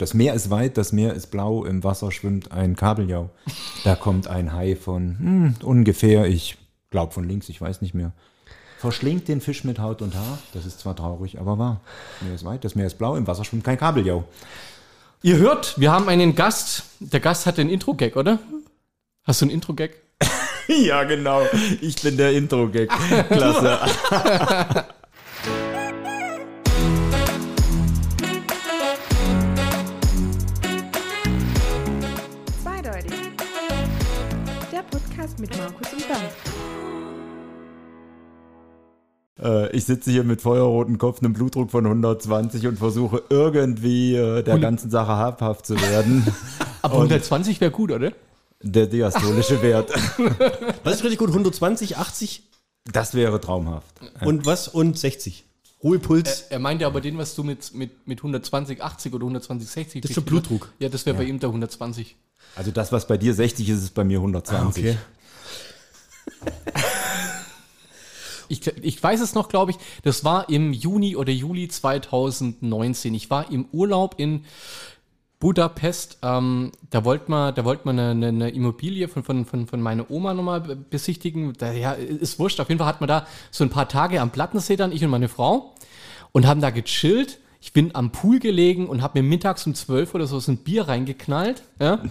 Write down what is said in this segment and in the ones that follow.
Das Meer ist weit, das Meer ist blau, im Wasser schwimmt ein Kabeljau. Da kommt ein Hai von hm, ungefähr, ich glaube von links, ich weiß nicht mehr. Verschlingt den Fisch mit Haut und Haar. Das ist zwar traurig, aber wahr. Das Meer ist weit, das Meer ist blau, im Wasser schwimmt kein Kabeljau. Ihr hört, wir haben einen Gast. Der Gast hat den Intro-Gag, oder? Hast du einen Intro-Gag? ja, genau. Ich bin der Intro-Gag. Klasse. mit Markus und Bernd. Äh, ich sitze hier mit feuerrotem Kopf, einem Blutdruck von 120 und versuche irgendwie äh, der ganzen Sache habhaft zu werden. Aber Und- 120 wäre gut, oder? Der diastolische Wert. Was ist richtig gut? 120, 80 Das wäre traumhaft. und was? Und 60. Ruhepuls. Er meinte aber den, was du mit, mit, mit 120, 80 oder 120, 60 Das ist der Blutdruck. Ja, das wäre bei ihm der 120. Also das, was bei dir 60 ist, ist bei mir 120. Ich, ich weiß es noch, glaube ich, das war im Juni oder Juli 2019. Ich war im Urlaub in Budapest. Ähm, da wollte man, da wollte man eine, eine, Immobilie von, von, von, von meiner Oma nochmal be- besichtigen. Da, ja, ist wurscht. Auf jeden Fall hat man da so ein paar Tage am Plattensee dann, ich und meine Frau, und haben da gechillt. Ich bin am Pool gelegen und habe mir mittags um 12 oder so so ein Bier reingeknallt, ja,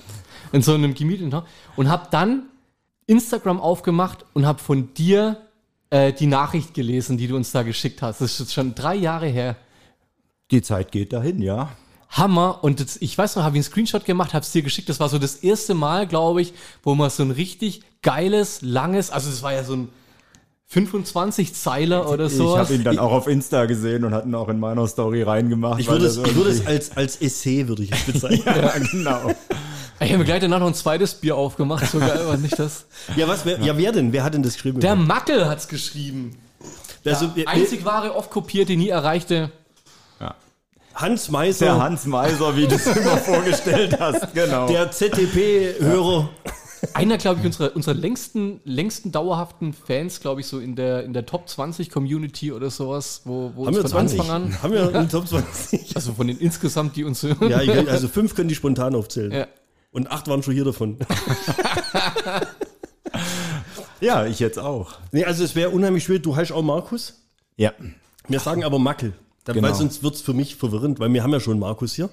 in so einem gemieteten und habe dann Instagram aufgemacht und habe von dir äh, die Nachricht gelesen, die du uns da geschickt hast. Das ist jetzt schon drei Jahre her. Die Zeit geht dahin, ja. Hammer. Und jetzt, ich weiß noch, habe ich einen Screenshot gemacht, habe es dir geschickt. Das war so das erste Mal, glaube ich, wo man so ein richtig geiles, langes, also es war ja so ein 25 Zeiler oder so. Ich habe ihn dann auch auf Insta gesehen und hatten auch in meiner Story reingemacht. ich würde es, ich würde es als, als Essay würde ich es bezeichnen. ja, genau. Ich habe mir gleich danach noch ein zweites Bier aufgemacht. So geil war nicht das. ja, was, wer, ja. wer denn? Wer hat denn das geschrieben? Der Mackel hat's geschrieben. also, wer- Einzig wahre, oft kopierte, nie erreichte. Hans Meiser, Der Hans Meiser, wie du es immer vorgestellt hast, genau. der ZDP-Hörer. Einer, glaube ich, unserer, unserer längsten, längsten dauerhaften Fans, glaube ich, so in der, in der Top 20 Community oder sowas, wo, wo Haben wir uns von 20? Anfang an, Haben wir einen Top 20? also von den insgesamt, die uns hören. ja, ich, also fünf können die spontan aufzählen. Ja. Und acht waren schon hier davon. ja, ich jetzt auch. nee, also es wäre unheimlich schwer. Du heißt auch Markus. Ja. Wir sagen aber Mackel. Dann, Genau. Weil sonst wird es für mich verwirrend, weil wir haben ja schon Markus hier.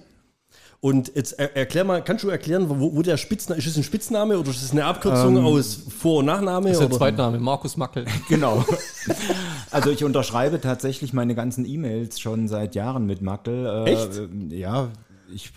Und jetzt er, erklär mal, kannst du erklären, wo, wo der Spitzname, ist es ein Spitzname oder ist es eine Abkürzung aus Vor- und Nachname? Das ist der oder? Zweitname, Markus Mackel. Genau. Also ich unterschreibe tatsächlich meine ganzen E-Mails schon seit Jahren mit Mackel. Äh, Echt? Ja, ich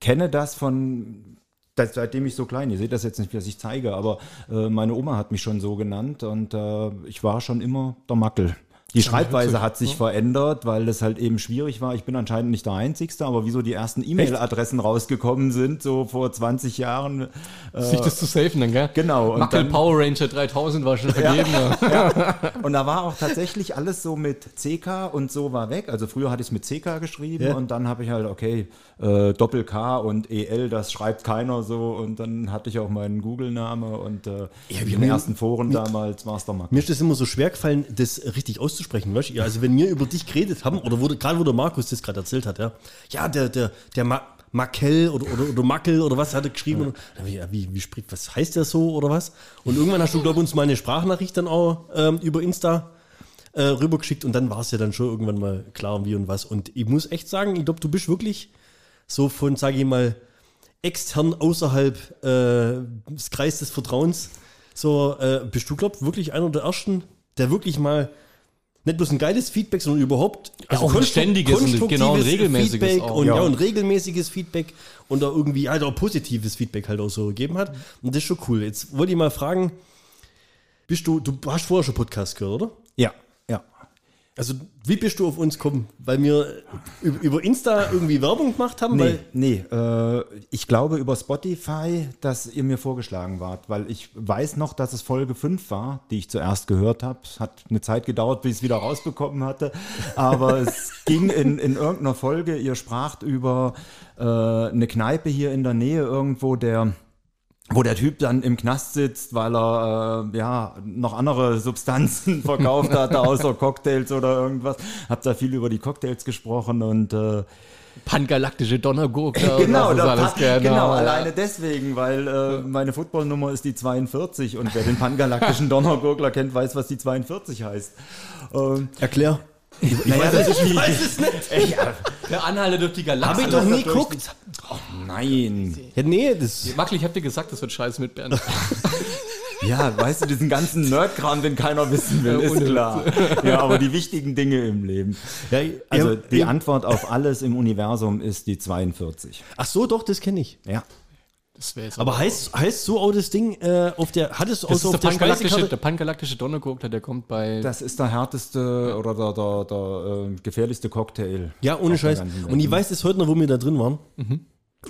kenne das von das, seitdem ich so klein, ihr seht das jetzt nicht, was ich zeige, aber äh, meine Oma hat mich schon so genannt und äh, ich war schon immer der Mackel. Die Schreibweise hat sich verändert, weil es halt eben schwierig war. Ich bin anscheinend nicht der Einzigste, aber wieso die ersten E-Mail-Adressen rausgekommen sind, so vor 20 Jahren. Sich das zu safen dann, gell? Genau, und Mackel dann- Power Ranger 3000 war schon vergeben. Ja. Und da war auch tatsächlich alles so mit CK und so war weg. Also früher hatte ich es mit CK geschrieben Ja. und dann habe ich halt, okay, äh, Doppel K und EL, das schreibt keiner so. Und dann hatte ich auch meinen Google-Name und äh, in den mir- ersten Foren damals war es. Mir ist das immer so schwer gefallen, das richtig auszusprechen. Weißt? du? Also wenn wir über dich geredet haben, oder wo, gerade wo der Markus das gerade erzählt hat, ja, ja, der, der, der Ma Makel oder, oder, oder Mackel oder was hat er geschrieben? Ich, ja, wie, wie spricht, was heißt der so oder was? Und irgendwann hast du, glaube ich, uns mal eine Sprachnachricht dann auch ähm, über Insta äh, rübergeschickt und dann war es ja dann schon irgendwann mal klar, wie und was. Und ich muss echt sagen, ich glaube, du bist wirklich so von, sage ich mal, extern außerhalb äh, des Kreises des Vertrauens, so äh, bist du, glaub wirklich einer der ersten, der wirklich mal nicht bloß ein geiles Feedback, sondern überhaupt also auch ein ständiges und genau ein regelmäßiges Feedback auch. und, ja. Ja. und regelmäßiges Feedback und da irgendwie halt auch positives Feedback halt auch so gegeben hat. Und das ist schon cool. Jetzt wollte ich mal fragen, bist du, du hast vorher schon Podcast gehört, oder? Ja, ja. Also, wie bist du auf uns gekommen? Weil wir über Insta irgendwie Werbung gemacht haben? Nee, nee äh, ich glaube über Spotify, dass ihr mir vorgeschlagen wart, weil ich weiß noch, dass es Folge 5 war, die ich zuerst gehört habe. Es hat eine Zeit gedauert, bis ich es wieder rausbekommen hatte, aber es ging in, in irgendeiner Folge, ihr spracht über äh, eine Kneipe hier in der Nähe irgendwo, der wo der Typ dann im Knast sitzt, weil er äh, ja noch andere Substanzen verkauft hat, außer Cocktails oder irgendwas. Hab da viel über die Cocktails gesprochen und äh, Pangalaktische Donnergurke. Genau, und was alles pa- gerne. genau, alleine deswegen, weil äh, meine Footballnummer ist die 42 und wer den pangalaktischen Donnergurgler kennt, weiß, was die 42 heißt. Ähm, Erklär. naja, das ist wie, weiß es nicht. ja, Der Anhalte durch die Hab Galaxie. ich doch nie geguckt. nein. Ja, nee, das. Mackel, ich hab dir gesagt, das wird scheiße mit Bernd. Ja, weißt du, diesen ganzen Nerdkram, den keiner wissen will, Ja, ist klar. Ja, aber die wichtigen Dinge im Leben. Ja, Also ja, die ja. Antwort auf alles im Universum ist die 42. Ach so, doch, das kenne ich. Ja. Das wäre jetzt Aber heißt, heißt so auch das Ding äh, auf der. Hat es auch das so ist auf der der pangalaktische, der pangalaktische Donnergurkler, der kommt bei. Das ist der härteste oder der, der, der äh, gefährlichste Cocktail. Ja, ohne Scheiß. Und ich weiß es heute noch, wo wir da drin waren. Mhm.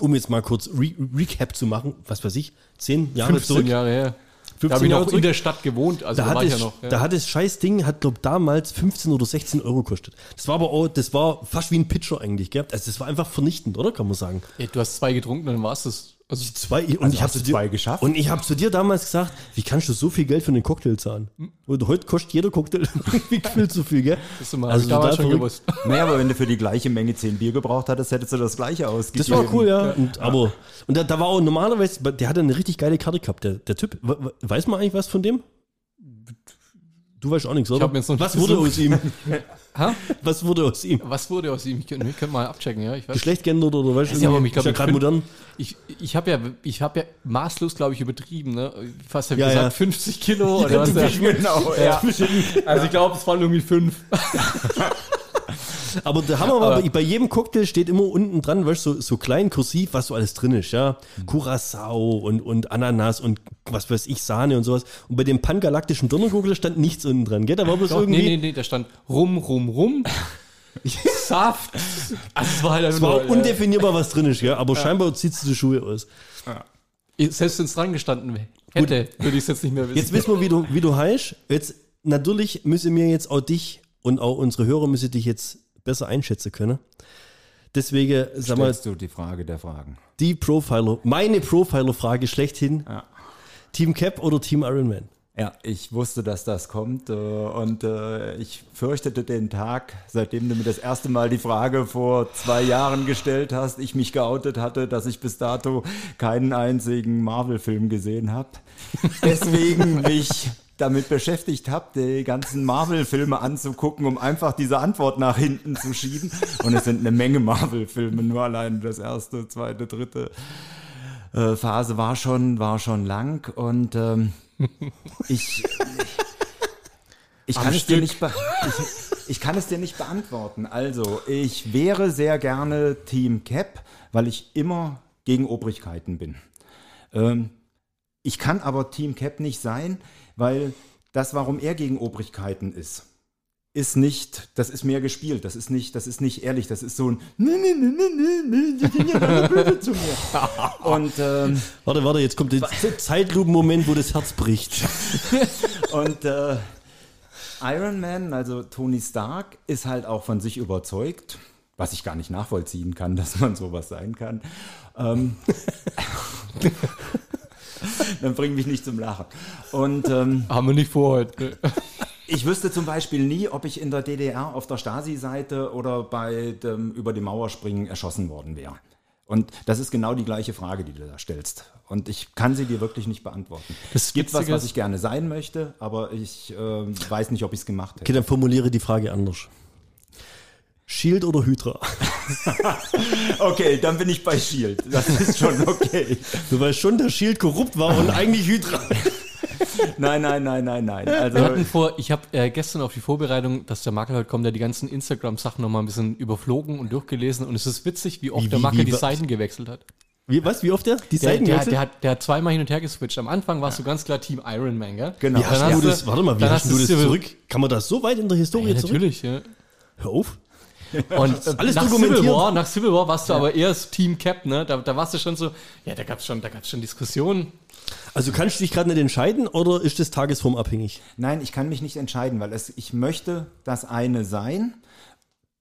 Um jetzt mal kurz Re Recap zu machen, was weiß ich, zehn Jahre 15 zurück. Jahre her. 15 Da habe ich Jahre noch in der Stadt gewohnt, also Da da, hat, war ich es, ja noch. Ja. da hat das scheiß Ding, hat glaub damals 15 oder 16 Euro gekostet. Das war aber auch, das war fast wie ein Pitcher eigentlich, gell? Also das war einfach vernichtend, oder? Kann man sagen. Ja, du hast zwei getrunken, dann war es das. Also, Zwei, und Also ich habe zwei geschafft? Und ich habe zu dir damals gesagt, wie kannst du so viel Geld für einen Cocktail zahlen? Und heute kostet jeder Cocktail irgendwie viel zu viel, gell? das ist immer, Also damals schon gewusst. Naja, aber wenn du für die gleiche Menge 10 Bier gebraucht hattest, hättest du das gleiche ausgegeben. Das war cool, ja. Und, aber, und da, da war auch normalerweise, der hatte eine richtig geile Karte gehabt, der, der Typ. We- we- Weiß man eigentlich was von dem? Du weißt auch nichts, oder? hab mir jetzt noch was wurde aus ihm? Ha? Was wurde aus ihm? Was wurde aus ihm? Ich könnte ich könnte mal abchecken, ja. Ich weiß. Geschlecht geändert oder weißt du? Ja, ich ja ich gerade modern. Ich, ich habe ja, ich habe ja maßlos, glaube ich, übertrieben, ne? Fast hab ich Ja, gesagt, ja. 50 Kilo oder was Genau, ja. Also ich glaube, es waren irgendwie fünf. Aber der Hammer war, bei- jedem Cocktail steht immer unten dran, weißt du, so, so klein kursiv, was so alles drin ist, ja. Mhm. Curacao und, und Ananas und was weiß ich, Sahne und sowas. Und bei dem pangalaktischen Donnergurgel stand nichts unten dran, gell? Da war bloß Doch, irgendwie. nee, nee, nee, da stand rum, rum, rum. Saft. Also es war halt Es einfach war nur, undefinierbar, was drin ist, ja. Aber scheinbar zieht du die Schuhe aus. äh, selbst wenn es dran gestanden hätte, würde ich es jetzt nicht mehr wissen. Jetzt wissen wir, wie du, wie du heißt. Jetzt, natürlich müssen wir jetzt auch dich und auch unsere Hörer müssen dich jetzt besser einschätzen können. Deswegen, sag mal, du die Frage der Fragen. die Profiler, meine Profiler-Frage schlechthin. Ja. Team Cap oder Team Ironman? Ja, ich wusste, dass das kommt äh, und äh, ich fürchtete den Tag, seitdem du mir das erste Mal die Frage vor zwei Jahren gestellt hast, ich mich geoutet hatte, dass ich bis dato keinen einzigen Marvel-Film gesehen habe. Deswegen mich damit beschäftigt habe, die ganzen Marvel-Filme anzugucken, um einfach diese Antwort nach hinten zu schieben. Und es sind eine Menge Marvel-Filme, nur allein das erste, zweite, dritte äh, Phase war schon, war schon lang und ähm, ich, ich, kann es dir nicht ich, ich kann es dir nicht beantworten. Also, ich wäre sehr gerne Team Cap, weil ich immer gegen Obrigkeiten bin. Ähm, ich kann aber Team Cap nicht sein, weil das, warum er gegen Obrigkeiten ist, ist nicht, das ist mehr gespielt, das ist nicht, das ist nicht ehrlich, das ist so ein nee, nee, nee, nee, nee, die sind ja alle böse zu mir. Und ähm, Warte, warte, jetzt kommt der Zeitlupen-Moment, wo das Herz bricht. Und äh, Iron Man, also Tony Stark, ist halt auch von sich überzeugt, was ich gar nicht nachvollziehen kann, dass man sowas sein kann. Ähm, dann bring mich nicht zum Lachen. Und ähm, Haben wir nicht vor heute. ich wüsste zum Beispiel nie, ob ich in der DDR auf der Stasi-Seite oder bei dem über die Mauer springen erschossen worden wäre. Und das ist genau die gleiche Frage, die du da stellst. Und ich kann sie dir wirklich nicht beantworten. Es gibt was, was ich gerne sein möchte, aber ich äh, weiß nicht, ob ich es gemacht hätte. Okay, dann formuliere die Frage anders. Shield oder Hydra? Okay, dann bin ich bei Shield. Das ist schon okay. Du weißt schon, dass Shield korrupt war und eigentlich Hydra. Nein, nein, nein, nein, nein. Wir Also hatten vor, ich habe äh, gestern auf die Vorbereitung, dass der Makel heute kommt, der die ganzen Instagram-Sachen nochmal ein bisschen überflogen und durchgelesen und es ist witzig, wie oft Wie- der Makel wie die Seiten gewechselt hat. Wie, was? Wie oft der? Die Der, Seiten der, gewechselt? der, hat, der hat zweimal hin und her geswitcht. Am Anfang warst du ganz klar Team Iron Man, gell? Genau. Wie Dann hast du das, warte mal, wie hast hast du das zurück? Kann man das so weit in der Historie Ja, zurück? natürlich, ja. Hör auf. Und Alles nach. Civil War, nach Civil War warst du aber eher das Team Cap, ne? Da, da warst du schon so, ja, da gab's schon, da gab's schon Diskussionen. Also kannst du dich gerade nicht entscheiden oder ist das tagesformabhängig? nein, ich kann mich nicht entscheiden, weil es, ich möchte das eine sein,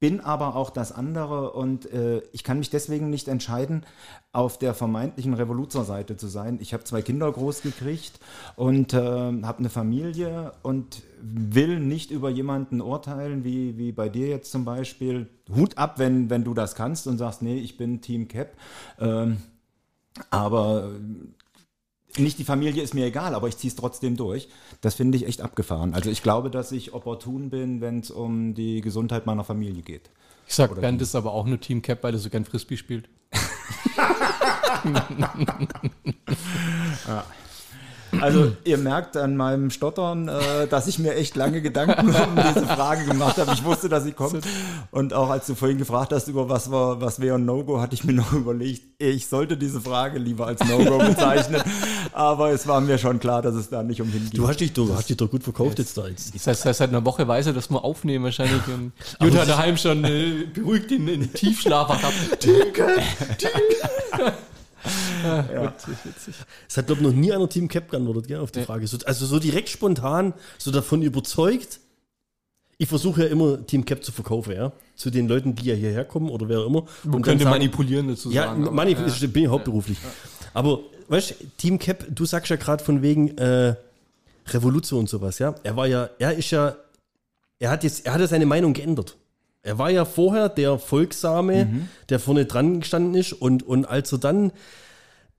bin aber auch das andere und äh, ich kann mich deswegen nicht entscheiden, auf der vermeintlichen Revoluzer-Seite zu sein. Ich habe zwei Kinder groß gekriegt und äh, habe eine Familie und will nicht über jemanden urteilen, wie, wie bei dir jetzt zum Beispiel. Hut ab, wenn, wenn du das kannst und sagst, nee, ich bin Team Cap. Ähm, aber nicht die Familie ist mir egal, aber ich ziehe es trotzdem durch. Das finde ich echt abgefahren. Also ich glaube, dass ich opportun bin, wenn es um die Gesundheit meiner Familie geht. Ich sag, Bernd ist aber auch nur Team Cap, weil er so gern Frisbee spielt. Also ihr merkt an meinem Stottern, äh, dass ich mir echt lange Gedanken um diese Frage gemacht habe. Ich wusste, dass sie kommt. Und auch als du vorhin gefragt hast, über was war, was wäre ein No-Go, hatte ich mir noch überlegt, ich sollte diese Frage lieber als No-Go bezeichnen. Aber es war mir schon klar, dass es da nicht um hingeht. Du hast dich doch, hast dich doch gut verkauft jetzt da. Jetzt. Das heißt, seit einer Woche weiß er, dass wir aufnehmen wahrscheinlich. Und Jutta daheim schon äh, beruhigt ihn in Tiefschlaf gehabt. Tinke. Ja. Es hat, glaube ich, noch nie einer Team Cap geantwortet, gell, auf die Frage. So, also so direkt spontan, so davon überzeugt. Ich versuche ja immer Team Cap zu verkaufen, ja. Zu den Leuten, die ja hierher kommen oder wer auch immer. Man könnte manipulieren dazu ja, sagen. Ja, manip ja. bin ich hauptberuflich. Ja. Aber, weißt du, Team Cap, du sagst ja gerade von wegen äh, Revolution und sowas, ja. Er war ja, er ist ja, er hat jetzt, er hat ja seine Meinung geändert. Er war ja vorher der Folgsame, mhm. der vorne dran gestanden ist und, und als er dann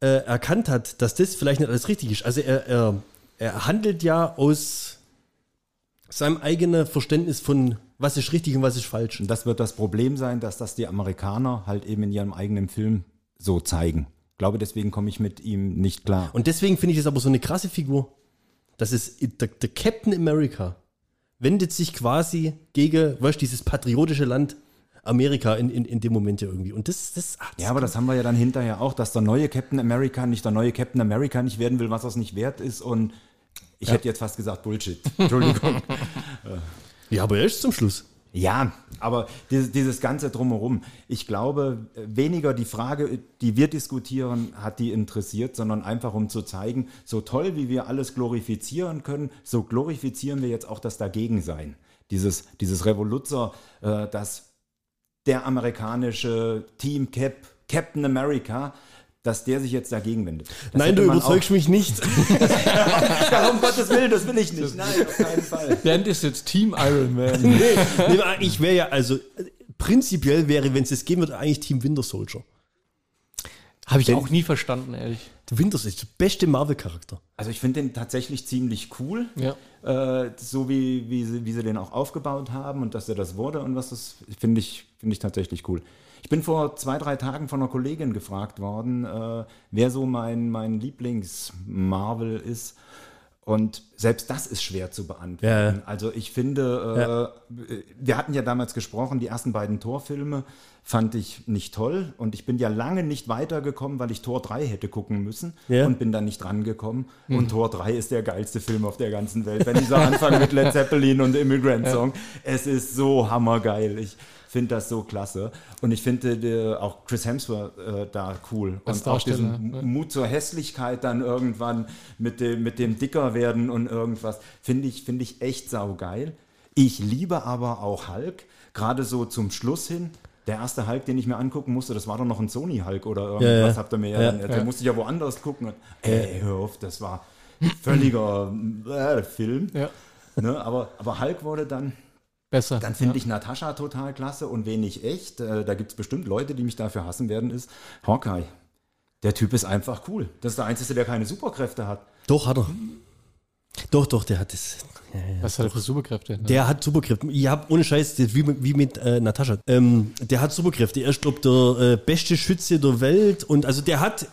äh, erkannt hat, dass das vielleicht nicht alles richtig ist, also er, er, er handelt ja aus seinem eigenen Verständnis von was ist richtig und was ist falsch. Und das wird das Problem sein, dass das die Amerikaner halt eben in ihrem eigenen Film so zeigen. Ich glaube, deswegen komme ich mit ihm nicht klar. Und deswegen finde ich es aber so eine krasse Figur. Das ist der, der Captain America wendet sich quasi gegen, weißt dieses patriotische Land Amerika in, in, in dem Moment ja irgendwie. Und das, das, ach, das Ja, aber das haben wir ja dann hinterher auch, dass der neue Captain America nicht der neue Captain America nicht werden will, was das nicht wert ist. Und ich ja. hätte jetzt fast gesagt Bullshit. Entschuldigung. ja, aber er ist zum Schluss. Ja, aber dieses, dieses Ganze drumherum, ich glaube, weniger die Frage, die wir diskutieren, hat die interessiert, sondern einfach um zu zeigen, so toll wie wir alles glorifizieren können, so glorifizieren wir jetzt auch das Dagegensein. Dieses, dieses Revoluzer, äh, das der amerikanische Team Cap, Captain America, dass der sich jetzt dagegen wendet. Das Nein, du überzeugst mich nicht. ja, um Gottes Willen, das will ich nicht. Nein, auf keinen Fall. Bernd ist jetzt Team Iron Man. nee, nee, ich wäre ja, also prinzipiell wäre, wenn es das geben würde, eigentlich Team Winter Soldier. Habe ich Denn, auch nie verstanden, ehrlich. Winter ist der beste Marvel-Charakter. Also ich finde den tatsächlich ziemlich cool. Ja. Äh, so wie, wie, sie, wie sie den auch aufgebaut haben und dass er das wurde und was das, finde ich, finde ich tatsächlich cool. Ich bin vor zwei, drei Tagen von einer Kollegin gefragt worden, äh, wer so mein, mein Lieblings-Marvel ist. Und selbst das ist schwer zu beantworten. Ja. Also ich finde, äh, ja. wir hatten ja damals gesprochen, die ersten beiden Torfilme fand ich nicht toll. Und ich bin ja lange nicht weitergekommen, weil ich Tor 3 hätte gucken müssen ja. und bin dann nicht drangekommen. Mhm. Und Tor 3 ist der geilste Film auf der ganzen Welt. Wenn dieser Anfang mit Led Zeppelin und Immigrant Song, es ist so hammergeil. Ich, finde das so klasse. Und ich finde auch Chris Hemsworth äh, da cool. Als und auch diesen ja. Mut zur Hässlichkeit dann irgendwann mit dem, mit dem dicker werden und irgendwas, finde ich, finde ich echt saugeil. Ich liebe aber auch Hulk, gerade so zum Schluss hin. Der erste Hulk, den ich mir angucken musste, das war doch noch ein Sony Hulk oder irgendwas, ja, ja. habt ihr mir ja, ja, ja. musste ich ja woanders gucken. Und, ey, hör auf, das war völliger äh, Film. Ja. Ne, aber, aber Hulk wurde dann Besser. Dann finde ja. ich Natascha total klasse und wenig echt. Äh, da gibt es bestimmt Leute, die mich dafür hassen werden, ist Hawkeye. Der Typ ist einfach cool. Das ist der Einzige, der keine Superkräfte hat. Doch, hat er. Doch, doch, der hat es. Ja, ja, Was hat er für Superkräfte? Ne? Der hat Superkräfte. Ich habe ohne Scheiß, wie, wie mit äh, Natascha. Ähm, der hat Superkräfte. Er ist, glaube der äh, beste Schütze der Welt. Und also der hat,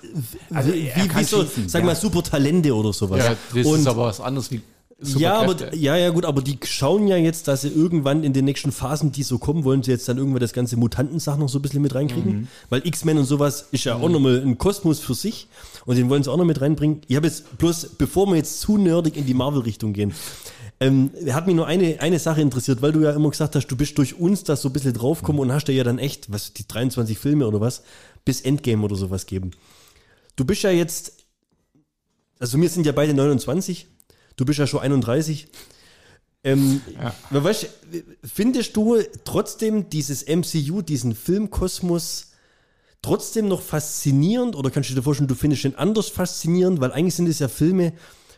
also wie, wie so, schießen, sag ja. mal, super Talente oder sowas. Ja, das und, ist aber was anderes wie ja, aber, ja, ja, gut, aber die schauen ja jetzt, dass sie irgendwann in den nächsten Phasen, die so kommen, wollen sie jetzt dann irgendwann das ganze Mutantensachen noch so ein bisschen mit reinkriegen. Mhm. Weil X-Men und sowas ist ja mhm. auch nochmal ein Kosmos für sich und den wollen sie auch noch mit reinbringen. Ich habe jetzt bloß, bevor wir jetzt zu nerdig in die Marvel-Richtung gehen, ähm, hat mich nur eine, eine Sache interessiert, weil du ja immer gesagt hast, du bist durch uns da so ein bisschen draufgekommen mhm. und hast dir ja dann echt, was, die 23 Filme oder was, bis Endgame oder sowas geben. Du bist ja jetzt, also wir sind ja beide 29 Du bist ja schon 31. Ähm, weißt, findest du trotzdem dieses MCU, diesen Filmkosmos trotzdem noch faszinierend oder kannst du dir vorstellen, du findest ihn anders faszinierend, weil eigentlich sind es ja Filme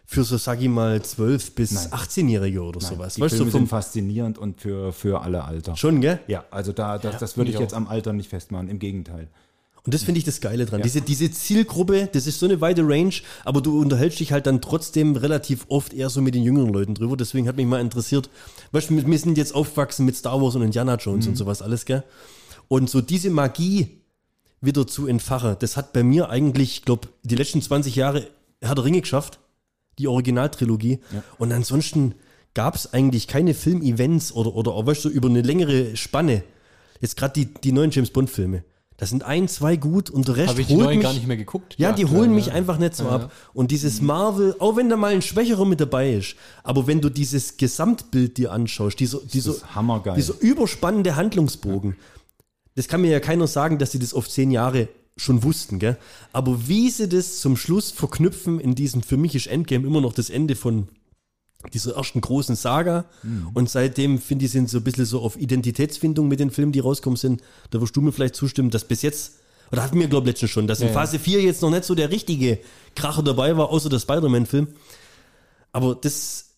für so, sag ich mal, 12 bis 18-Jährige oder sowas. Die Weißt du, Filme vom, sind faszinierend und für, für alle Alter. schon, gell? Ja, also da, das, das würde ich ich jetzt auch. am Alter nicht festmachen, im Gegenteil. Und das finde ich das Geile dran. Diese, diese Zielgruppe, das ist so eine weite Range, aber du unterhältst dich halt dann trotzdem relativ oft eher so mit den jüngeren Leuten drüber. Deswegen hat mich mal interessiert, weißt du, wir- sind jetzt aufgewachsen mit Star Wars und Indiana Jones und sowas alles, gell? Und so diese Magie wieder zu entfachen, das hat bei mir eigentlich, ich glaube, die letzten 20 Jahre Herr der Ringe geschafft, die Originaltrilogie. Und ansonsten gab es eigentlich keine Filmevents oder, oder auch, weißt du, über eine längere Spanne. Jetzt gerade die, die neuen James Bond-Filme. Da sind ein, zwei gut und der Rest Habe ich die holt neuen mich, gar nicht mehr geguckt. ja, die holen mich ja. einfach nicht so ab. Und dieses Marvel, auch wenn da mal ein Schwächerer mit dabei ist, aber wenn du dieses Gesamtbild dir anschaust, dieser, dieser, dieser überspannende Handlungsbogen, das kann mir ja keiner sagen, dass sie das auf zehn Jahre schon wussten, gell? Aber wie sie das zum Schluss verknüpfen in diesem, für mich ist Endgame immer noch das Ende von dieser ersten großen Saga. Und seitdem, finde ich, sind so ein bisschen so auf Identitätsfindung mit den Filmen, die rauskommen sind. Da wirst du mir vielleicht zustimmen, dass bis jetzt, oder hatten wir, glaube ich, letztens schon, dass in ja. Phase 4 jetzt noch nicht so der richtige Kracher dabei war, außer der Spider-Man-Film. Aber das,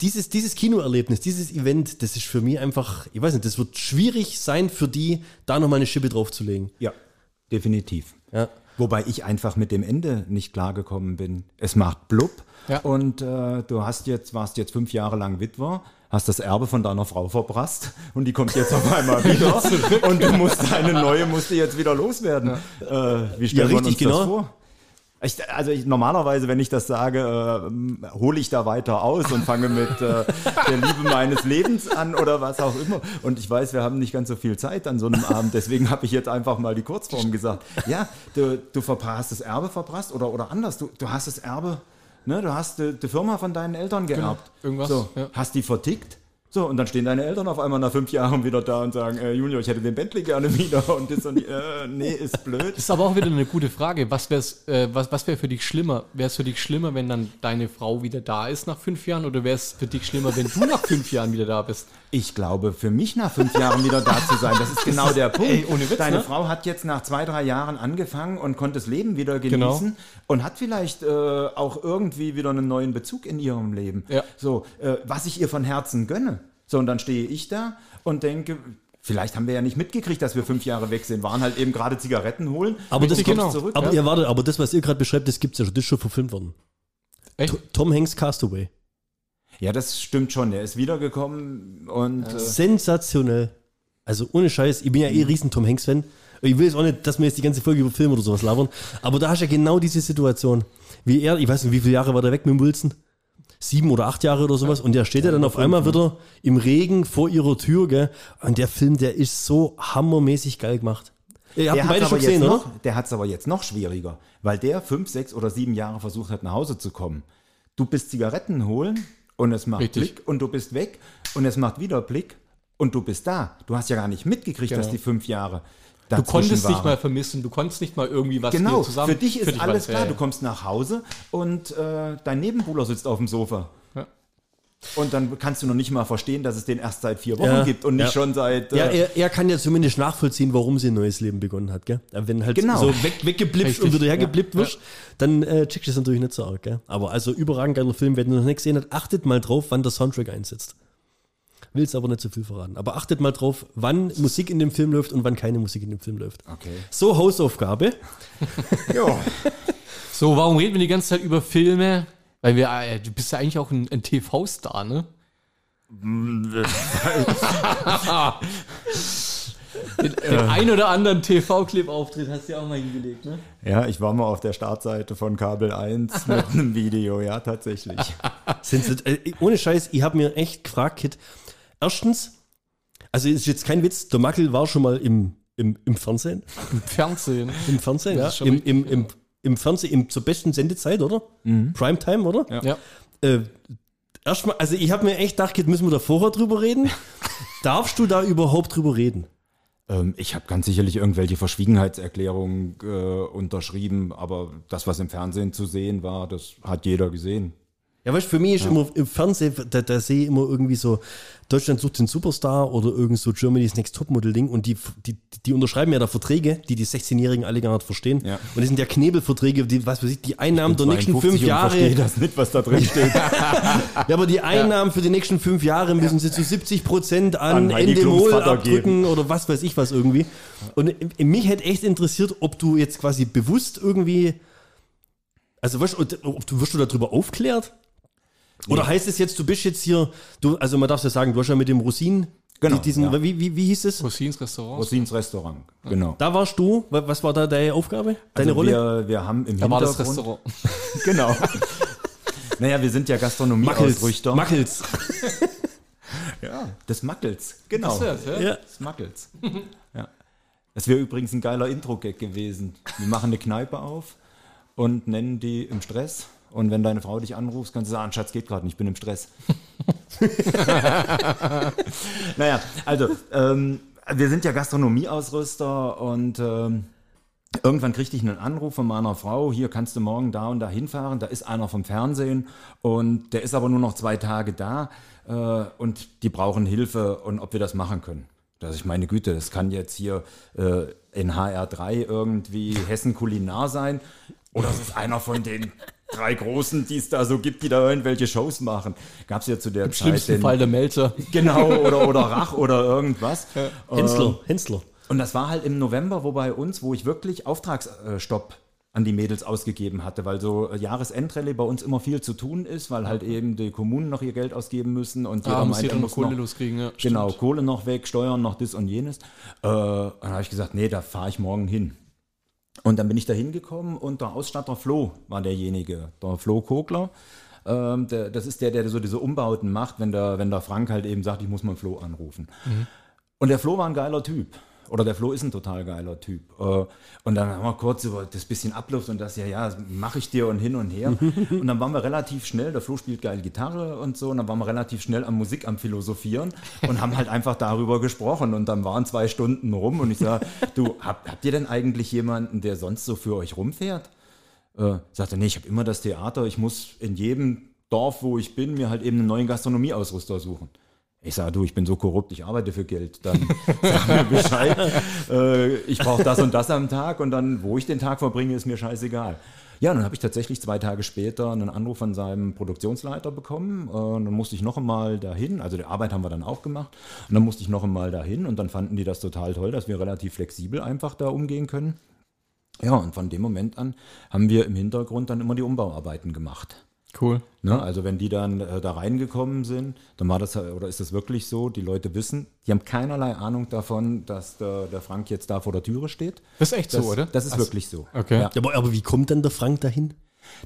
dieses, dieses Kinoerlebnis, dieses Event, das ist für mich einfach, ich weiß nicht, das wird schwierig sein für die, da nochmal eine Schippe draufzulegen. Ja, definitiv. Ja. Wobei ich einfach mit dem Ende nicht klargekommen bin. Es macht blub Ja. und äh, du hast jetzt, warst jetzt fünf Jahre lang Witwer, hast das Erbe von deiner Frau verprasst und die kommt jetzt auf einmal wieder und du musst deine neue musst du jetzt wieder loswerden. Äh, wie stellen wir richtig, uns genau. das vor? Ich, also ich, normalerweise, wenn ich das sage, äh, hole ich da weiter aus und fange mit äh, der Liebe meines Lebens an oder was auch immer. Und ich weiß, wir haben nicht ganz so viel Zeit an so einem Abend, deswegen habe ich jetzt einfach mal die Kurzform gesagt. Ja, du, du hast das Erbe verprasst oder, oder anders, du, du hast das Erbe, ne, du hast die, die Firma von deinen Eltern geerbt. irgendwas, So, ja. hast die vertickt. So, und dann stehen deine Eltern auf einmal nach fünf Jahren wieder da und sagen, äh, Junior, ich hätte den Bentley gerne wieder. Und das und die, äh, nee, ist blöd. Das ist aber auch wieder eine gute Frage. Was wäre äh, was, was wär für dich schlimmer? Wäre es für dich schlimmer, wenn dann deine Frau wieder da ist nach fünf Jahren? Oder wäre es für dich schlimmer, wenn du nach fünf Jahren wieder da bist? Ich glaube, für mich nach fünf Jahren wieder da zu sein, das ist genau der Punkt. ey, ohne Witz, Deine ne? Frau hat jetzt nach zwei, drei Jahren angefangen und konnte das Leben wieder Genau. genießen und hat vielleicht äh, auch irgendwie wieder einen neuen Bezug in ihrem Leben. Ja. So, äh, was ich ihr von Herzen gönne. So, und dann stehe ich da und denke, vielleicht haben wir ja nicht mitgekriegt, dass wir fünf Jahre weg sind, waren halt eben gerade Zigaretten holen. Aber das kommst zurück. Aber ja. ihr wartet, aber das, was ihr gerade beschreibt, das gibt's ja schon, das ist schon verfilmt worden. Echt? To- Tom Hanks Castaway. ja, das stimmt schon. Der ist wiedergekommen und äh, Sensationell. Also ohne Scheiß, ich bin ja eh riesen Tom Hanks-Fan. Ich will jetzt auch nicht, dass wir jetzt die ganze Folge über Film oder sowas labern, aber da hast du ja genau diese Situation. Wie er, ich weiß nicht, wie viele Jahre war der weg mit dem Wilson? Sieben oder acht Jahre oder sowas. Und der steht ja, dann auf einmal wieder im Regen vor ihrer Tür, gell? Und der Film, der ist so hammermäßig geil gemacht. Ihr habt Der hat beide es schon aber, jetzt gesehen, oder? noch- der hat's aber jetzt noch schwieriger, weil der fünf, sechs oder sieben Jahre versucht hat, nach Hause zu kommen. Du bist Zigaretten holen und es macht Richtig. Blick und du bist weg und es macht wieder Blick und du bist da. Du hast ja gar nicht mitgekriegt, Genau. dass die fünf Jahre Du konntest nicht waren. mal vermissen, du konntest nicht mal irgendwie was Genau, dir zusammen. für dich ist war alles das, klar. ja, Du kommst nach Hause und äh, dein Nebenbuhler sitzt auf dem Sofa. Ja. Und dann kannst du noch nicht mal verstehen, dass es den erst seit vier Wochen Ja, gibt und nicht ja. schon seit. Ja, äh, er, er kann ja zumindest nachvollziehen, warum sie ein neues Leben begonnen hat, gell? Wenn halt Genau. so weg, weggeblippt Richtig, und wieder hergeblippt ja, wirst, dann äh, checkst du das natürlich nicht so arg, gell? Aber also überragend geiler Film, wenn ihr noch nicht gesehen habt, achtet mal drauf, wann der Soundtrack einsetzt. Will es aber nicht zu viel verraten. Aber achtet mal drauf, wann Musik in dem Film läuft und wann keine Musik in dem Film läuft. okay. So, Hausaufgabe. Ja. So, warum reden wir die ganze Zeit über Filme? Weil wir, äh, du bist ja eigentlich auch ein, ein TV-Star, ne? den, den ein oder anderen TV-Clip-Auftritt hast du ja auch mal hingelegt, ne? ja, ich war mal auf der Startseite von Kabel 1 mit einem Video, ja, tatsächlich. Sind sie, äh, ohne Scheiß, ich habe mir echt gefragt, Kit. Erstens, also ist jetzt kein Witz, der Mackel war schon mal im, im, im Fernsehen. Im Fernsehen. Im Fernsehen, ja. Im, im, im, Im Fernsehen, im, zur besten Sendezeit, oder? Primetime, oder? Ja. ja. Äh, Erstmal, also ich habe mir echt gedacht, Kit, müssen wir da vorher drüber reden? Darfst du da überhaupt drüber reden? Ähm, ich habe ganz sicherlich irgendwelche Verschwiegenheitserklärungen äh, unterschrieben, aber das, was im Fernsehen zu sehen war, das hat jeder gesehen. Ja, weißt du, für mich ist immer im Fernsehen, da, da sehe ich immer irgendwie so, Deutschland sucht den Superstar oder irgend so Germany's Next Topmodel-Ding und die, die, die unterschreiben ja da Verträge, die die 16-Jährigen alle gar nicht verstehen. Ja. Und das sind ja Knebelverträge, die, was weiß ich, die Einnahmen der nächsten 52 fünf Jahre. verstehe das nicht, was da drin steht. Ja, aber die Einnahmen für die nächsten fünf Jahre müssen sie zu 70 Prozent an, An Endemol abdrücken oder was weiß ich was irgendwie. Und in mich hätte echt interessiert, ob du jetzt quasi bewusst irgendwie, also weißt, du, ob du, wirst du darüber aufklärt? Oder heißt es jetzt, du bist jetzt hier, du, also man darf ja sagen, du hast ja mit dem Rosin, Genau, die- diesen, ja. wie, wie, wie hieß es? Rosins Restaurant. Rosins Restaurant, genau. Da warst du, Wa- was war da deine Aufgabe, deine Also Rolle? Wir, wir haben im Da war das Hintergrund- Restaurant. Genau. naja, wir sind ja Gastronomieausrichter. Mackels. Ja, des Mackels. Genau. Das ist das, ja? Ja. Des Mackels. ja. Das wäre übrigens ein geiler Intro-Gag gewesen. Wir machen eine Kneipe auf und nennen die im Stress. Und wenn deine Frau dich anruft, kannst du sagen, Schatz, geht gerade nicht, ich bin im Stress. naja, also, ähm, wir sind ja Gastronomieausrüster und ähm, irgendwann kriegte ich einen Anruf von meiner Frau, hier kannst du morgen da und da hinfahren, da ist einer vom Fernsehen und der ist aber nur noch zwei Tage da äh, und die brauchen Hilfe und ob wir das machen können. Dass ich meine Güte, das kann jetzt hier äh, in HR3 irgendwie Hessen Kulinar sein oder es ist einer von den drei Großen, die es da so gibt, die da irgendwelche Shows machen. Gab es ja zu der Im Zeit schlimmsten den, Fall der Melzer. Genau, oder, oder Rach oder irgendwas. Hensler, Hensler. Und das war halt im November, wo bei uns, wo ich wirklich Auftragsstopp an die Mädels ausgegeben hatte, weil so äh, Jahresendrallye bei uns immer viel zu tun ist, weil halt eben die Kommunen noch ihr Geld ausgeben müssen und Ah, muss meint, jeder er noch Kohle loskriegen, ja, Genau, stimmt. Kohle noch weg, Steuern noch das und jenes. Äh, dann habe ich gesagt, nee, da fahre ich morgen hin. Und dann bin ich da hingekommen und der Ausstatter Flo war derjenige, der Flo Kogler. Ähm, der, das ist der, der so diese Umbauten macht, wenn der, wenn der Frank halt eben sagt, ich muss mal Flo anrufen. Und der Flo war ein geiler Typ. Oder der Flo ist ein total geiler Typ. Äh, Und dann haben wir kurz über das bisschen Abluft und das, ja, ja, mache ich dir und hin und her. und dann waren wir relativ schnell, der Flo spielt geil Gitarre und so, und dann waren wir relativ schnell am Musik am Philosophieren und haben halt einfach darüber gesprochen. Und dann waren zwei Stunden rum und ich sage, du, habt, habt ihr denn eigentlich jemanden, der sonst so für euch rumfährt? Äh, sagte, nee, ich habe immer das Theater, ich muss in jedem Dorf, wo ich bin, mir halt eben einen neuen Gastronomieausrüster suchen. Ich sage, du, ich bin so korrupt, ich arbeite für Geld. Dann sag mir Bescheid. äh, ich brauche das und das am Tag und dann, wo ich den Tag verbringe, ist mir scheißegal. Ja, dann habe ich tatsächlich zwei Tage später einen Anruf von seinem Produktionsleiter bekommen. Äh, und dann musste ich noch einmal dahin. Also die Arbeit haben wir dann auch gemacht. Und dann musste ich noch einmal dahin und dann fanden die das total toll, dass wir relativ flexibel einfach da umgehen können. Ja, und von dem Moment an haben wir im Hintergrund dann immer die Umbauarbeiten gemacht. Cool. Ne? Also wenn die dann äh, da reingekommen sind, dann war das, oder ist das wirklich so, die Leute wissen, die haben keinerlei Ahnung davon, dass der, der Frank jetzt da vor der Türe steht. Das ist echt Das, so, oder? Das ist Ach, wirklich so. Okay. Ja. Aber, aber wie kommt denn der Frank dahin?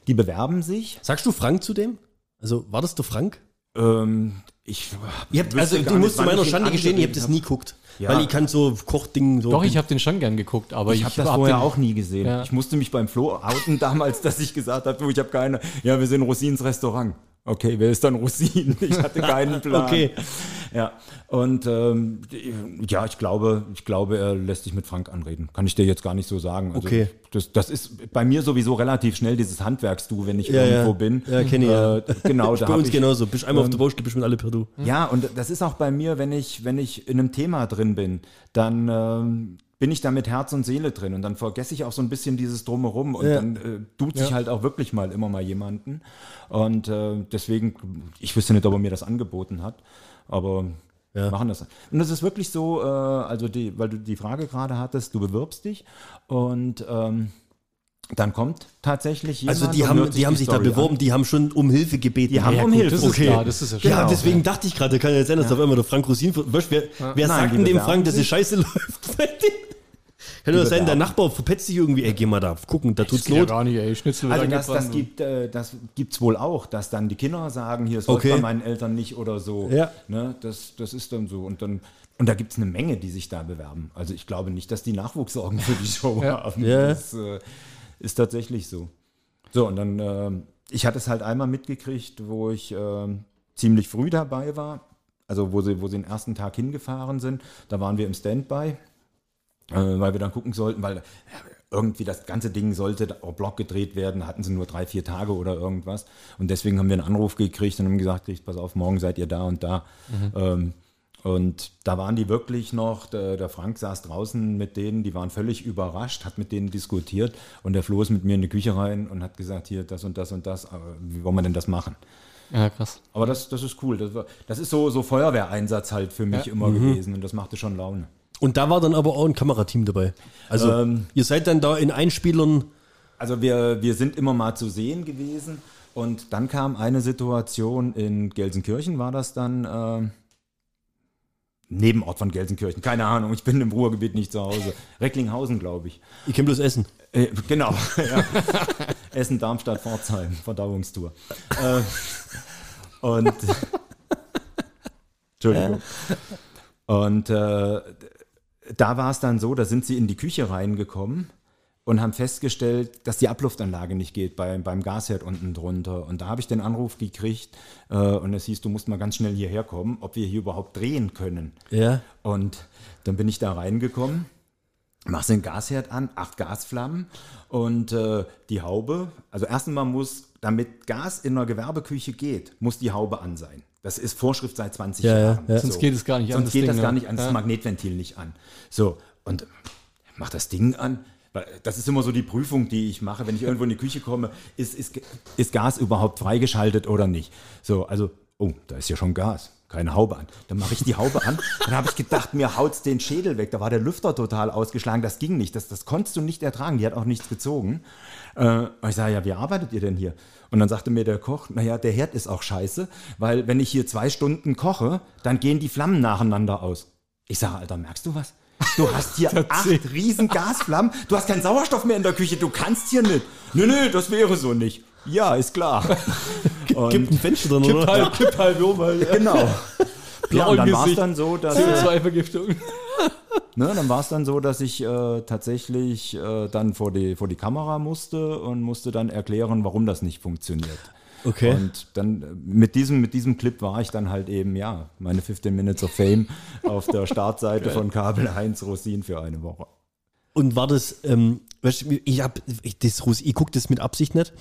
Die bewerben sich. Sagst du Frank zu dem? Also war das der Frank? Ähm, ich Ihr habt, also du musst zu meiner Schande gestehen, ich habe angeredet das nie geguckt. Ja. Weil ich kann so Kochdingen so. Doch, ich habe den schon gern geguckt, aber Ich ich, habe das hab vorher den, auch nie gesehen. Ja. Ich musste mich beim Flo outen damals, dass ich gesagt habe, du, ich habe keine, ja, wir sind Rosins Restaurant. Okay, wer ist dann Rosin? Ich hatte keinen Plan. Okay. Ja, und ähm, ja, ich glaube, ich glaube, er lässt sich mit Frank anreden. Kann ich dir jetzt gar nicht so sagen. Also, Okay. Das, das ist bei mir sowieso relativ schnell dieses Handwerksdu, wenn ich Ja, irgendwo ja. bin. Ja, kenn ich, ja. Äh, genau, da bei uns ich, genauso. Bist einmal auf der Baustelle, bist mit alle per Du. ja, und das ist auch bei mir, wenn ich, wenn ich in einem Thema drin bin, dann ähm, bin ich da mit Herz und Seele drin und dann vergesse ich auch so ein bisschen dieses Drumherum und Ja. dann äh, tut sich halt auch wirklich mal immer mal jemanden. Und äh, deswegen, ich wüsste nicht, ob er mir das angeboten hat, aber Ja. machen das. Und das ist wirklich so, äh, also die, weil du die Frage gerade hattest, du bewirbst dich und ähm, dann kommt tatsächlich jemand. Also die haben, die haben sich da Story an. beworben, die haben schon um Hilfe gebeten. Die haben Ja, um gut, Hilfe. das ist Okay. klar, das ist ja. Ja, deswegen dachte ich gerade, kann ja sein, dass auf einmal der Frank Rosin, wer, wer Nein, sagt denn dem Frank, dass es scheiße läuft? Kann ja sein, der. Nachbar verpetzt sich irgendwie, ey, geh mal da gucken, da tut's geht ja Not. gar nicht, ey. Schnitzel Also das, das gibt äh, das gibt's wohl auch, dass dann die Kinder sagen, hier es Okay. bei meinen Eltern nicht oder so. Ja. Ne, das, das ist dann so. Und dann und da gibt es eine Menge, die sich da bewerben. Also ich glaube nicht, dass die Nachwuchssorgen für die Show Ja. haben. Ja. Das äh, ist tatsächlich so. So, und dann, ähm, ich hatte es halt einmal mitgekriegt, wo ich ähm, ziemlich früh dabei war. Also wo sie, wo sie den ersten Tag hingefahren sind. Da waren wir im Standby äh, weil wir dann gucken sollten, weil irgendwie das ganze Ding sollte auf Block gedreht werden, hatten sie nur drei, vier Tage oder irgendwas. Und deswegen haben wir einen Anruf gekriegt und haben gesagt, kriegt, pass auf, morgen seid ihr da und da. Ähm, und da waren die wirklich noch, der, der Frank saß draußen mit denen, die waren völlig überrascht, hat mit denen diskutiert und der Flo ist mit mir in die Küche rein und hat gesagt, hier das und das und das, aber wie wollen wir denn das machen? Ja, krass. Aber das, das ist cool. Das, war, das ist so, so Feuerwehreinsatz halt für mich Ja. immer gewesen und das machte schon Laune. Und da war dann aber auch ein Kamerateam dabei. Also Ähm. ihr seid dann da in Einspielern. Also wir, wir sind immer mal zu sehen gewesen und dann kam eine Situation in Gelsenkirchen, war das dann ähm, Nebenort von Gelsenkirchen, keine Ahnung, ich bin im Ruhrgebiet nicht zu Hause. Recklinghausen, glaube ich. Ich kenne bloß Essen. Äh, genau, ja. Essen, Darmstadt, Pforzheim, Verdauungstour. äh, und Entschuldigung. Und äh, da war es dann so, da sind sie in die Küche reingekommen und haben festgestellt, dass die Abluftanlage nicht geht bei, beim Gasherd unten drunter. Und da habe ich den Anruf gekriegt äh, und es hieß, du musst mal ganz schnell hierher kommen, ob wir hier überhaupt drehen können. Ja. Und dann bin ich da reingekommen, machst den Gasherd an, acht Gasflammen und äh, die Haube. Also erstens mal muss, damit Gas in einer Gewerbeküche geht, muss die Haube an sein. Das ist Vorschrift seit 20 Ja, ja, Jahren. ja. Sonst geht es gar nicht an, Sonst das geht Ding, das ne? gar nicht an, das. Magnetventil nicht an. So, und mach das Ding an. Weil Das ist immer so die Prüfung, die ich mache, wenn ich irgendwo in die Küche komme, ist, ist, ist Gas überhaupt freigeschaltet oder nicht? So, also, oh, da ist ja schon Gas. Keine Haube an. Dann mache ich die Haube an. Dann habe ich gedacht, mir haut's den Schädel weg. Da war der Lüfter total ausgeschlagen. Das ging nicht. Das, das konntest du nicht ertragen. Die hat auch nichts gezogen. Äh, und ich sage, ja, wie arbeitet ihr denn hier? Und dann sagte mir der Koch, naja, der Herd ist auch scheiße, weil wenn ich hier zwei Stunden koche, dann gehen die Flammen nacheinander aus. Ich sage, Alter, merkst du was? Du hast hier acht riesen Gasflammen, du hast keinen Sauerstoff mehr in der Küche, du kannst hier nicht. Nö, nö, das wäre so nicht. Ja, ist klar. Und, Gibt ein Fenster dann, oder? Halb, kipp halb um, halt. genau. Ja, und dann war es dann so, dass äh, CO2-Vergiftung. Ne, dann war es dann so, dass ich äh, tatsächlich äh, dann vor die, vor die Kamera musste und musste dann erklären, warum das nicht funktioniert. Okay. Und dann äh, mit diesem, mit diesem Clip war ich dann halt eben, ja, meine 15 Minutes of Fame auf der Startseite von Kabel 1 Rosin für eine Woche. Und war das, ähm, weißt du, ich hab, ich, das, ich gucke das mit Absicht nicht,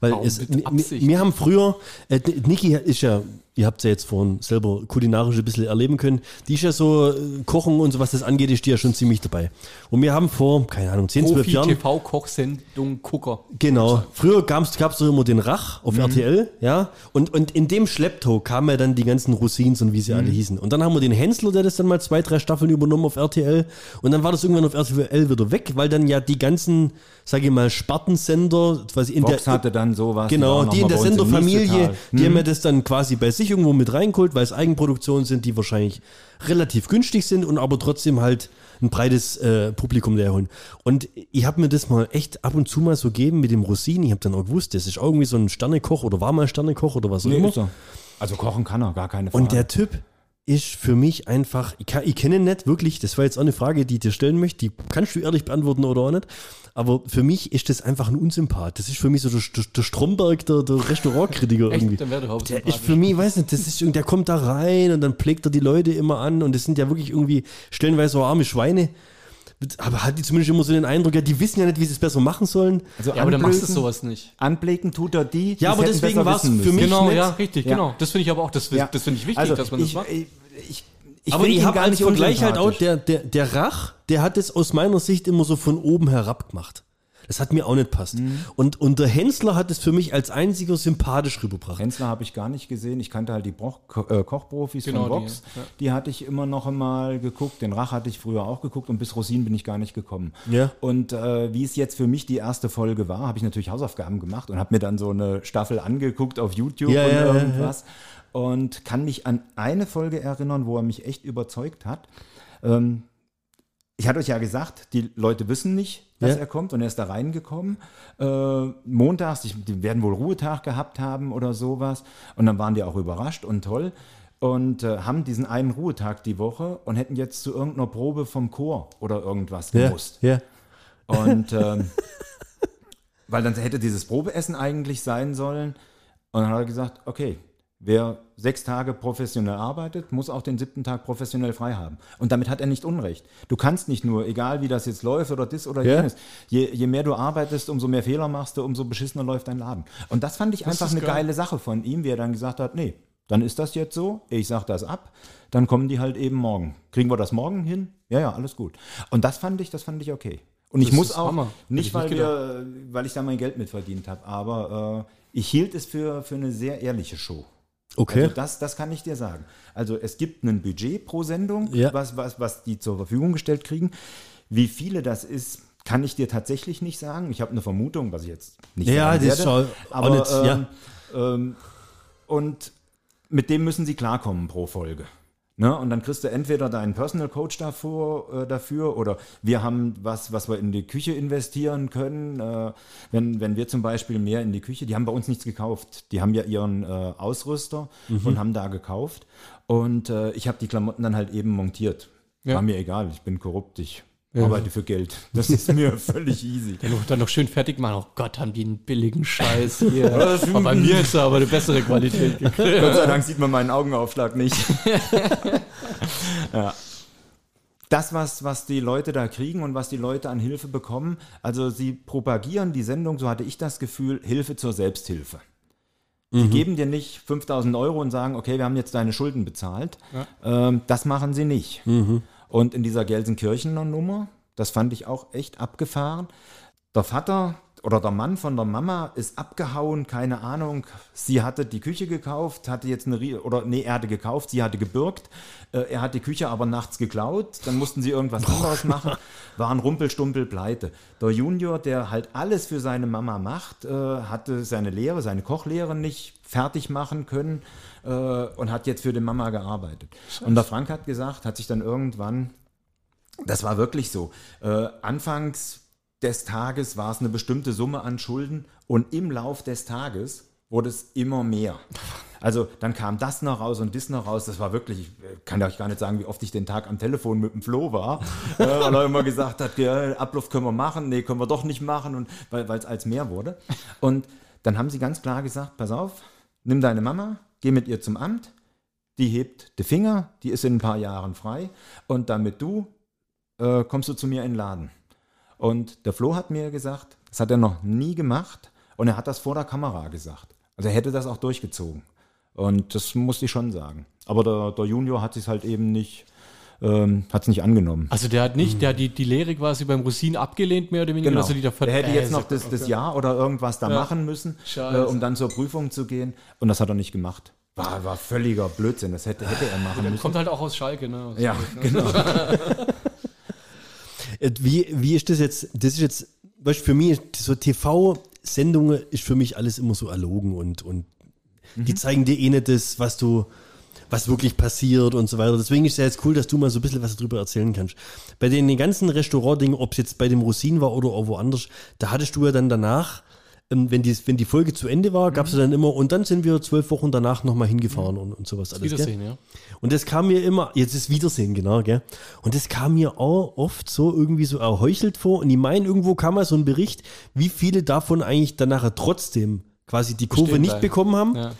weil Warum es, mit mi- mi- Absicht? wir haben früher, äh, Niki ist ja, ihr habt ja jetzt vorhin selber kulinarisch ein bisschen erleben können, die ist ja so, äh, Kochen und so was das angeht, ist die ja schon ziemlich dabei. Und wir haben vor, keine Ahnung, 10, 12 Jahren, Profi-TV-Kochsendung Gucker. Genau. Früher gab es doch immer den Rach Mhm. auf RTL, ja. Und, und in dem Schlepptau kamen ja dann die ganzen Rosins und wie sie Mhm. alle hießen. Und dann haben wir den Hensler, der das dann mal zwei, drei Staffeln übernommen auf RTL. Und dann war das irgendwann auf RTL wieder weg, weil dann ja die ganzen, sage ich mal, Spartensender, quasi in Vox der. hatte dann sowas. Genau, waren die in der Senderfamilie, die haben ja das dann quasi bei sich irgendwo mit reingeholt, weil es Eigenproduktionen sind, die wahrscheinlich relativ günstig sind und aber trotzdem halt ein breites äh, Publikum leer holen. Und ich habe mir das mal echt ab und zu mal so gegeben mit dem Rosin. Ich habe dann auch gewusst, das ist irgendwie so ein Sternekoch oder war mal Sternekoch oder was auch Nee, immer. er. Also kochen kann er, gar keine Frage. Und der Typ ist für mich einfach, ich, kann, ich kenne ihn nicht wirklich, das war jetzt auch eine Frage, die ich dir stellen möchte, die kannst du ehrlich beantworten oder auch nicht, aber für mich ist das einfach ein Unsympath. Das ist für mich so der, der, der Stromberg der, der Restaurantkritiker irgendwie. Echt, der ist für mich, weiß nicht, das ist, irgendwie- der kommt da rein und dann pflegt er die Leute immer an und das sind ja wirklich irgendwie stellenweise so arme Schweine. Aber hat die zumindest immer so den Eindruck, ja, die wissen ja nicht, wie sie es besser machen sollen. also Ja, aber dann machst du sowas nicht. Anblicken tut er die. Ja, aber deswegen war's wissen für mich- Genau, nett. ja, richtig, Ja. genau. Das finde ich aber auch, das, Ja. das finde ich wichtig, Also, dass man das ich, macht. Ich, ich, ich aber ich habe gar als nicht Vergleich halt auch, der, der, der Rach, der hat es aus meiner Sicht immer so von oben herab gemacht. Das hat mir auch nicht passt. Mhm. Und, und der Hensler hat es für mich als einziger sympathisch rübergebracht. Hensler habe ich gar nicht gesehen. Ich kannte halt die Broch Ko äh, Kochprofis Genau, von die, Vox. ja. Die, hatte ich immer noch einmal geguckt. Den Rach hatte ich früher auch geguckt und bis Rosin bin ich gar nicht gekommen. Ja. Und äh, wie es jetzt für mich die erste Folge war, habe ich natürlich Hausaufgaben gemacht und habe mir dann so eine Staffel angeguckt auf YouTube Ja, und ja, ja, irgendwas. Und kann mich an eine Folge erinnern, wo er mich echt überzeugt hat. Ähm, ich hatte euch ja gesagt, die Leute wissen nicht, dass Ja. er kommt und er ist da reingekommen. Äh, montags, ich, die werden wohl Ruhetag gehabt haben oder sowas. Und dann waren die auch überrascht und toll und äh, haben diesen einen Ruhetag die Woche und hätten jetzt zu irgendeiner Probe vom Chor oder irgendwas Ja, gemusst. ja. Und ähm, weil dann hätte dieses Probeessen eigentlich sein sollen. Und dann hat er gesagt, okay, Wer sechs Tage professionell arbeitet, muss auch den siebten Tag professionell frei haben. Und damit hat er nicht Unrecht. Du kannst nicht nur, egal wie das jetzt läuft oder das oder Ja. jenes, je, je mehr du arbeitest, umso mehr Fehler machst du, umso beschissener läuft dein Laden. Und das fand ich einfach ist eine geil. geile Sache von ihm, wie er dann gesagt hat, nee, dann ist das jetzt so, ich sag das ab, dann kommen die halt eben morgen. Kriegen wir das morgen hin? Ja, ja, alles gut. Und das fand ich, das fand ich okay. Und ich Das muss ist auch, Hammer. Nicht ich weil, nicht wir, weil ich da mein Geld mitverdient habe, aber äh, ich hielt es für, für eine sehr ehrliche Show. Okay. Also das, das kann ich dir sagen. Also es gibt ein Budget pro Sendung, Ja. was, was, was die zur Verfügung gestellt kriegen. Wie viele das ist, kann ich dir tatsächlich nicht sagen. Ich habe eine Vermutung, was ich jetzt nicht Ja, sagen das ist werde. auch Aber ja. ähm, ähm, und mit dem müssen sie klarkommen pro Folge. Ne? Und dann kriegst du entweder deinen Personal Coach davor, äh, dafür oder wir haben was, was wir in die Küche investieren können. Äh, wenn, wenn wir zum Beispiel mehr in die Küche, die haben bei uns nichts gekauft. Die haben ja ihren äh, Ausrüster und haben da gekauft. Und äh, ich habe die Klamotten dann halt eben montiert. Ja. War mir egal, ich bin korrupt, ich arbeite für Geld. Das ist mir völlig easy. Dann noch, dann noch schön fertig machen. Oh Gott, haben die einen billigen Scheiß hier. aber bei mir ist er aber eine bessere Qualität gekriegt. Gott sei Dank sieht man meinen Augenaufschlag nicht. ja. Das, was, was die Leute da kriegen und was die Leute an Hilfe bekommen, also sie propagieren die Sendung, so hatte ich das Gefühl, Hilfe zur Selbsthilfe. Die geben dir nicht 5000 Euro und sagen, okay, wir haben jetzt deine Schulden bezahlt. Ähm, das machen sie nicht. Und in dieser Gelsenkirchener Nummer, das fand ich auch echt abgefahren. Der Vater oder der Mann von der Mama ist abgehauen, keine Ahnung. Sie hatte die Küche gekauft, hatte jetzt eine, oder nee, er hatte gekauft, sie hatte gebürgt. Äh, er hat die Küche aber nachts geklaut, dann mussten sie irgendwas anderes machen, waren rumpelstumpel pleite. Der Junior, der halt alles für seine Mama macht, äh, hatte seine Lehre, seine Kochlehre nicht fertig machen können äh, und hat jetzt für die Mama gearbeitet. Und der Frank hat gesagt, hat sich dann irgendwann das war wirklich so. Äh, anfangs des Tages war es eine bestimmte Summe an Schulden und im Lauf des Tages wurde es immer mehr. Also dann kam das noch raus und das noch raus. Das war wirklich, ich äh, kann euch gar nicht sagen, wie oft ich den Tag am Telefon mit dem Flo war, äh, weil er immer gesagt hat, ja, Ablauf können wir machen, nee, können wir doch nicht machen, und weil es als mehr wurde. Und dann haben sie ganz klar gesagt, pass auf, nimm deine Mama, geh mit ihr zum Amt, die hebt die Finger, die ist in ein paar Jahren frei und damit du äh, kommst du zu mir in den Laden. Und der Flo hat mir gesagt, das hat er noch nie gemacht und er hat das vor der Kamera gesagt. Also er hätte das auch durchgezogen. Und das musste ich schon sagen. Aber der, der Junior hat sich halt eben nicht, ähm, hat es nicht angenommen. Also der hat nicht, der hat die, die Lehre quasi beim Rosin abgelehnt, mehr oder weniger. Genau. dass er die davon- er hätte Äh, jetzt noch so- das, das okay. Jahr oder irgendwas da Ja. machen müssen, äh, um dann zur Prüfung zu gehen. Und das hat er nicht gemacht. War, war völliger Blödsinn. Das hätte, hätte er machen müssen. Kommt halt auch aus Schalke, ne? Aus Ja, Schalke, ne? genau. Äh, Wie, wie ist das jetzt? Das ist jetzt, weißt, du, für mich, so TV-Sendungen ist für mich alles immer so erlogen und, und die zeigen dir eh nicht das, was du, was wirklich passiert und so weiter. Deswegen ist es ja jetzt cool, dass du mal so ein bisschen was darüber erzählen kannst. Bei den, den ganzen Restaurant-Dingen, ob es jetzt bei dem Rosin war oder auch woanders, da hattest du ja dann danach, ähm, wenn die, wenn die Folge zu Ende war, gab es ja dann immer, und dann sind wir zwölf Wochen danach nochmal hingefahren und, und sowas alles. gell? Wiedersehen, ja. Und das kam mir immer, jetzt ist Wiedersehen, genau, gell? Und das kam mir auch oft so irgendwie so erheuchelt vor. Und ich meine, irgendwo kam mal so ein Bericht, wie viele davon eigentlich dann nachher trotzdem quasi die Kurve Bestehen nicht bleiben. bekommen haben. Ja.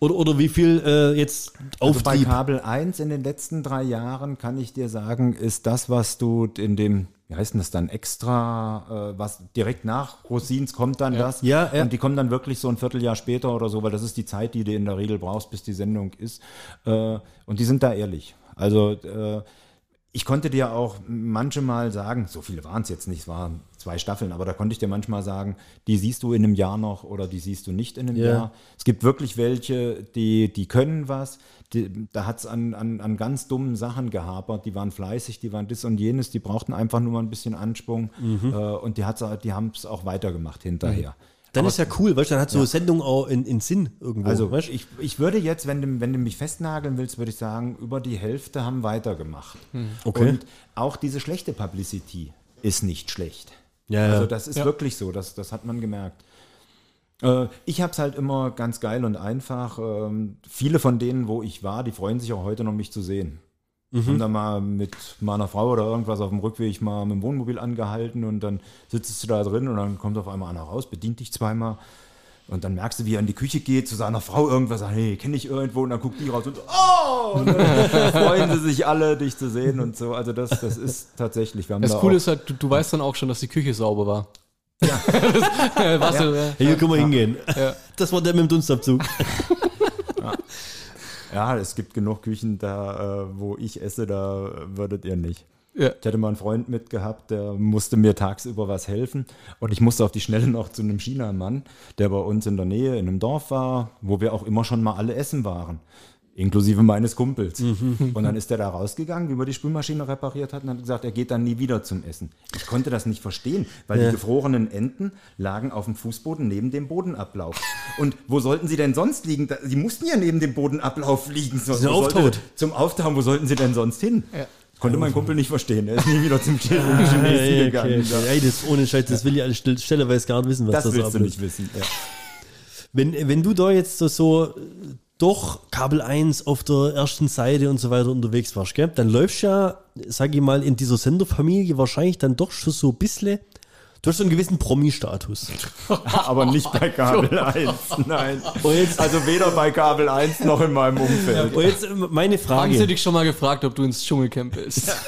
Oder, oder wie viel äh, jetzt Also bei. Kabel 1 in den letzten drei Jahren kann ich dir sagen, ist das, was du in dem, wie heißt denn das dann, extra, äh, was direkt nach Rosins kommt dann das. Ja, ja. Und die kommen dann wirklich so ein Vierteljahr später oder so, weil das ist die Zeit, die du in der Regel brauchst, bis die Sendung ist. Äh, und die sind da ehrlich. Also äh, ich konnte dir auch manchmal sagen, so viele waren es jetzt nicht, es waren zwei Staffeln, aber da konnte ich dir manchmal sagen, die siehst du in einem Jahr noch oder die siehst du nicht in einem Ja. Jahr. Es gibt wirklich welche, die, die können was. Die, da hat es an, an, an ganz dummen Sachen gehapert. Die waren fleißig, die waren das und jenes, die brauchten einfach nur mal ein bisschen Anschwung Mhm. äh, und die, die haben es auch weitergemacht hinterher. Dann ist ja cool, weißt du, dann hat so eine Sendung auch in, in Sinn irgendwo. Also weißt? ich, ich würde jetzt, wenn du, wenn du mich festnageln willst, würde ich sagen, über die Hälfte haben weitergemacht. Okay. Und auch diese schlechte Publicity ist nicht schlecht. Ja. Also das ist Ja. wirklich so, das, das hat man gemerkt. Äh, Ich habe es halt immer ganz geil und einfach. Ähm, Viele von denen, wo ich war, die freuen sich auch heute noch, mich zu sehen. Mhm. Haben da mal mit meiner Frau oder irgendwas auf dem Rückweg mal mit dem Wohnmobil angehalten und dann sitzt du da drin und dann kommt auf einmal einer raus, bedient dich zweimal. Und dann merkst du, wie er in die Küche geht, zu seiner Frau irgendwas sagt, hey, kenne ich irgendwo? Und dann guckt die raus und so, oh! Und dann freuen sie sich alle, dich zu sehen und so. Also das, das ist tatsächlich, wir haben Das da Coole ist halt, du, du weißt dann auch schon, dass die Küche sauber war. Ja. das, warst du, ja. Hier können wir hingehen. Ja. Das war der mit dem Dunstabzug. ja, es gibt genug Küchen da, äh, wo ich esse, da würdet ihr nicht. Ja. Ich hatte mal einen Freund mitgehabt, der musste mir tagsüber was helfen. Und ich musste auf die Schnelle noch zu einem Chinamann, der bei uns in der Nähe in einem Dorf war, wo wir auch immer schon mal alle essen waren. Inklusive meines Kumpels. Und dann ist der da rausgegangen, wie wir die Spülmaschine repariert hatten, und hat gesagt, er geht dann nie wieder zum Essen. Ich konnte das nicht verstehen, weil die gefrorenen Enten lagen auf dem Fußboden neben dem Bodenablauf. Und wo sollten sie denn sonst liegen? Sie mussten ja neben dem Bodenablauf liegen. Sollte- auftaut. Zum Auftauen, wo sollten sie denn sonst hin? Ja. Konnte mein Kumpel nicht verstehen. Er ist nie wieder zum Chin- Chinesen Ey, gegangen. okay, okay. Ey, das ohne Scheiß, das will ich alle Stelle- stelleweise gar nicht wissen, was Das da so willst du nicht wissen. Ja. Wenn, wenn du da jetzt so, so doch Kabel 1 auf der ersten Seite und so weiter unterwegs warst, gell? dann läufst du ja, sag ich mal, in dieser Senderfamilie wahrscheinlich dann doch schon so ein bisschen, du hast so einen gewissen Promi-Status. Aber nicht bei Kabel 1, nein. Und jetzt, Also weder bei Kabel 1 noch in meinem Umfeld. und jetzt äh, meine Haben sie Frage. dich schon mal gefragt, ob du ins Dschungelcamp bist?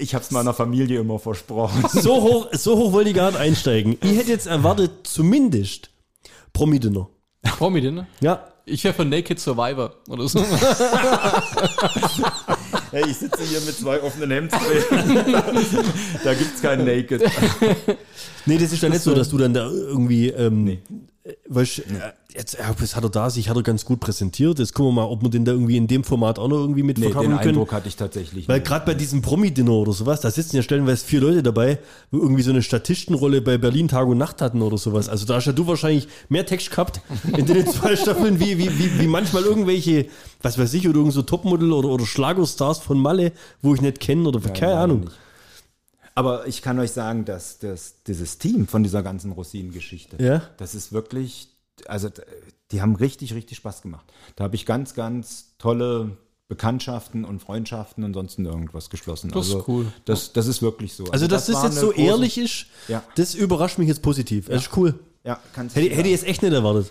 Ich habe es meiner Familie immer versprochen. So hoch, so hoch wollte ich gar nicht einsteigen. Ich hätte jetzt erwartet, zumindest Promi-Dinner. Promi, ne? Ja, Ich wäre von Naked Survivor oder so. Hey, ich sitze hier mit zwei offenen Hemdsträhnen. da gibt es kein Naked. Nee, das ist ja nicht so, dass du dann da irgendwie, ähm, äh, weißt, jetzt, was hat er da sich, hat er ganz gut präsentiert. Jetzt gucken wir mal, ob wir den da irgendwie in dem Format auch noch irgendwie mit Nee, den verkaufen können. Eindruck hatte ich tatsächlich Weil gerade bei diesem Promi-Dinner oder sowas, da sitzen ja stellenweise vier Leute dabei, wo irgendwie so eine Statistenrolle bei Berlin Tag und Nacht hatten oder sowas. Also da hast ja du wahrscheinlich mehr Text gehabt in den zwei Staffeln, wie, wie, wie, wie manchmal irgendwelche, was weiß ich, oder irgend so Topmodel oder, oder Schlagerstars von Malle, wo ich nicht kenne oder keine Nein, Ahnung. nicht. Aber ich kann euch sagen, dass, dass dieses Team von dieser ganzen Rosinen-Geschichte, Ja. das ist wirklich, also die haben richtig, richtig Spaß gemacht. Da habe ich ganz, ganz tolle Bekanntschaften und Freundschaften und sonst irgendwas geschlossen. Das ist also, cool. Das, das ist wirklich so. Also, dass das, war jetzt so große- ehrlich ist, Ja. das überrascht mich jetzt positiv. Das ist cool. Ja, kannst Hätte, hätte ich jetzt echt nicht erwartet.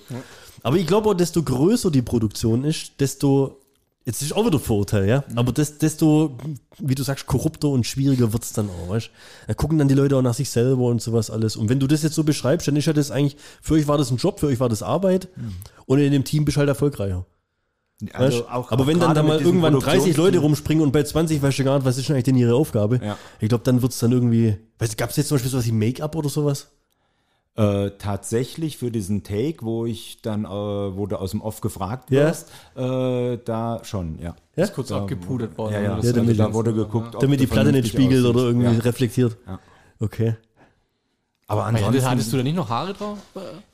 Aber ich glaube auch, desto größer die Produktion ist, desto, jetzt ist auch wieder Vorurteil, ja, aber des, desto, wie du sagst, korrupter und schwieriger wird es dann auch, weißt Da gucken dann die Leute auch nach sich selber und sowas alles. Und wenn du das jetzt so beschreibst, dann ist ja das eigentlich, für euch war das ein Job, für euch war das Arbeit und in dem Team bist du halt erfolgreicher. Also weißt? auch, aber auch wenn dann da mal irgendwann 30 Leute rumspringen und bei 20 weißt du gar nicht, was ist denn eigentlich denn ihre Aufgabe? Ja. Ich glaube, dann wird es dann irgendwie, weißt du, gab es jetzt zum Beispiel sowas wie Make-up oder sowas? Äh, tatsächlich für diesen Take, wo ich dann, äh, wo du aus dem Off gefragt Ja. wirst, äh, da schon, ja. Ja? Ist kurz abgepudert worden. Ja, ja, das Ja, also damit- da wurde geguckt, Damit die Platte nicht spiegelt oder irgendwie Ja. reflektiert. Ja. Okay. Aber Ja, ansonsten, hattest du da nicht noch Haare drauf?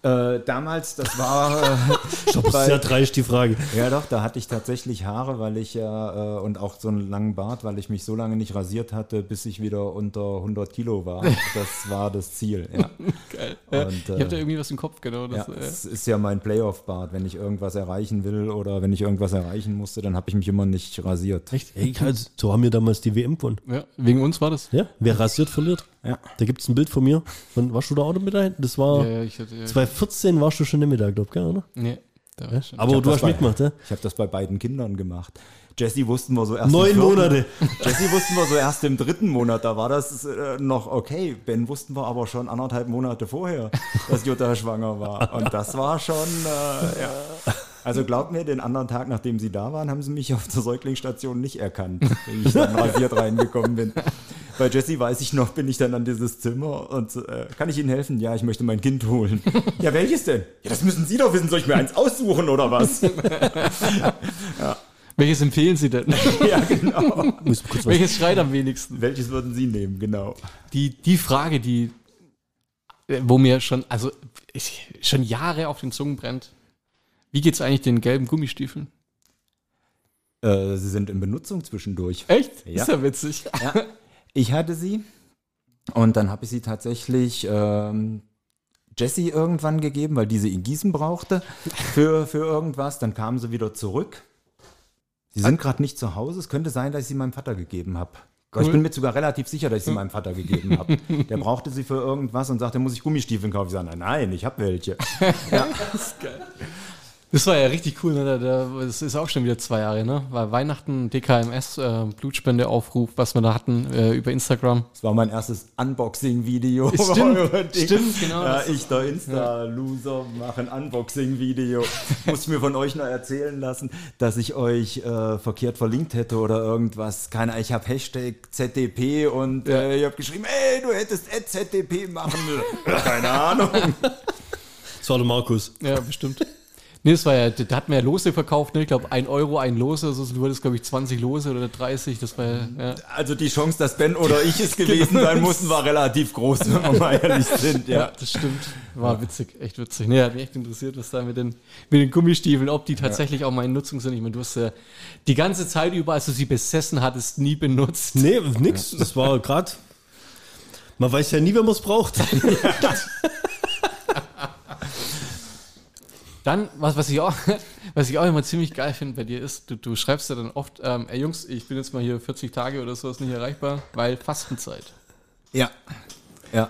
äh, damals, das war, äh, Das ist bei- sehr dreist die Frage. ja doch, da hatte ich tatsächlich Haare, weil ich ja, äh, und auch so einen langen Bart, weil ich mich so lange nicht rasiert hatte, bis ich wieder unter 100 Kilo war. Das war das Ziel, ja. Geil. Ja, Und, ich äh, habe da irgendwie was im Kopf, genau. Ja, Das, äh, es ist ja mein Playoff-Bart. Wenn ich irgendwas erreichen will oder wenn ich irgendwas erreichen musste, dann habe ich mich immer nicht rasiert. Echt? Ey, Karl, so haben wir damals die WM gewonnen. ja, wegen uns war das. Ja, wer rasiert, verliert. Ja. Da gibt es ein Bild von mir. Wann warst du da auch mit da hinten? Das war Ja, ja, ich hatte, ja, 2014 warst du schon nicht mit da, glaub ich, oder? nee, da war ich schon. Aber du hast bei- mitgemacht, ja? Ich habe das bei beiden Kindern gemacht. Jesse wussten wir so erst. im Neun Monate. Jesse wussten wir so erst im dritten Monat. Da war das äh, noch okay. Ben wussten wir aber schon anderthalb Monate vorher, dass Jutta schwanger war. Und das war schon, äh, ja. Also glaubt mir, den anderen Tag, nachdem sie da waren, haben sie mich auf der Säuglingsstation nicht erkannt, wenn ich dann rasiert reingekommen bin. Bei Jesse weiß ich noch, bin ich dann an dieses Zimmer und äh, kann ich Ihnen helfen? Ja, ich möchte mein Kind holen. Ja, welches denn? Ja, das müssen Sie doch wissen. Soll ich mir eins aussuchen oder was? Welches empfehlen Sie denn? ja, genau. Welches schreit am wenigsten? Welches würden Sie nehmen? Genau. Die, die Frage, die, äh, wo mir schon, also ich, schon Jahre auf den Zungen brennt. Wie geht's eigentlich den gelben Gummistiefeln? Äh, sie sind in Benutzung zwischendurch. Echt? Ja. Ist ja witzig. Ja. Ich hatte sie und dann habe ich sie tatsächlich ähm, Jessie irgendwann gegeben, weil diese in Gießen brauchte für, für irgendwas. Dann kamen sie wieder zurück. Sie sind gerade nicht zu Hause. Es könnte sein, dass ich sie meinem Vater gegeben habe. Ich bin mir sogar relativ sicher, dass ich sie meinem Vater gegeben habe. Der brauchte sie für irgendwas und sagte, muss ich Gummistiefeln kaufen? Ich sage, nein, nein, ich habe welche. Das war ja richtig cool, ne? Da, da, das ist auch schon wieder zwei Jahre, ne? War Weihnachten, DKMS, äh, Blutspendeaufruf, was wir da hatten äh, über Instagram. Das war mein erstes Unboxing-Video. Stimmt, stimmt, genau. Ja, Das- ich, der Insta-Loser, mache ein Unboxing-Video. Muss ich mir von euch noch erzählen lassen, dass ich euch äh, verkehrt verlinkt hätte oder irgendwas. Keine Ahnung, ich habe Hashtag ZDP und Ja. äh, ich habe geschrieben, ey, du hättest ZDP machen müssen. Keine Ahnung. Das war der Markus. Ja, bestimmt. Nee, das war ja, da hatten wir ja Lose verkauft, ne? Ich glaube, ein Euro, ein Lose, also du wolltest, glaube ich, 20 Lose oder 30, das war ja, ja. Also die Chance, dass Ben oder ich es gewesen sein mussten, war relativ groß, wenn wir mal ehrlich sind. Ja, Ja. das stimmt. War witzig, echt witzig. Nee, hat mich echt interessiert, was da mit den, mit den Gummistiefeln, ob die tatsächlich auch mal in Nutzung sind. Ich meine, du hast ja die ganze Zeit über, als du sie besessen hattest, nie benutzt. Nee, nix. Das war gerade. Man weiß ja nie, wenn man es braucht. Dann, was, was, ich auch, was ich auch immer ziemlich geil finde bei dir ist, du, du schreibst ja dann oft, ähm, ey Jungs, ich bin jetzt mal hier 40 Tage oder sowas nicht erreichbar, weil Fastenzeit. Ja. Ja.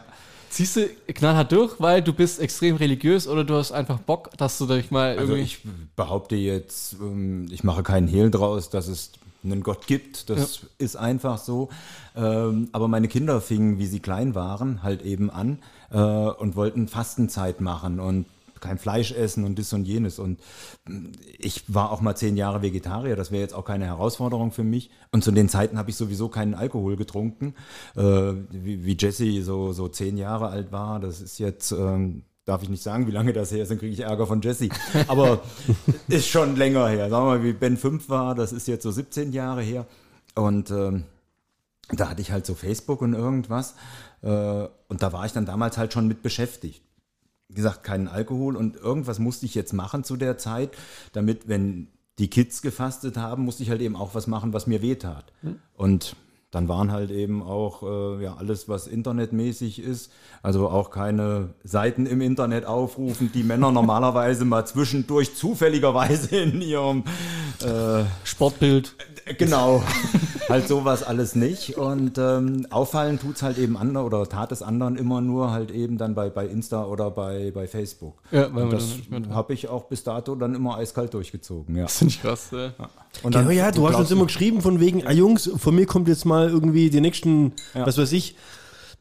Ziehst du knallhart durch, weil du bist extrem religiös oder du hast einfach Bock, dass du dich mal Also irgendwie... ich behaupte jetzt, ähm, ich mache keinen Hehl draus, dass es einen Gott gibt. Das ist einfach so. Ähm, Aber meine Kinder fingen, wie sie klein waren, halt eben an äh, und wollten Fastenzeit machen und kein Fleisch essen und das und jenes. Und mm, ich war auch mal zehn Jahre Vegetarier, das wäre jetzt auch keine Herausforderung für mich. Und zu den Zeiten habe ich sowieso keinen Alkohol getrunken. Äh, wie, wie Jesse so, so zehn Jahre alt war, das ist jetzt, ähm, darf ich nicht sagen, wie lange das her ist, dann kriege ich Ärger von Jesse. Aber ist schon länger her. Sagen wir mal, wie Ben 5 war, das ist jetzt so 17 Jahre her. Und ähm, da hatte ich halt so Facebook und irgendwas. Äh, und da war ich dann damals halt schon mit beschäftigt. Wie gesagt, keinen Alkohol und irgendwas musste ich jetzt machen zu der Zeit, damit, wenn die Kids gefastet haben, musste ich halt eben auch was machen, was mir wehtat. Und dann waren halt eben auch äh, ja, alles, was internetmäßig ist, also auch keine Seiten im Internet aufrufen, die Männer normalerweise mal zwischendurch zufälligerweise in ihrem äh, Sportbild. Genau, halt sowas alles nicht. Und ähm, auffallen tut's halt eben anderen oder tat es anderen immer nur halt eben dann bei, bei Insta oder bei, bei Facebook. Ja, weil Und das habe ich auch bis dato dann immer eiskalt durchgezogen, ja. Das finde ich krass. Ja. Und Genau, dann- ja, du hast glaubst uns immer geschrieben von wegen, ah Jungs, von mir kommt jetzt mal irgendwie die nächsten, was weiß ich,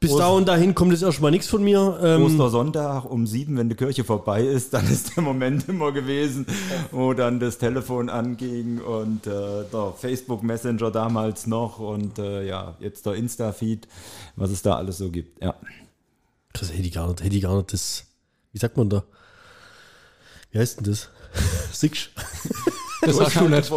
bis da und dahin kommt jetzt erstmal nichts von mir. Ähm, Ostersonntag um sieben, wenn die Kirche vorbei ist, dann ist der Moment immer gewesen, wo dann das Telefon anging und äh, der Facebook Messenger damals noch und äh, ja, jetzt der Insta-Feed, was es da alles so gibt. Ja. das hätte ich gar nicht, hätte ich gar nicht das, wie sagt man da? Wie heißt denn das? Sicksch. Das hast du nicht.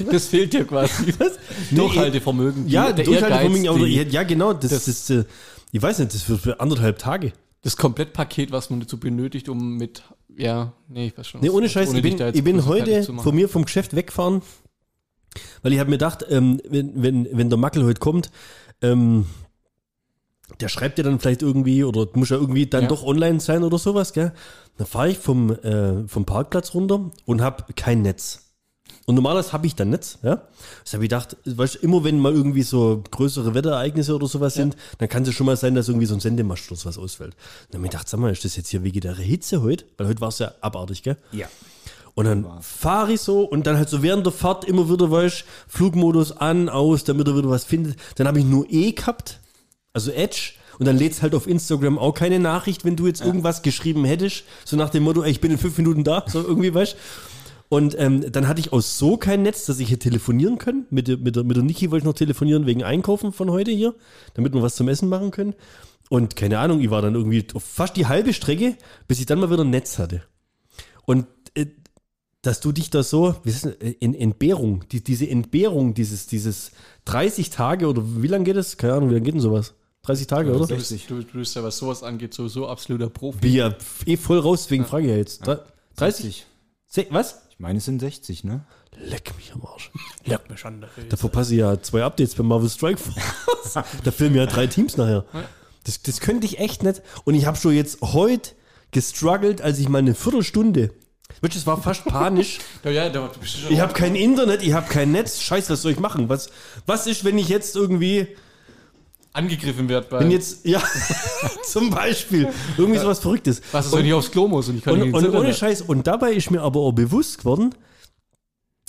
Das fehlt dir quasi. Durchhaltevermögen. Ja, der Durchhaltevermögen, Ehrgeiz, aber ja, genau, das, das- das, äh, ich weiß nicht, das für, für anderthalb Tage. das Komplettpaket, was man dazu benötigt, um mit, ja, nee, ich weiß schon. Nee, ohne Scheiß, ohne ich bin, ich bin heute von mir vom Geschäft weggefahren, weil ich habe mir gedacht, ähm, wenn, wenn, wenn der Mackel heute kommt, ähm, der schreibt ja dann vielleicht irgendwie oder muss ja irgendwie dann Ja. doch online sein oder sowas, gell? Dann fahre ich vom, äh, vom Parkplatz runter und habe kein Netz. Und normalerweise habe ich dann Netz, ja. Das habe ich gedacht, weißt du, immer wenn mal irgendwie so größere Wetterereignisse oder sowas sind, dann kann es schon mal sein, dass irgendwie so ein Sendemast oder sowas ausfällt. Dann habe ich gedacht, sag mal, ist das jetzt hier wegen der Hitze heute? Weil heute war es ja abartig, gell? Ja. Und dann fahre ich so und dann halt so während der Fahrt immer wieder, weißt Flugmodus an, aus, damit er wieder was findet. Dann habe ich nur E gehabt, also Edge. Und dann lädst halt auf Instagram auch keine Nachricht, wenn du jetzt irgendwas geschrieben hättest. So nach dem Motto, ey, ich bin in fünf Minuten da, so irgendwie, weißt Und ähm, dann hatte ich auch so kein Netz, dass ich hier telefonieren können. Mit der, mit der, mit der Niki wollte ich noch telefonieren wegen Einkaufen von heute hier, damit wir was zum Essen machen können. Und keine Ahnung, ich war dann irgendwie auf fast die halbe Strecke, bis ich dann mal wieder ein Netz hatte. Und äh, dass du dich da so, wie ist das, in Entbehrung, die, diese Entbehrung, dieses, dieses 30 Tage oder wie lange geht es? Keine Ahnung, wie lange geht denn sowas? 30 Tage, oder? Du bist, du, du bist ja, was sowas angeht, sowieso absoluter Profi. Bin ja eh voll raus, deswegen frage ich ja jetzt. Dre- 30? Se- Was? Ich meine, es sind 60, ne? Leck mich am Arsch. Leck mich an der Da verpasse ich ja zwei Updates bei Marvel Strike Force. da filmen ja drei Teams nachher. Das, das könnte ich echt nicht. Und ich habe schon jetzt heute gestruggelt, als ich mal eine Viertelstunde du, es war fast panisch. Ja, ja, da bist du schon Ich habe kein Internet, ich habe kein Netz. Scheiße, was soll ich machen? Was, was ist, wenn ich jetzt irgendwie, angegriffen wird bei. wenn jetzt, ja, zum Beispiel, irgendwie sowas Verrücktes. was ist, wenn ich aufs Klo muss und ich kann Und, nicht und ohne Internet? Scheiß, und dabei ist mir aber auch bewusst geworden,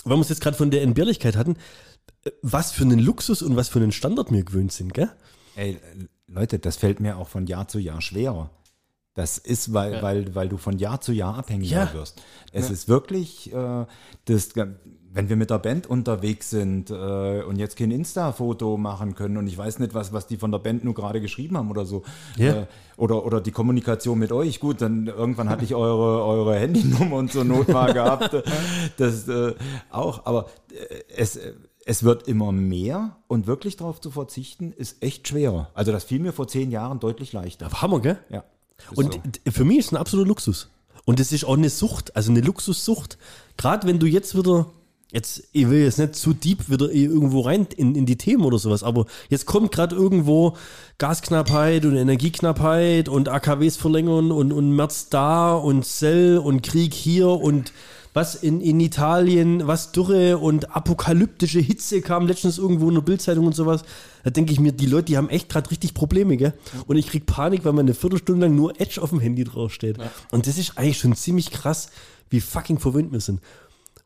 weil wir es jetzt gerade von der Entbehrlichkeit hatten, was für einen Luxus und was für einen Standard wir gewöhnt sind, gell? Ey, Leute, das fällt mir auch von Jahr zu Jahr schwerer. Das ist, weil, Ja. weil, weil du von Jahr zu Jahr abhängiger Ja. wirst. Es ist wirklich, äh, das, wenn wir mit der Band unterwegs sind äh, und jetzt kein Insta-Foto machen können und ich weiß nicht, was, was die von der Band nur gerade geschrieben haben oder so. Ja. Äh, oder, oder die Kommunikation mit euch. Gut, dann irgendwann hatte ich eure, eure Handynummer und so Not mal gehabt. Das äh, auch. Aber äh, es, es wird immer mehr und wirklich darauf zu verzichten, ist echt schwerer. Also das fiel mir vor zehn Jahren deutlich leichter. Hammer, gell? Ja. Und so. für mich ist es ein absoluter Luxus. Und es ist auch eine Sucht, also eine Luxussucht. Gerade wenn du jetzt wieder, jetzt, ich will jetzt nicht zu deep wieder irgendwo rein in, in die Themen oder sowas, aber jetzt kommt gerade irgendwo Gasknappheit und Energieknappheit und AKWs verlängern und, und März da und Cell und Krieg hier und was in, in Italien, was Dürre und apokalyptische Hitze kam letztens irgendwo in der Bildzeitung und sowas. Da denke ich mir, die Leute, die haben echt gerade richtig Probleme, gell? Und ich krieg Panik, weil man eine Viertelstunde lang nur Edge auf dem Handy draufsteht. Und das ist eigentlich schon ziemlich krass, wie fucking verwöhnt wir sind.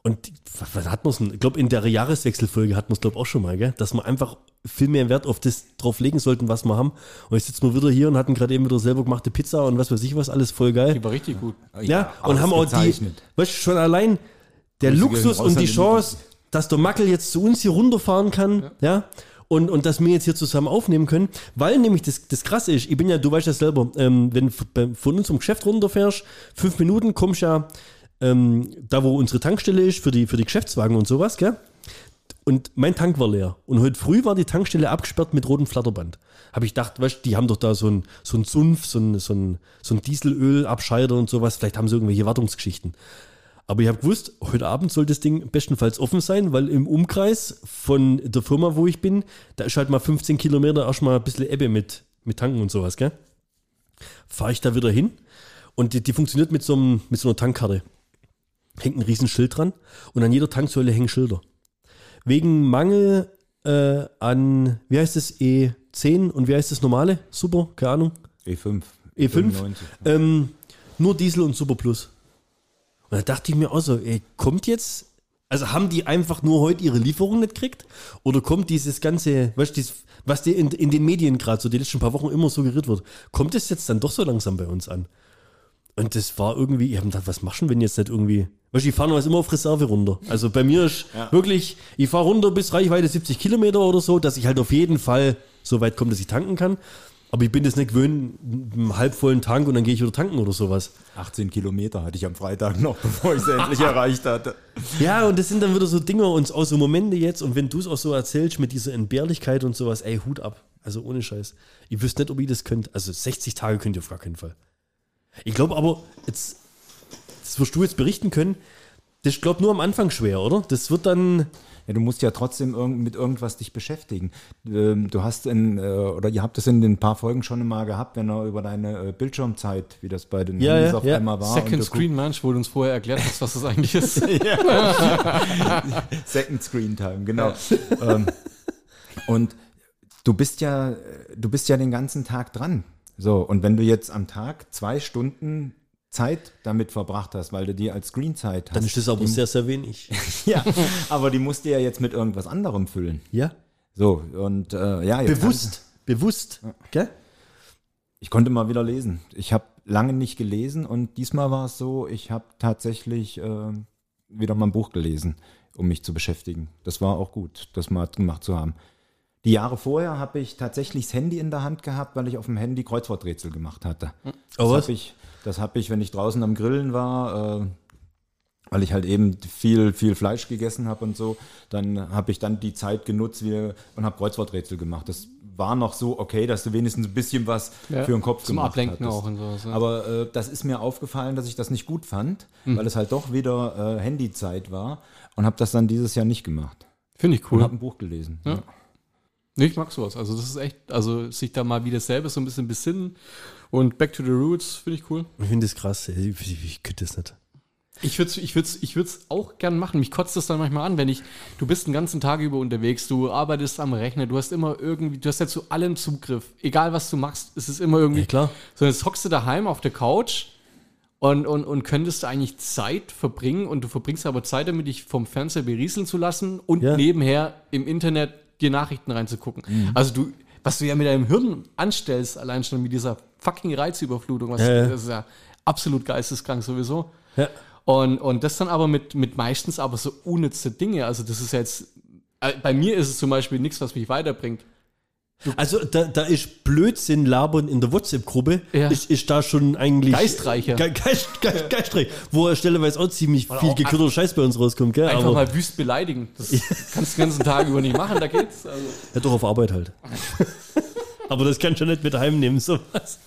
Und was, hat man Ich glaube, in der Jahreswechselfolge hatten wir es, glaube ich, auch schon mal, gell? Dass wir einfach viel mehr Wert auf das drauf legen sollten, was wir haben. Und jetzt sitzen wir wieder hier und hatten gerade eben wieder selber gemachte Pizza und was weiß ich was, alles voll geil. Die war richtig gut. Ja, und haben auch die, weißt du, schon allein der Luxus und die Chance, dass der Mackel jetzt zu uns hier runterfahren kann, ja, und, und dass wir jetzt hier zusammen aufnehmen können, weil nämlich das, das Krasse ist, ich bin ja, du weißt ja selber, ähm, wenn du von uns zum Geschäft runterfährst, fünf Minuten kommst ja ähm, da, wo unsere Tankstelle ist, für die, für die Geschäftswagen und sowas, gell? Und mein Tank war leer. Und heute früh war die Tankstelle abgesperrt mit rotem Flatterband. Habe ich gedacht, weißt die haben doch da so ein, so ein Sumpf, so ein, so ein, so ein Dieselölabscheider und sowas. Vielleicht haben sie irgendwelche Wartungsgeschichten. Aber ich habe gewusst, heute Abend soll das Ding bestenfalls offen sein, weil im Umkreis von der Firma, wo ich bin, da ist halt mal 15 Kilometer erstmal ein bisschen Ebbe mit, mit Tanken und sowas, gell? Fahre ich da wieder hin und die, die funktioniert mit so, einem, mit so einer Tankkarte. Hängt ein riesen Schild dran und an jeder Tanksäule hängen Schilder. Wegen Mangel äh, an, wie heißt es, E10 und wie heißt das normale? Super, keine Ahnung. E5. E5? 95. Ähm, nur Diesel und Super Plus. Und da dachte ich mir auch so, ey, kommt jetzt, also haben die einfach nur heute ihre Lieferung nicht gekriegt? Oder kommt dieses ganze, weißt du, was die in, in den Medien gerade so die letzten paar Wochen immer suggeriert wird, kommt es jetzt dann doch so langsam bei uns an? Und das war irgendwie, ich habe gedacht, was machst du, wenn jetzt nicht irgendwie, weißt du, ich fahre noch immer auf Reserve runter. Also bei mir ist wirklich, ich fahre runter bis Reichweite 70 Kilometer oder so, dass ich halt auf jeden Fall so weit komme, dass ich tanken kann. Aber ich bin das nicht gewöhnt, einen halbvollen Tank und dann gehe ich wieder tanken oder sowas. 18 Kilometer hatte ich am Freitag noch, bevor ich es endlich erreicht hatte. Ja, und das sind dann wieder so Dinge und auch so Momente jetzt. Und wenn du es auch so erzählst mit dieser Entbehrlichkeit und sowas, ey, Hut ab. Also ohne Scheiß. Ich wüsste nicht, ob ihr das könnt. Also 60 Tage könnt ihr auf gar keinen Fall. Ich glaube aber, jetzt, das wirst du jetzt berichten können, das ist, glaube nur am Anfang schwer, oder? Das wird dann, Ja, du musst ja trotzdem irgend, mit irgendwas dich beschäftigen. Ähm, du hast in, äh, oder ihr habt es in den paar Folgen schon mal gehabt, wenn er über deine äh, Bildschirmzeit, wie das bei den Ja, Handys ja, auf ja. einmal war. und Second Screen Mensch, wo du uns vorher erklärt hast, was das eigentlich ist. Second Screen Time, genau. ähm, und du bist ja, du bist ja den ganzen Tag dran. So, und wenn du jetzt am Tag zwei Stunden Zeit damit verbracht hast, weil du die als Screenzeit hast. dann ist das aber sehr, sehr wenig. ja, aber die musst du ja jetzt mit irgendwas anderem füllen. Ja. So, und äh, ja, Bewusst. Bewusst. Gell? Ich konnte mal wieder lesen. Ich habe lange nicht gelesen und diesmal war es so, ich habe tatsächlich äh, wieder mal ein Buch gelesen, um mich zu beschäftigen. Das war auch gut, das mal gemacht zu haben. Die Jahre vorher habe ich tatsächlich das Handy in der Hand gehabt, weil ich auf dem Handy Kreuzworträtsel gemacht hatte. Das Oh, was? habe ich, das hab ich, wenn ich draußen am Grillen war, äh, weil ich halt eben viel, viel Fleisch gegessen habe und so, dann habe ich dann die Zeit genutzt wie, und habe Kreuzworträtsel gemacht. Das war noch so okay, dass du wenigstens ein bisschen was Ja, für den Kopf zum gemacht Ablenken hattest. auch und sowas, ja. Aber äh, das ist mir aufgefallen, dass ich das nicht gut fand, weil es halt doch wieder äh, Handyzeit war und habe das dann dieses Jahr nicht gemacht. Finde ich Und cool. habe ein Buch gelesen. Ja. Nee, ich mag sowas. Also das ist echt, also sich da mal wieder selber so ein bisschen besinnen und back to the roots, finde ich cool. Ich finde das krass. Ich, ich, könnte das nicht. Ich würde es ich würd's, ich würd's auch gern machen. Mich kotzt das dann manchmal an, wenn ich, du bist den ganzen Tag über unterwegs, du arbeitest am Rechner, du hast immer irgendwie, du hast ja zu allem Zugriff. Egal was du machst, es ist immer irgendwie. Ja, klar. So, jetzt hockst du daheim auf der Couch und, und, und könntest du eigentlich Zeit verbringen und du verbringst aber Zeit damit, dich vom Fernseher berieseln zu lassen und Ja. nebenher im Internet dir Nachrichten reinzugucken. Also du, was du ja mit deinem Hirn anstellst, allein schon mit dieser fucking Reizüberflutung, was, Ja, ja. das ist ja absolut geisteskrank sowieso. Ja. Und, und das dann aber mit, mit meistens aber so unnütze Dinge. Also das ist jetzt, äh, bei mir ist es zum Beispiel nichts, was mich weiterbringt. Also da, da ist Blödsinn labern in der WhatsApp-Gruppe, Ja. ist, ist da schon eigentlich Geistreicher. Ge Geist, Geist, geistreich, wo stelleweise auch ziemlich viel auch gekürter Scheiß bei uns rauskommt, gell? Einfach Aber mal wüst beleidigen. Das kannst du den ganzen Tag über nicht machen, da geht's. Also, ja, doch auf Arbeit halt. Aber das kannst du nicht mit heimnehmen, sowas.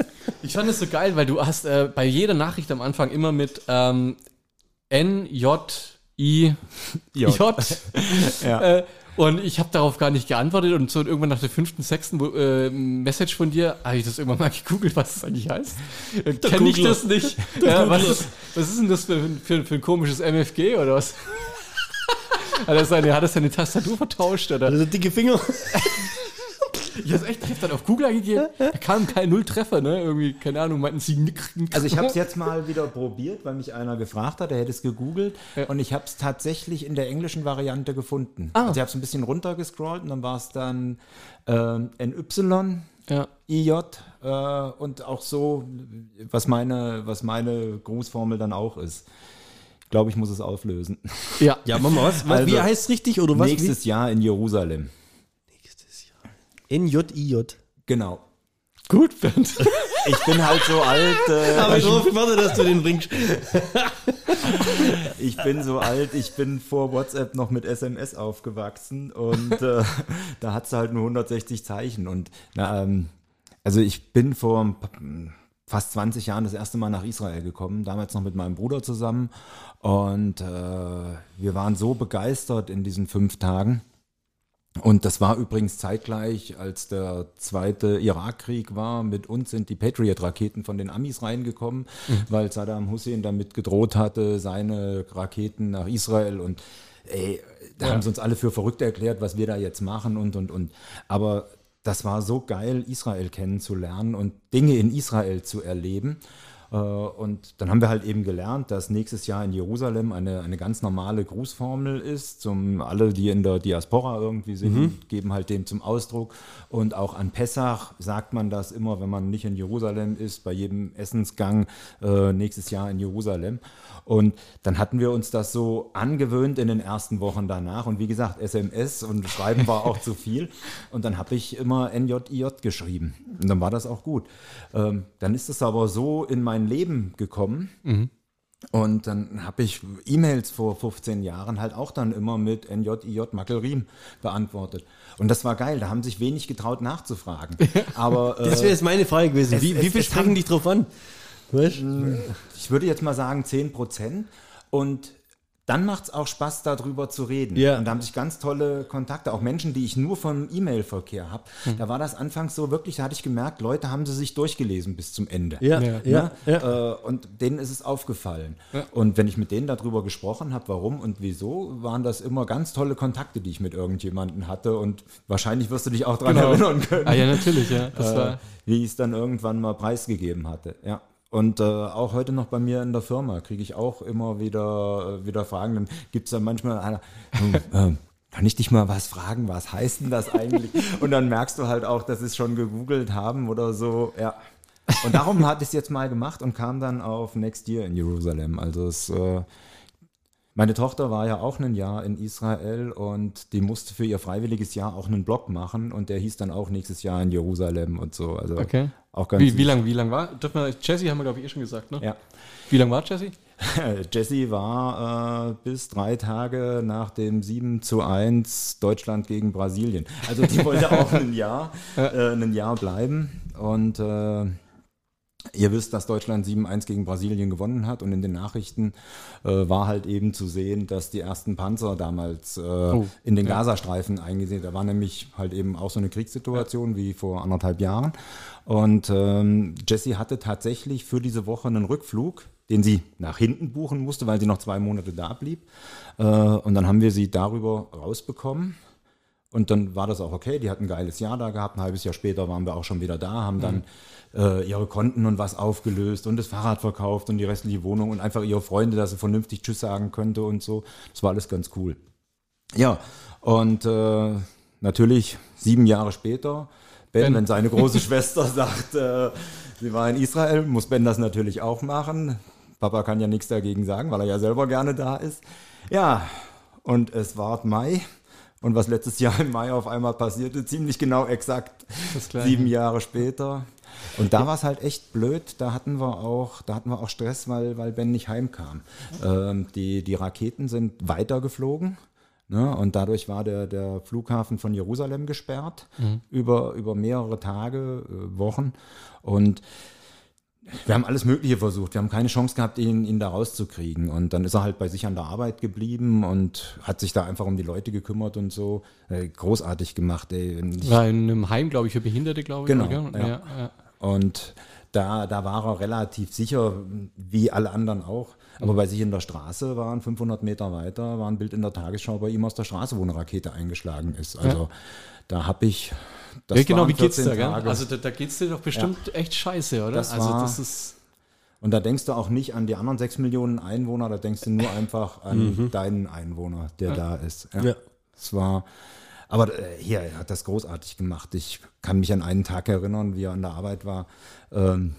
ich fand es so geil, weil du hast äh, bei jeder Nachricht am Anfang immer mit ähm, N, J, I, J. Ja. äh, und ich habe darauf gar nicht geantwortet und so irgendwann nach der fünften, sechsten äh, Message von dir habe ich das irgendwann mal gegoogelt, was das eigentlich heißt. Äh, Kenne ich das nicht. Ja, was, ist, was ist denn das für, für, für ein komisches MFG oder was? Hat er seine, hat er seine Tastatur vertauscht oder? Also dicke Finger. Ich hab's echt, ich hab dann auf Google eingegeben, da kam kein Nulltreffer, ne? Irgendwie, keine Ahnung, meinten sie nick, nick. Also ich habe es jetzt mal wieder probiert, weil mich einer gefragt hat, er hätte es gegoogelt Ja. und ich habe es tatsächlich in der englischen Variante gefunden. Ah. Also ich habe es ein bisschen runtergescrollt und dann war es dann ähm, NY, Ja. IJ äh, und auch so, was meine, was meine Grußformel dann auch ist. Ich glaube, ich muss es auflösen. Ja. Ja, Mama, was? was Also, wie heißt es richtig oder was? Nächstes Jahr in Jerusalem. N-J-I-J. Genau. Gut, Bernd. Ich bin halt so alt. Äh, Aber ich drauf gewartet, dass du den bringst. Ich bin so alt, ich bin vor WhatsApp noch mit SMS aufgewachsen und äh, da hat es halt nur 160 Zeichen. Und na, ähm, also ich bin vor fast 20 Jahren das erste Mal nach Israel gekommen, damals noch mit meinem Bruder zusammen. Und äh, wir waren so begeistert in diesen fünf Tagen. Und das war übrigens zeitgleich, als der zweite Irakkrieg war. Mit uns sind die Patriot-Raketen von den Amis reingekommen, weil Saddam Hussein damit gedroht hatte, seine Raketen nach Israel und ey, da haben sie uns alle für verrückt erklärt, was wir da jetzt machen und und und. Aber das war so geil, Israel kennenzulernen und Dinge in Israel zu erleben. Äh, Und dann haben wir halt eben gelernt, dass nächstes Jahr in Jerusalem eine, eine ganz normale Grußformel ist. Zum, alle, die in der Diaspora irgendwie sind, geben halt dem zum Ausdruck. Und auch an Pessach sagt man das immer, wenn man nicht in Jerusalem ist, bei jedem Essensgang äh, nächstes Jahr in Jerusalem. Und dann hatten wir uns das so angewöhnt in den ersten Wochen danach. Und wie gesagt, SMS und Schreiben war auch zu viel. Und dann habe ich immer NJIJ geschrieben. Und dann war das auch gut. Ähm, dann ist es aber so in mein Leben gekommen. Und dann habe ich E-Mails vor 15 Jahren halt auch dann immer mit NJIJ Mackelriem beantwortet. Und das war geil, da haben sich wenig getraut nachzufragen. Aber Das wäre äh, jetzt meine Frage gewesen. es- Wie, wie es- viel es sprechen dich drauf an? Weißt? ich würde jetzt mal sagen 10 Prozent. Und dann macht es auch Spaß, darüber zu reden. Ja. Und da haben sich ganz tolle Kontakte, auch Menschen, die ich nur vom E-Mail-Verkehr habe. Da war das anfangs so wirklich, da hatte ich gemerkt, Leute haben sie sich durchgelesen bis zum Ende. Ja, Ja. ja, Ne? ja. Äh, und denen ist es aufgefallen. Und wenn ich mit denen darüber gesprochen habe, warum und wieso, waren das immer ganz tolle Kontakte, die ich mit irgendjemandem hatte. Und wahrscheinlich wirst du dich auch daran Genau. erinnern können, Ah ja, natürlich, ja. Das äh, war, wie ich es dann irgendwann mal preisgegeben hatte. Ja. Und äh, auch heute noch bei mir in der Firma kriege ich auch immer wieder, äh, wieder Fragen. Dann gibt es dann manchmal einer, hm, ähm, kann ich dich mal was fragen, was heißt denn das eigentlich? Und dann merkst du halt auch, dass sie es schon gegoogelt haben oder so. Ja. Und darum hatte ich es jetzt mal gemacht und kam dann auf Next Year in Jerusalem. Also es, äh, meine Tochter war ja auch ein Jahr in Israel und die musste für ihr freiwilliges Jahr auch einen Blog machen und der hieß dann auch nächstes Jahr in Jerusalem und so. Also okay. auch ganz Wie, wie lang, wie lang war? Dürfen wir, Jesse haben wir, glaube ich, eh schon gesagt, ne? Ja. Wie lang war Jesse? Jesse war äh, bis drei Tage nach dem 7 zu 1 Deutschland gegen Brasilien. Also die wollte auch ein Jahr, äh, ein Jahr bleiben. Und äh, Ihr wisst, dass Deutschland 7-1 gegen Brasilien gewonnen hat und in den Nachrichten äh, war halt eben zu sehen, dass die ersten Panzer damals äh, in den Gazastreifen eingesehen Da war nämlich halt eben auch so eine Kriegssituation wie vor anderthalb Jahren. Und ähm, Jessie hatte tatsächlich für diese Woche einen Rückflug, den sie nach hinten buchen musste, weil sie noch zwei Monate da blieb. Äh, und dann haben wir sie darüber rausbekommen. Und dann war das auch okay. Die hat ein geiles Jahr da gehabt. Ein halbes Jahr später waren wir auch schon wieder da, haben dann äh, ihre Konten und was aufgelöst und das Fahrrad verkauft und die restliche Wohnung und einfach ihre Freunde, dass sie vernünftig Tschüss sagen könnte und so. Das war alles ganz cool. Ja, und äh, natürlich sieben Jahre später, Ben, Ben. wenn seine große Schwester sagt, äh, sie war in Israel, muss Ben das natürlich auch machen. Papa kann ja nichts dagegen sagen, weil er ja selber gerne da ist. Ja, und es war Mai. Und was letztes Jahr im Mai auf einmal passierte, ziemlich genau exakt sieben Jahre später. Und da war es halt echt blöd. Da hatten wir auch, da hatten wir auch Stress, weil, weil Ben nicht heimkam. Ähm, die, die Raketen sind weitergeflogen. Ne? Und dadurch war der, der Flughafen von Jerusalem gesperrt über, über mehrere Tage, äh, Wochen. Und wir haben alles Mögliche versucht. Wir haben keine Chance gehabt, ihn, ihn da rauszukriegen. Und dann ist er halt bei sich an der Arbeit geblieben und hat sich da einfach um die Leute gekümmert und so. Äh, großartig gemacht, ey. War in einem Heim, glaube ich, für Behinderte, glaube ich. Genau, ja. ja, ja. Und da, da war er relativ sicher, wie alle anderen auch. Aber bei sich in der Straße waren 500 Meter weiter, war ein Bild in der Tagesschau bei ihm aus der Straße, wo eine Rakete eingeschlagen ist. Also da habe ich. das ja, genau, wie geht's 14 da, gell? Also da, da geht's dir doch bestimmt echt scheiße, oder? Das also war- das ist. Und da denkst du auch nicht an die anderen 6 Millionen Einwohner, da denkst du nur einfach an deinen Einwohner, der da ist. Ja. Ja. Es war, aber äh, hier, er hat das großartig gemacht. Ich kann mich an einen Tag erinnern, wie er an der Arbeit war. Ähm,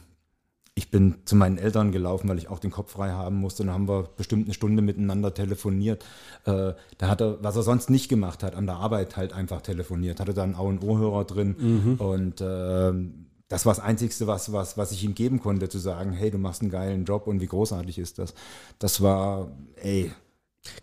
ich bin zu meinen Eltern gelaufen, weil ich auch den Kopf frei haben musste. Dann haben wir bestimmt eine Stunde miteinander telefoniert. Äh, da hat er, was er sonst nicht gemacht hat, an der Arbeit halt einfach telefoniert. Hatte da einen Au- und Ohrhörer drin. Und ähm, das war das Einzigste, was, was, was ich ihm geben konnte, zu sagen, hey, du machst einen geilen Job und wie großartig ist das. Das war, ey,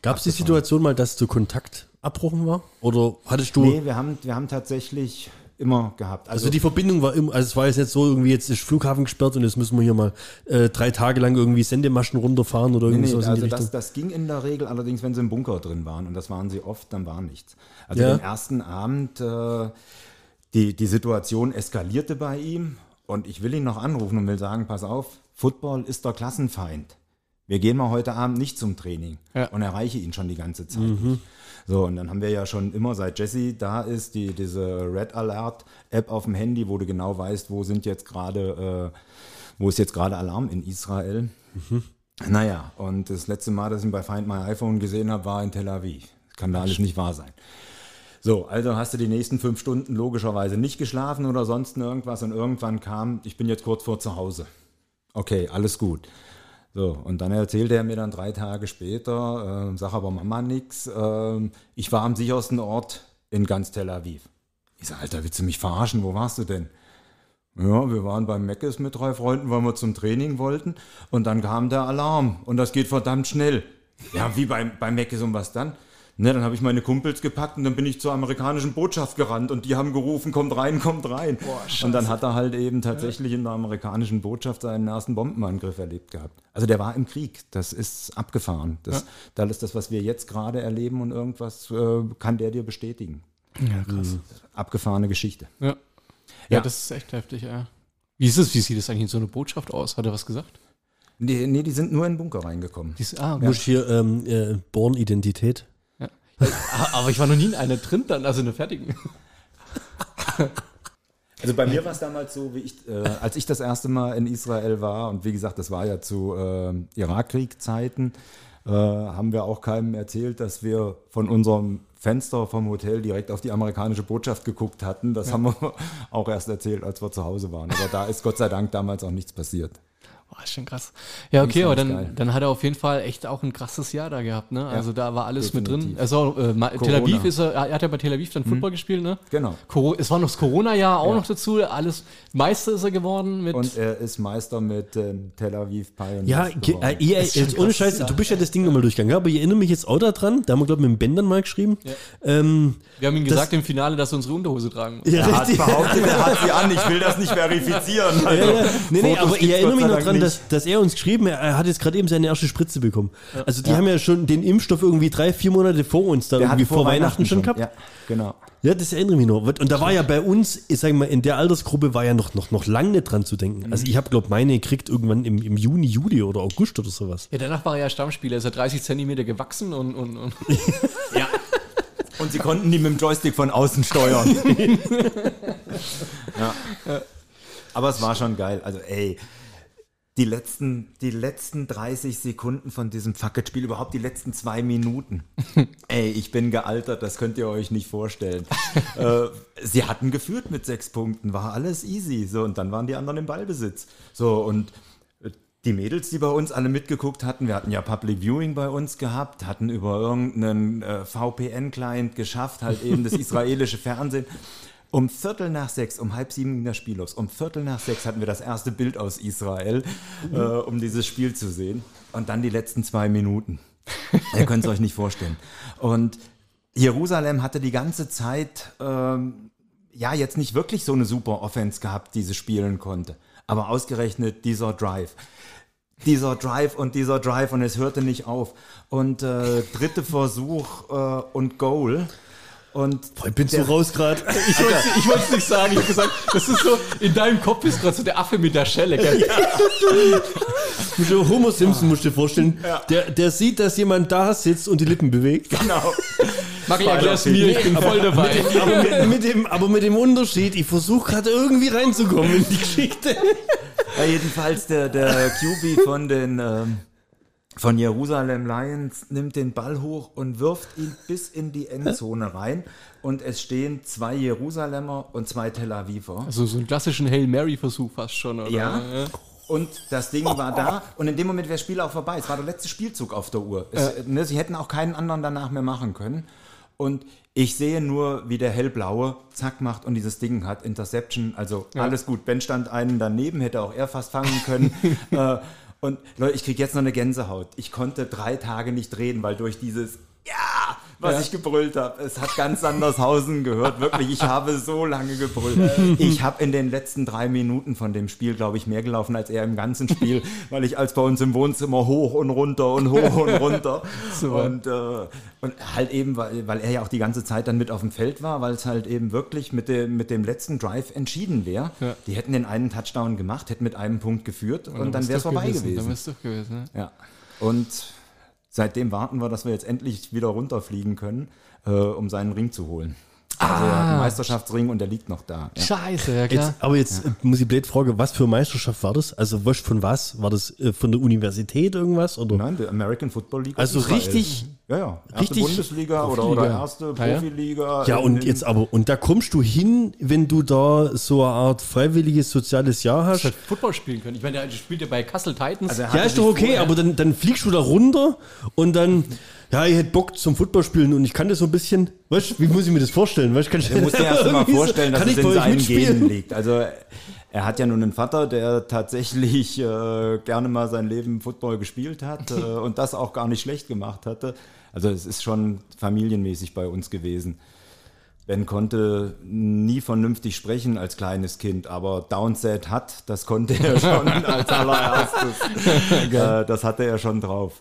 Gab es die Situation mal, dass du Kontakt abbrochen war? Oder hattest du. nee, wir haben, wir haben tatsächlich immer gehabt. Also die Verbindung war immer, also es war jetzt nicht so irgendwie, jetzt ist Flughafen gesperrt und jetzt müssen wir hier mal äh, drei Tage lang irgendwie Sendemaschen runterfahren oder Nee, irgendwie nee, sowas in also die das, Richtung. das ging in der Regel, allerdings wenn sie im Bunker drin waren und das waren sie oft, dann war nichts. Also Ja. den ersten Abend, äh, die, die Situation eskalierte bei ihm und ich will ihn noch anrufen und will sagen, pass auf, Football ist der Klassenfeind. Wir gehen mal heute Abend nicht zum Training Ja. und erreiche ihn schon die ganze Zeit nicht. So, und dann haben wir ja schon immer, seit Jesse da ist, die, diese Red Alert App auf dem Handy, wo du genau weißt, wo sind jetzt gerade, äh, wo ist jetzt gerade Alarm in Israel. Naja, und das letzte Mal, dass ich ihn bei Find My iPhone gesehen habe, war in Tel Aviv. Kann da alles nicht wahr sein. So, also hast du die nächsten fünf Stunden logischerweise nicht geschlafen oder sonst irgendwas und irgendwann kam, ich bin jetzt kurz vor zu Hause. Okay, alles gut. So, und dann erzählte er mir dann drei Tage später, äh, sag aber Mama nix, äh, ich war am sichersten Ort in ganz Tel Aviv. Ich sag, Alter, willst du mich verarschen? Wo warst du denn? Ja, wir waren beim Meckes mit drei Freunden, weil wir zum Training wollten. Und dann kam der Alarm. Und das geht verdammt schnell. Ja, wie beim, beim Meckes und was dann? Ne, dann habe ich meine Kumpels gepackt und dann bin ich zur amerikanischen Botschaft gerannt und die haben gerufen, kommt rein, kommt rein. und dann hat er halt eben tatsächlich in der amerikanischen Botschaft seinen ersten Bombenangriff erlebt gehabt. Also der war im Krieg. Das ist abgefahren. Das, Das ist das, was wir jetzt gerade erleben und irgendwas äh, kann der dir bestätigen. Ja, krass. Abgefahrene Geschichte. Ja. ja. Ja. das ist echt heftig, ja. Wie ist es? Wie sieht es eigentlich in so einer Botschaft aus? Hat er was gesagt? Nee, nee, die sind nur in den Bunker reingekommen. Dies, ah, Du musst hier ähm, äh, Born-Identität. Ja. Aber ich war noch nie in einer drin dann, also in der fertigen. Also bei mir war es damals so, wie ich, äh, als ich das erste Mal in Israel war, und wie gesagt, das war ja zu äh, Irakkrieg-Zeiten, äh, haben wir auch keinem erzählt, dass wir von unserem Fenster vom Hotel direkt auf die amerikanische Botschaft geguckt hatten. Das haben wir auch erst erzählt, als wir zu Hause waren. Aber da ist Gott sei Dank damals auch nichts passiert. Boah, Ah, schon krass. Ja, okay, aber dann, dann hat er auf jeden Fall echt auch ein krasses Jahr da gehabt, ne? Also da war alles mit drin. definitiv. Also äh, Tel. Mhm. Aviv ist er, er hat ja bei Tel Aviv dann Football gespielt, ne? Genau. Coro es war noch das Corona-Jahr auch noch dazu. Alles Meister ist er geworden mit. Und er ist Meister mit ähm, Tel Aviv Pioneers. Ja, äh, ihr, jetzt ohne Scheiß, du bist ja das Ding nochmal durchgegangen, ja, aber ich erinnere mich jetzt auch daran, da haben wir, glaube ich, mit dem Ben dann mal geschrieben. Ähm, wir haben ihm gesagt im Finale, dass er unsere Unterhose tragen muss. ja, er hat behauptet, er hat sie an. Ich will das nicht verifizieren. Also, Ja, ja. Nee, nee, Fotos aber ich erinnere mich noch dran, nicht. Dass, dass er uns geschrieben hat, er hat jetzt gerade eben seine erste Spritze bekommen. Also die haben ja schon den Impfstoff irgendwie drei, vier Monate vor uns da Der irgendwie vor, Weihnachten, schon gehabt. Ja, genau. Ja, das erinnere ich mich noch. Und da war ja bei uns, ich sag mal, in der Altersgruppe war ja noch, noch, noch lang nicht dran zu denken. Also ich habe, glaube meine gekriegt irgendwann im, im Juni, Juli oder August oder sowas. Ja, danach war er ja Stammspieler, ist er 30 Zentimeter gewachsen und, und, und Ja. Und sie konnten die mit dem Joystick von außen steuern. ja. Aber es war schon geil. Also, ey, die letzten, die letzten 30 Sekunden von diesem Fuck-It-Spiel, überhaupt die letzten zwei Minuten. ey, ich bin gealtert, das könnt ihr euch nicht vorstellen. äh, sie hatten geführt mit sechs Punkten, war alles easy. So, und dann waren die anderen im Ballbesitz. So, und äh, die Mädels, die bei uns alle mitgeguckt hatten, wir hatten ja Public Viewing bei uns gehabt, hatten über irgendeinen äh, VPN-Client geschafft, halt eben das israelische Fernsehen. Um Viertel nach sechs, um halb sieben ging das Spiel los. Um Viertel nach sechs hatten wir das erste Bild aus Israel, äh, um dieses Spiel zu sehen. Und dann die letzten zwei Minuten. Ihr könnt es euch nicht vorstellen. Und Jerusalem hatte die ganze Zeit, ähm, ja, jetzt nicht wirklich so eine super Offense gehabt, die sie spielen konnte. Aber ausgerechnet dieser Drive. Dieser Drive und dieser Drive und es hörte nicht auf. Und äh, dritte Versuch äh, und Goal. Und Boah, ich bin so raus gerade. Ich wollte ich wollte es nicht sagen. Ich habe gesagt, das ist so, in deinem Kopf ist gerade so der Affe mit der Schelle. Gell? So Homer Simpson musst du dir vorstellen. Der, der sieht, dass jemand da sitzt und die Lippen bewegt. genau. Mach erklär's mir, ich bin voll dabei. Aber mit, mit dem, aber mit dem Unterschied, ich versuche gerade irgendwie reinzukommen in die Geschichte. Ja, jedenfalls der, der QB von den ähm, von Jerusalem Lions nimmt den Ball hoch und wirft ihn bis in die Endzone rein. Und es stehen zwei Jerusalemer und zwei Tel Aviver. Also so einen klassischen Hail Mary-Versuch fast schon, oder? Ja. Und das Ding war da. Und in dem Moment wäre das Spiel auch vorbei. Es war der letzte Spielzug auf der Uhr. Es, ne, sie hätten auch keinen anderen danach mehr machen können. Und ich sehe nur, wie der hellblaue zack macht und dieses Ding hat Interception. Also alles gut. Ben stand einen daneben, hätte auch er fast fangen können. äh, und Leute, ich kriege jetzt noch eine Gänsehaut. Ich konnte drei Tage nicht reden, weil durch dieses Ja, was ich gebrüllt habe, es hat ganz Sandershausen gehört. Wirklich, ich habe so lange gebrüllt. Ich habe in den letzten drei Minuten von dem Spiel, glaube ich, mehr gelaufen als er im ganzen Spiel, weil ich als bei uns im Wohnzimmer hoch und runter und hoch und runter. und, äh, und halt eben, weil, weil er ja auch die ganze Zeit dann mit auf dem Feld war, weil es halt eben wirklich mit dem, mit dem letzten Drive entschieden wäre. Ja. Die hätten den einen Touchdown gemacht, hätten mit einem Punkt geführt und, dann wäre es vorbei gewesen. Dann wäre es doch gewesen. Ne? Ja. Und seitdem warten wir, dass wir jetzt endlich wieder runterfliegen können, äh, um seinen Ring zu holen. Also hat einen Meisterschaftsring und der liegt noch da. Ja. Scheiße, ja klar. Jetzt, aber jetzt äh, muss ich blöd fragen, was für Meisterschaft war das? Also was von was? War das äh, von der Universität irgendwas? Oder? Nein, der American Football League. Also richtig- Ja, ja. Erste richtig- Bundesliga oder, oder erste Ah, ja? Profiliga. Ja, und jetzt aber, und da kommst du hin, wenn du da so eine Art freiwilliges soziales Jahr hast. halt Football spielen können. Ich meine, der spielt ja bei Kassel Titans. Also Ja, ist doch okay, vorher- aber dann, dann fliegst du da runter und dann, ja, ich hätte Bock zum Football spielen und ich kann das so ein bisschen, weißt wie muss ich mir das vorstellen? Weißt, kann ich, Du musst dir erst mal so- vorstellen, dass es ich in seinen? Genen liegt. Also er hat ja nun einen Vater, der tatsächlich äh, gerne mal sein Leben Football gespielt hat äh, und das auch gar nicht schlecht gemacht hatte. Also es ist schon familienmäßig bei uns gewesen. Ben konnte nie vernünftig sprechen als kleines Kind, aber Downset hat, das konnte er schon als allererstes. äh, das hatte er schon drauf.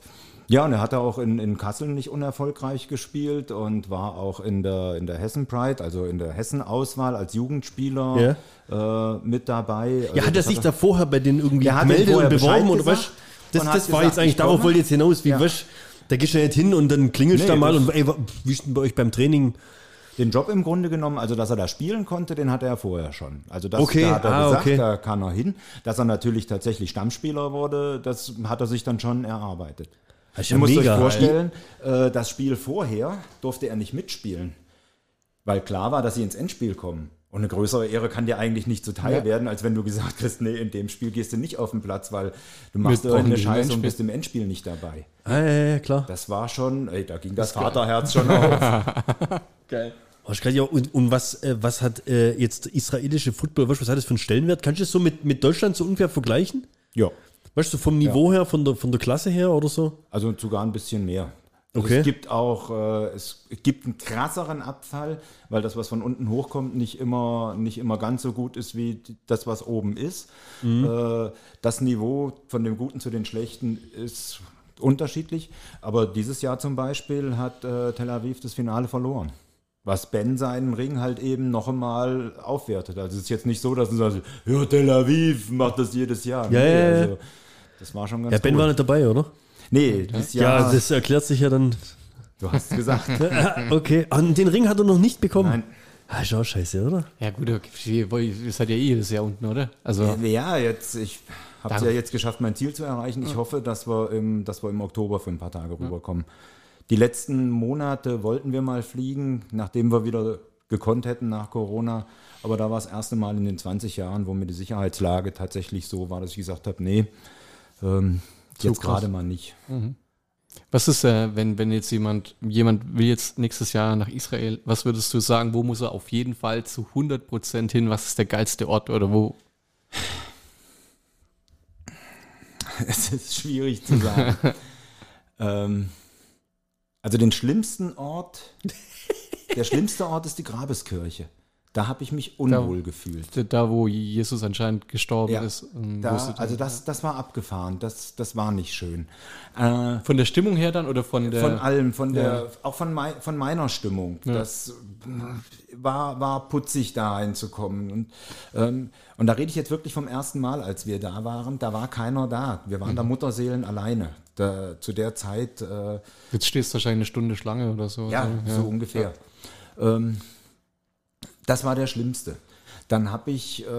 Ja, und er hatte auch in, in Kassel nicht unerfolgreich gespielt und war auch in der, in der Hessen Pride, also in der Hessen-Auswahl als Jugendspieler äh, mit dabei. Ja, hat er sich da vorher bei denen irgendwie hat gemeldet und beworben oder was? Das, hat das war gesagt, jetzt eigentlich, ich darauf wollte ich jetzt hinaus, wie, Ja. weißt, da gehst du ja nicht hin und dann klingelst du Nee, da mal und ey, wie ist denn bei euch beim Training? Den Job im Grunde genommen, also dass er da spielen konnte, den hatte er vorher schon. Also das Okay, da hat er ah, gesagt, okay. da kann er hin. Dass er natürlich tatsächlich Stammspieler wurde, das hat er sich dann schon erarbeitet. Das ist Ihr ja müsst mega. euch vorstellen, äh, das Spiel vorher durfte er nicht mitspielen. Weil klar war, dass sie ins Endspiel kommen. Und eine größere Ehre kann dir eigentlich nicht zuteil Ja. werden, als wenn du gesagt hast, nee, in dem Spiel gehst du nicht auf den Platz, weil du machst irgendeine Scheiße und Endspiel. bist im Endspiel nicht dabei. Ah, ja, ja, klar. Das war schon, ey, da ging das, Vaterherz schon auf. Geil. Und, und was, äh, was hat äh, jetzt israelische Football, was hat das für einen Stellenwert? Kannst du das so mit, mit Deutschland so ungefähr vergleichen? ja, Weißt du, vom Niveau her, von der, von der Klasse her oder so? also sogar ein bisschen mehr. Also Okay. Es gibt auch, äh, es gibt einen krasseren Abfall, weil das, was von unten hochkommt, nicht immer, nicht immer ganz so gut ist wie das, was oben ist. Äh, das Niveau von dem Guten zu den Schlechten ist unterschiedlich. Aber dieses Jahr zum Beispiel hat äh, Tel Aviv das Finale verloren. Was Ben seinen Ring halt eben noch einmal aufwertet. Also es ist jetzt nicht so, dass du sagst, ja, Tel Aviv macht das jedes Jahr. Ja, ja, ja. also, das war schon ganz Ja, Ben cool. war nicht dabei, oder? Nee, Ja, Jahr, das erklärt sich ja dann. du hast gesagt. Okay, und den Ring hat er noch nicht bekommen. Nein. Ah, ist auch scheiße, oder? Ja, gut, okay, ihr seid ja eh jedes Jahr unten, oder? Also, Ja, jetzt, ich habe es ja jetzt geschafft, mein Ziel zu erreichen. Ich hoffe, dass wir, im, dass wir im Oktober für ein paar Tage rüberkommen. Die letzten Monate wollten wir mal fliegen, nachdem wir wieder gekonnt hätten nach Corona. Aber da war das erste Mal in den 20 Jahren, wo mir die Sicherheitslage tatsächlich so war, dass ich gesagt habe, nee, ähm, jetzt gerade mal nicht. was ist, äh, wenn, wenn jetzt jemand, jemand will jetzt nächstes Jahr nach Israel, was würdest du sagen, wo muss er auf jeden Fall zu 100% hin? Was ist der geilste Ort oder wo? Es ist schwierig zu sagen. ähm, also den schlimmsten Ort, der schlimmste Ort ist die Grabeskirche. Da habe ich mich unwohl gefühlt. Da, wo Jesus anscheinend gestorben Ja, ist. Da, also das, das war abgefahren, das, das war nicht schön. Äh, Von der Stimmung her dann oder von der. von allem, von der, ja. auch von, mei, von meiner Stimmung. Das war, war putzig, da reinzukommen. Und, ähm, und da rede ich jetzt wirklich vom ersten Mal, als wir da waren. Da war keiner da. Wir waren da Mutterseelen alleine. Da, zu der Zeit, äh, Jetzt stehst du wahrscheinlich eine Stunde Schlange oder so. ja, so ungefähr. Ähm, das war der Schlimmste. Dann habe ich äh,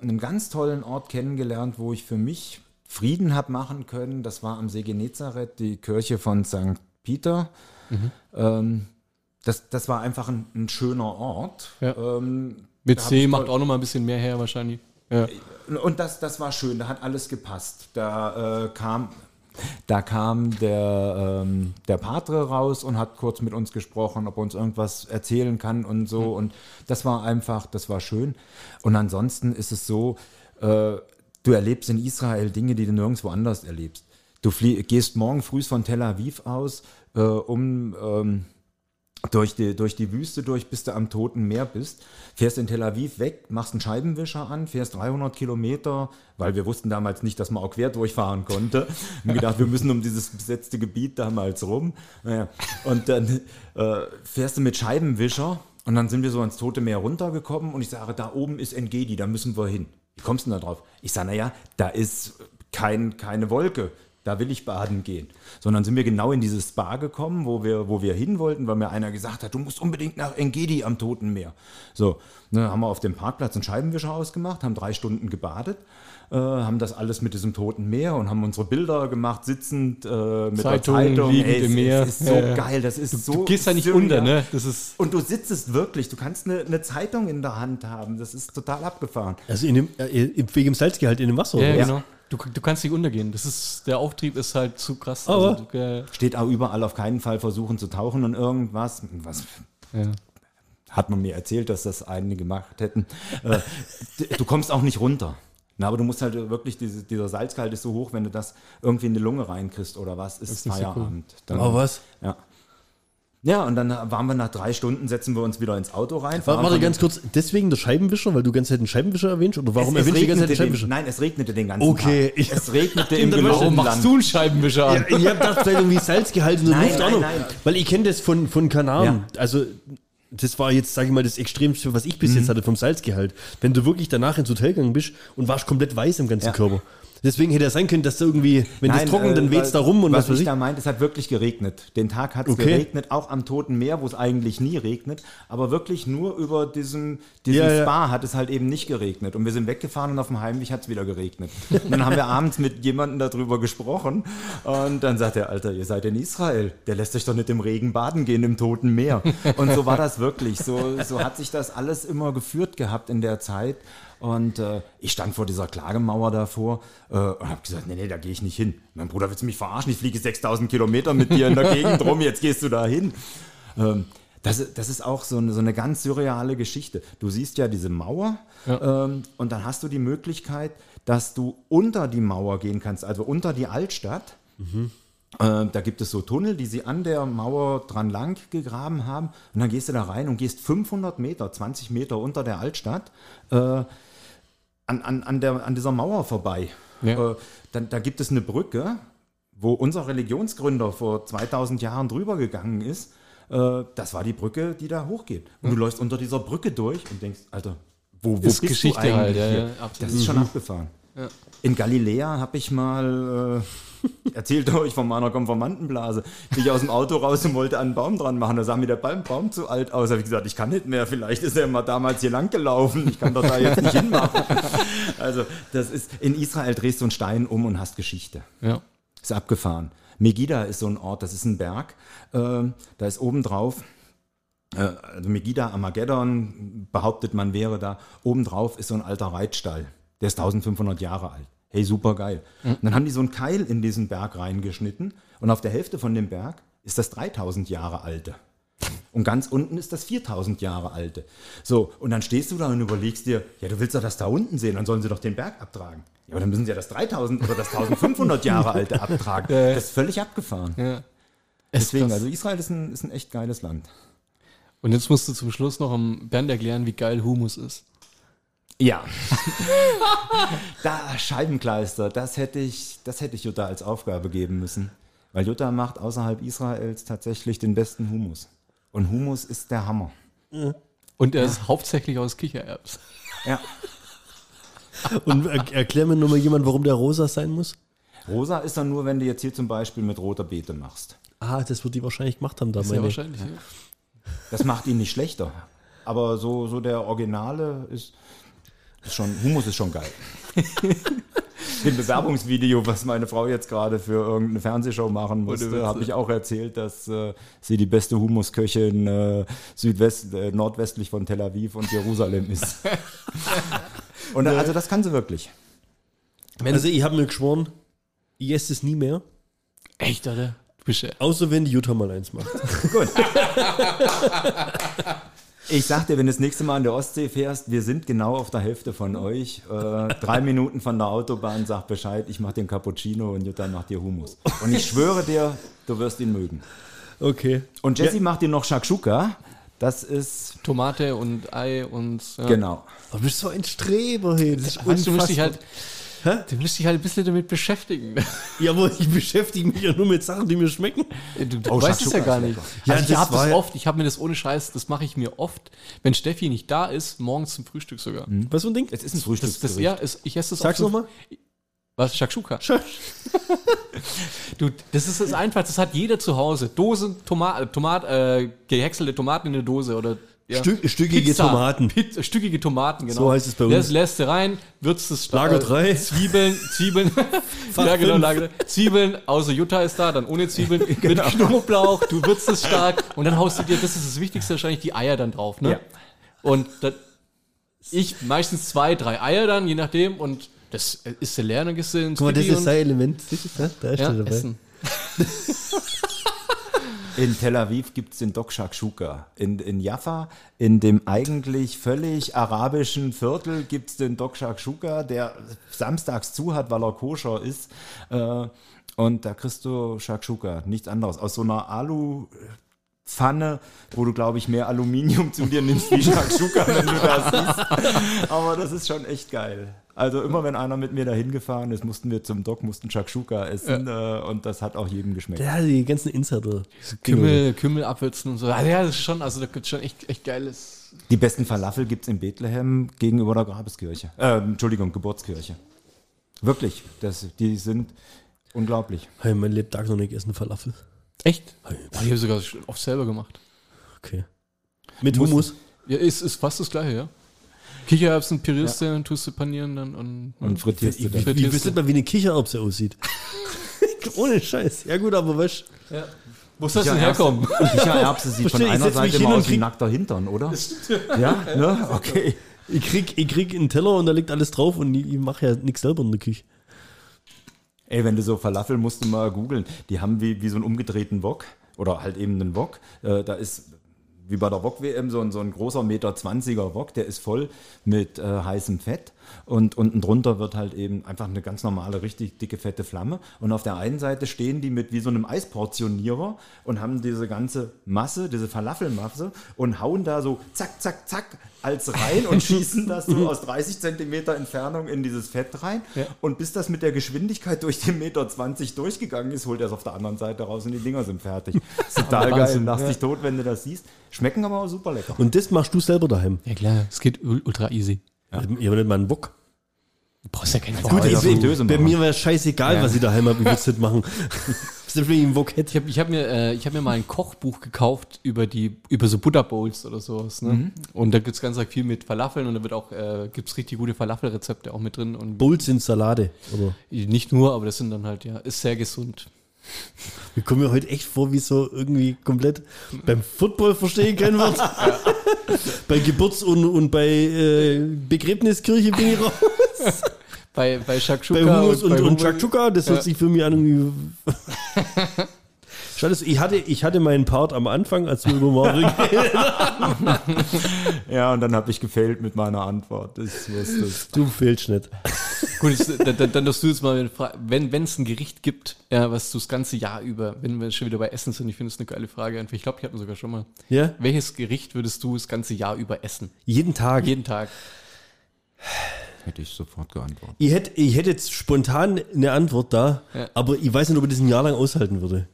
einen ganz tollen Ort kennengelernt, wo ich für mich Frieden habe machen können. Das war am See Genezareth, die Kirche von St. Peter. Mhm. Ähm, das, das war einfach ein, ein schöner Ort. Ja. Ähm, Mit See macht auch noch mal ein bisschen mehr her wahrscheinlich. Ja. und das, das war schön, da hat alles gepasst. Da äh, kam, da kam der, ähm, der Patre raus und hat kurz mit uns gesprochen, ob er uns irgendwas erzählen kann und so. Und das war einfach, das war schön. Und ansonsten ist es so, äh, du erlebst in Israel Dinge, die du nirgendwo anders erlebst. Du gehst morgen früh von Tel Aviv aus, äh, um ähm, durch die, durch die Wüste durch, bis du am Toten Meer bist, fährst in Tel Aviv weg, machst einen Scheibenwischer an, fährst 300 Kilometer, weil wir wussten damals nicht, dass man auch quer durchfahren konnte. Haben gedacht, wir müssen um dieses besetzte Gebiet damals rum. Und dann äh, fährst du mit Scheibenwischer und dann sind wir so ans Tote Meer runtergekommen und ich sage, da oben ist Engedi, da müssen wir hin. Wie kommst du denn da drauf? Ich sage, naja, da ist kein, keine Wolke. Da will ich baden gehen. Sondern sind wir genau in dieses Spa gekommen, wo wir, wo wir hin wollten, weil mir einer gesagt hat, du musst unbedingt nach Engedi am Toten Meer. So, ne, haben wir auf dem Parkplatz einen Scheibenwischer ausgemacht, haben drei Stunden gebadet, äh, haben das alles mit diesem Toten Meer und haben unsere Bilder gemacht, sitzend äh, mit Zeitung, der Zeitung. liegend es, im Meer. Es ist so Ja, ja. geil, das ist so Du gehst da nicht unter, ne? Das ist. Und du sitzt wirklich, du kannst eine, eine Zeitung in der Hand haben, das ist total abgefahren. Also in dem, äh, wegen dem Salzgehalt in dem Wasser. Ja, oder genau. Du, du kannst nicht untergehen. Das ist, der Auftrieb ist halt zu krass. Aber- Also, du, äh, Steht auch überall auf keinen Fall versuchen zu tauchen und irgendwas. Was ja. hat man mir erzählt, dass das einige gemacht hätten. Äh, du kommst auch nicht runter. Na, aber du musst halt wirklich, diese, dieser Salzgehalt ist so hoch, wenn du das irgendwie in die Lunge reinkriegst oder was, ist, ist nicht so cool. Feierabend. Dann, Oh, was? Ja. Ja, und dann waren wir nach drei Stunden, setzen wir uns wieder ins Auto rein. Warte, ganz kurz, deswegen der Scheibenwischer, weil du ganz Zeit den Scheibenwischer erwähnst? Oder warum es, es erwähnst du die ganze Zeit den Scheibenwischer? Nein, es regnete den ganzen Okay, Tag. ich- es regnete im gelochten Warum machst du einen Scheibenwischer an? Ja, ich hab gedacht, vielleicht irgendwie Salzgehalt in der Nein, Luft auch nein, noch. nein. Weil ich kenne das von, von Kanaren. Ja. Also, das war jetzt, sage ich mal, das Extremste, was ich bis Mhm. jetzt hatte vom Salzgehalt. Wenn du wirklich danach ins Hotel gegangen bist und warst komplett weiß im ganzen Ja. Körper. Deswegen hätte es sein können, dass da irgendwie, wenn das trocken, äh, dann weht es da rum und was was ich ich. da meinte, es hat wirklich geregnet. Den Tag hat es Okay. geregnet, auch am Toten Meer, wo es eigentlich nie regnet. Aber wirklich nur über diesem, diesem Ja, ja. Spa hat es halt eben nicht geregnet. Und wir sind weggefahren und auf dem Heimweg hat es wieder geregnet. Und dann haben wir abends mit jemandem darüber gesprochen. Und dann sagt er, Alter, ihr seid in Israel. Der lässt euch doch nicht im Regen baden gehen im Toten Meer. Und so war das wirklich. So, so hat sich das alles immer geführt gehabt in der Zeit. Und äh, ich stand vor dieser Klagemauer davor äh, und habe gesagt, nee, nee, da gehe ich nicht hin. Mein Bruder willst du mich verarschen? Ich fliege 6000 Kilometer mit dir in der Gegend rum, jetzt gehst du da hin. Ähm, das, ist- das ist auch so eine, so eine ganz surreale Geschichte. Du siehst ja diese Mauer ähm, und dann hast du die Möglichkeit, dass du unter die Mauer gehen kannst, also unter die Altstadt. Äh, da gibt es so Tunnel, die sie an der Mauer dran lang gegraben haben. Und dann gehst du da rein und gehst 500 Meter, 20 Meter unter der Altstadt äh, an, an, an, der, an dieser Mauer vorbei. Ja. Äh, dann, da gibt es eine Brücke, wo unser Religionsgründer vor 2000 Jahren drüber gegangen ist. Äh, das war die Brücke, die da hochgeht. Und du läufst unter dieser Brücke durch und denkst, Alter, wo, wo Ist bist Geschichte du eigentlich halt, ja, hier? ja. Das ist schon abgefahren. In Galiläa habe ich mal äh, erzählt euch von meiner Konformantenblase. Bin ich aus dem Auto raus und wollte einen Baum dran machen. Da sah mir der Baum, Baum zu alt aus. Habe ich gesagt, ich kann nicht mehr. Vielleicht ist er mal damals hier lang gelaufen. Ich kann doch da jetzt nicht hinmachen. Also das ist in Israel drehst du einen Stein um und hast Geschichte. Ja. Ist abgefahren. Megiddo ist so ein Ort, das ist ein Berg. Ähm, da ist obendrauf, äh, also Megiddo Armageddon, behauptet man wäre da. Obendrauf ist so ein alter Reitstall. Der ist 1500 Jahre alt. Hey, super geil. Und dann haben die so einen Keil in diesen Berg reingeschnitten und auf der Hälfte von dem Berg ist das 3000 Jahre alte. Und ganz unten ist das 4000 Jahre alte. So, und dann stehst du da und überlegst dir, ja, du willst doch das da unten sehen, dann sollen sie doch den Berg abtragen. Ja, aber dann müssen sie ja das 3000 oder das 1500 Jahre alte abtragen. Das ist völlig abgefahren. ja. Es Deswegen, also Israel ist ein, ist ein echt geiles Land. Und jetzt musst du zum Schluss noch am Bernd erklären, wie geil Humus ist. Ja. da Scheibenkleister, das hätte ich, das hätte ich Jutta als Aufgabe geben müssen. Weil Jutta macht außerhalb Israels tatsächlich den besten Humus. Und Humus ist der Hammer. Und er ist hauptsächlich aus Kichererbs. Ja. Und er, erklär mir nur mal jemand, warum der rosa sein muss. Rosa ist dann nur, wenn du jetzt hier zum Beispiel mit roter Beete machst. Ah, das wird die wahrscheinlich gemacht haben da, Sehr meine. wahrscheinlich. Ja. Das macht ihn nicht schlechter. Aber so, so der Originale ist, ist schon, Humus ist schon geil. Im Bewerbungsvideo, was meine Frau jetzt gerade für irgendeine Fernsehshow machen musste, habe ich auch erzählt, dass äh, sie die beste Humusköchin äh, Südwest, äh, nordwestlich von Tel Aviv und Jerusalem ist. und äh, also das kann sie wirklich. Also ich habe mir geschworen, ich esse es nie mehr, Echt, oder? Du bist ja. außer wenn die Jutta mal eins macht. Gut. Ich sag dir, wenn du das nächste Mal an der Ostsee fährst, wir sind genau auf der Hälfte von euch. Äh, drei Minuten von der Autobahn, sag Bescheid, ich mach den Cappuccino und Jutta macht dir Hummus. Und ich schwöre dir, du wirst ihn mögen. Okay. Und Jessie macht dir noch Shakshuka. Das ist, Tomate und Ei und. Ja. genau. Du bist so ein Streber, hey. Das ist Weißt, du musst dich halt. Hä? Du musst dich halt ein bisschen damit beschäftigen. Ja, aber ich beschäftige mich ja nur mit Sachen, die mir schmecken. Du, du Oh, weißt es ja gar nicht. lecker. Ja, also ich das habe das oft, ich habe mir das ohne Scheiß, das mache ich mir oft, wenn Steffi nicht da ist, morgens zum Frühstück sogar. Was für ein Ding? Es ist ein Das, Frühstücksgericht. das, ja, ist, ich esse das Sag's nochmal. Was? Shakshuka? Du, das ist das einfach, das hat jeder zu Hause. Dosen, Tomat, Tomat äh, gehäckselte Tomaten in der Dose oder ja. Stück- stückige Tomaten. Pizza, stückige Tomaten, genau. So heißt es bei uns. Das lässt du rein, würzt es stark. Lager drei. Zwiebeln, Zwiebeln. ja, genau, drei. Zwiebeln, außer Jutta ist da, dann ohne Zwiebeln, Genau. mit Knoblauch, du würzt es stark und dann haust du dir, das ist das Wichtigste wahrscheinlich, die Eier dann drauf, ne? Ja. Und das, ich meistens zwei, drei Eier dann, je nachdem und das ist der Lerner gesehen. Guck mal, das ist sein Element. Du, Da ist ja, dabei. Essen. In Tel Aviv gibt es den Dok Shakshuka. In, in Jaffa, in dem eigentlich völlig arabischen Viertel, gibt es den Dok Shakshuka, der samstags zu hat, weil er koscher ist. Äh, und da kriegst du Shakshuka, nichts anderes. Aus so einer Alu. Pfanne, wo du, glaube ich, mehr Aluminium zu dir nimmst wie Shakshuka, wenn du das siehst. Aber das ist schon echt geil. Also immer, wenn einer mit mir dahin gefahren ist, mussten wir zum Dock, mussten Shakshuka essen äh, und das hat auch jedem geschmeckt. Hat die ganzen Insider. Kümmel, Kümmel abwürzen und so. Also ja, das ist schon, also da gibt es schon echt, echt geiles. Die besten Falafel gibt es in Bethlehem gegenüber der Grabeskirche. Äh, Entschuldigung, Geburtskirche. Wirklich, das, die sind unglaublich. Hey, mein Lebtag noch nicht gegessen Falafel. Echt? Oh, ich habe sogar oft selber gemacht. Okay. Mit Hummus. Ja, ist, ist fast das gleiche, ja. Kichererbsen pürierst du und tust du panieren dann und, Und frittierst du Ich, dann. wüsste nicht mal, wie eine Kichererbse aussieht. Ohne Scheiß. Ja gut, aber weißt Wo soll das denn herkommen? Kichererbse sieht von Verstehe, ich einer Seite immer und aus wie nackter Hintern, oder? Ja, ne? Okay. ich krieg, ich krieg einen Teller und da liegt alles drauf und ich, ich mache ja nichts selber in der Küche. Ey, wenn du so Falafel musst du mal googeln. Die haben wie, wie so einen umgedrehten Wok oder halt eben einen Wok. Äh, da ist wie bei der Wok-WM so ein, so ein großer Meter 20er Wok, der ist voll mit äh, heißem Fett und unten drunter wird halt eben einfach eine ganz normale, richtig dicke, fette Flamme. Und auf der einen Seite stehen die mit wie so einem Eisportionierer und haben diese ganze Masse, diese Falafelmasse und hauen da so zack, zack, zack als rein und schießen das so aus 30 Zentimeter Entfernung in dieses Fett rein. Ja. Und bis das mit der Geschwindigkeit durch den Meter 20 durchgegangen ist, holt er es auf der anderen Seite raus und die Dinger sind fertig. Das ist total geil. Wahnsinn, Lachst ja. dich tot, wenn du das siehst. Schmecken aber auch super lecker. Und das machst du selber daheim. Ja klar, es geht ul- ultra easy. Ich habe nicht mal einen Bock. Du brauchst ja keinen Gut, Bock. ich- ich, Fritteuse bei mir wäre es scheißegal, Ja. was ich daheim habe. Ich würde es nicht machen. Selbst wenn ich einen Wok hätte. Ich habe ich hab mir, äh, ich hab mir mal ein Kochbuch gekauft über die über so Butter Bowls oder sowas. Ne? Und da gibt's ganz arg viel mit Falafeln und da wird auch äh, gibt's richtig gute Falafelrezepte auch mit drin und Bowls sind Salate. Oder? nicht nur, aber das sind dann halt ja ist sehr gesund. Wir kommen mir heute echt vor, wie so irgendwie komplett beim Football verstehen kein Wort. bei Geburts- und, und bei äh, Begräbniskirche bin ich raus. Bei bei Shakshuka bei Hummus und, und, Hummus- Shakshuka, das hört Ja. sich für mich an irgendwie. Das, ich, hatte, ich hatte meinen Part am Anfang, als wir über Marvin Ja, und dann habe ich gefailt mit meiner Antwort. Wusste es. Du fehlst nicht. Gut, jetzt, dann, dann, dann darfst du jetzt mal, eine Fra- wenn wenn es ein Gericht gibt, ja, was du das ganze Jahr über, wenn wir schon wieder bei Essen sind, ich finde es eine geile Frage. Ich glaube, ich hatte sogar schon mal. Ja? Welches Gericht würdest du das ganze Jahr über essen? Jeden Tag. Jeden Tag. Hätte ich sofort geantwortet. Ich hätte, ich hätte jetzt spontan eine Antwort da, Ja. aber ich weiß nicht, ob ich das ein Jahr lang aushalten würde.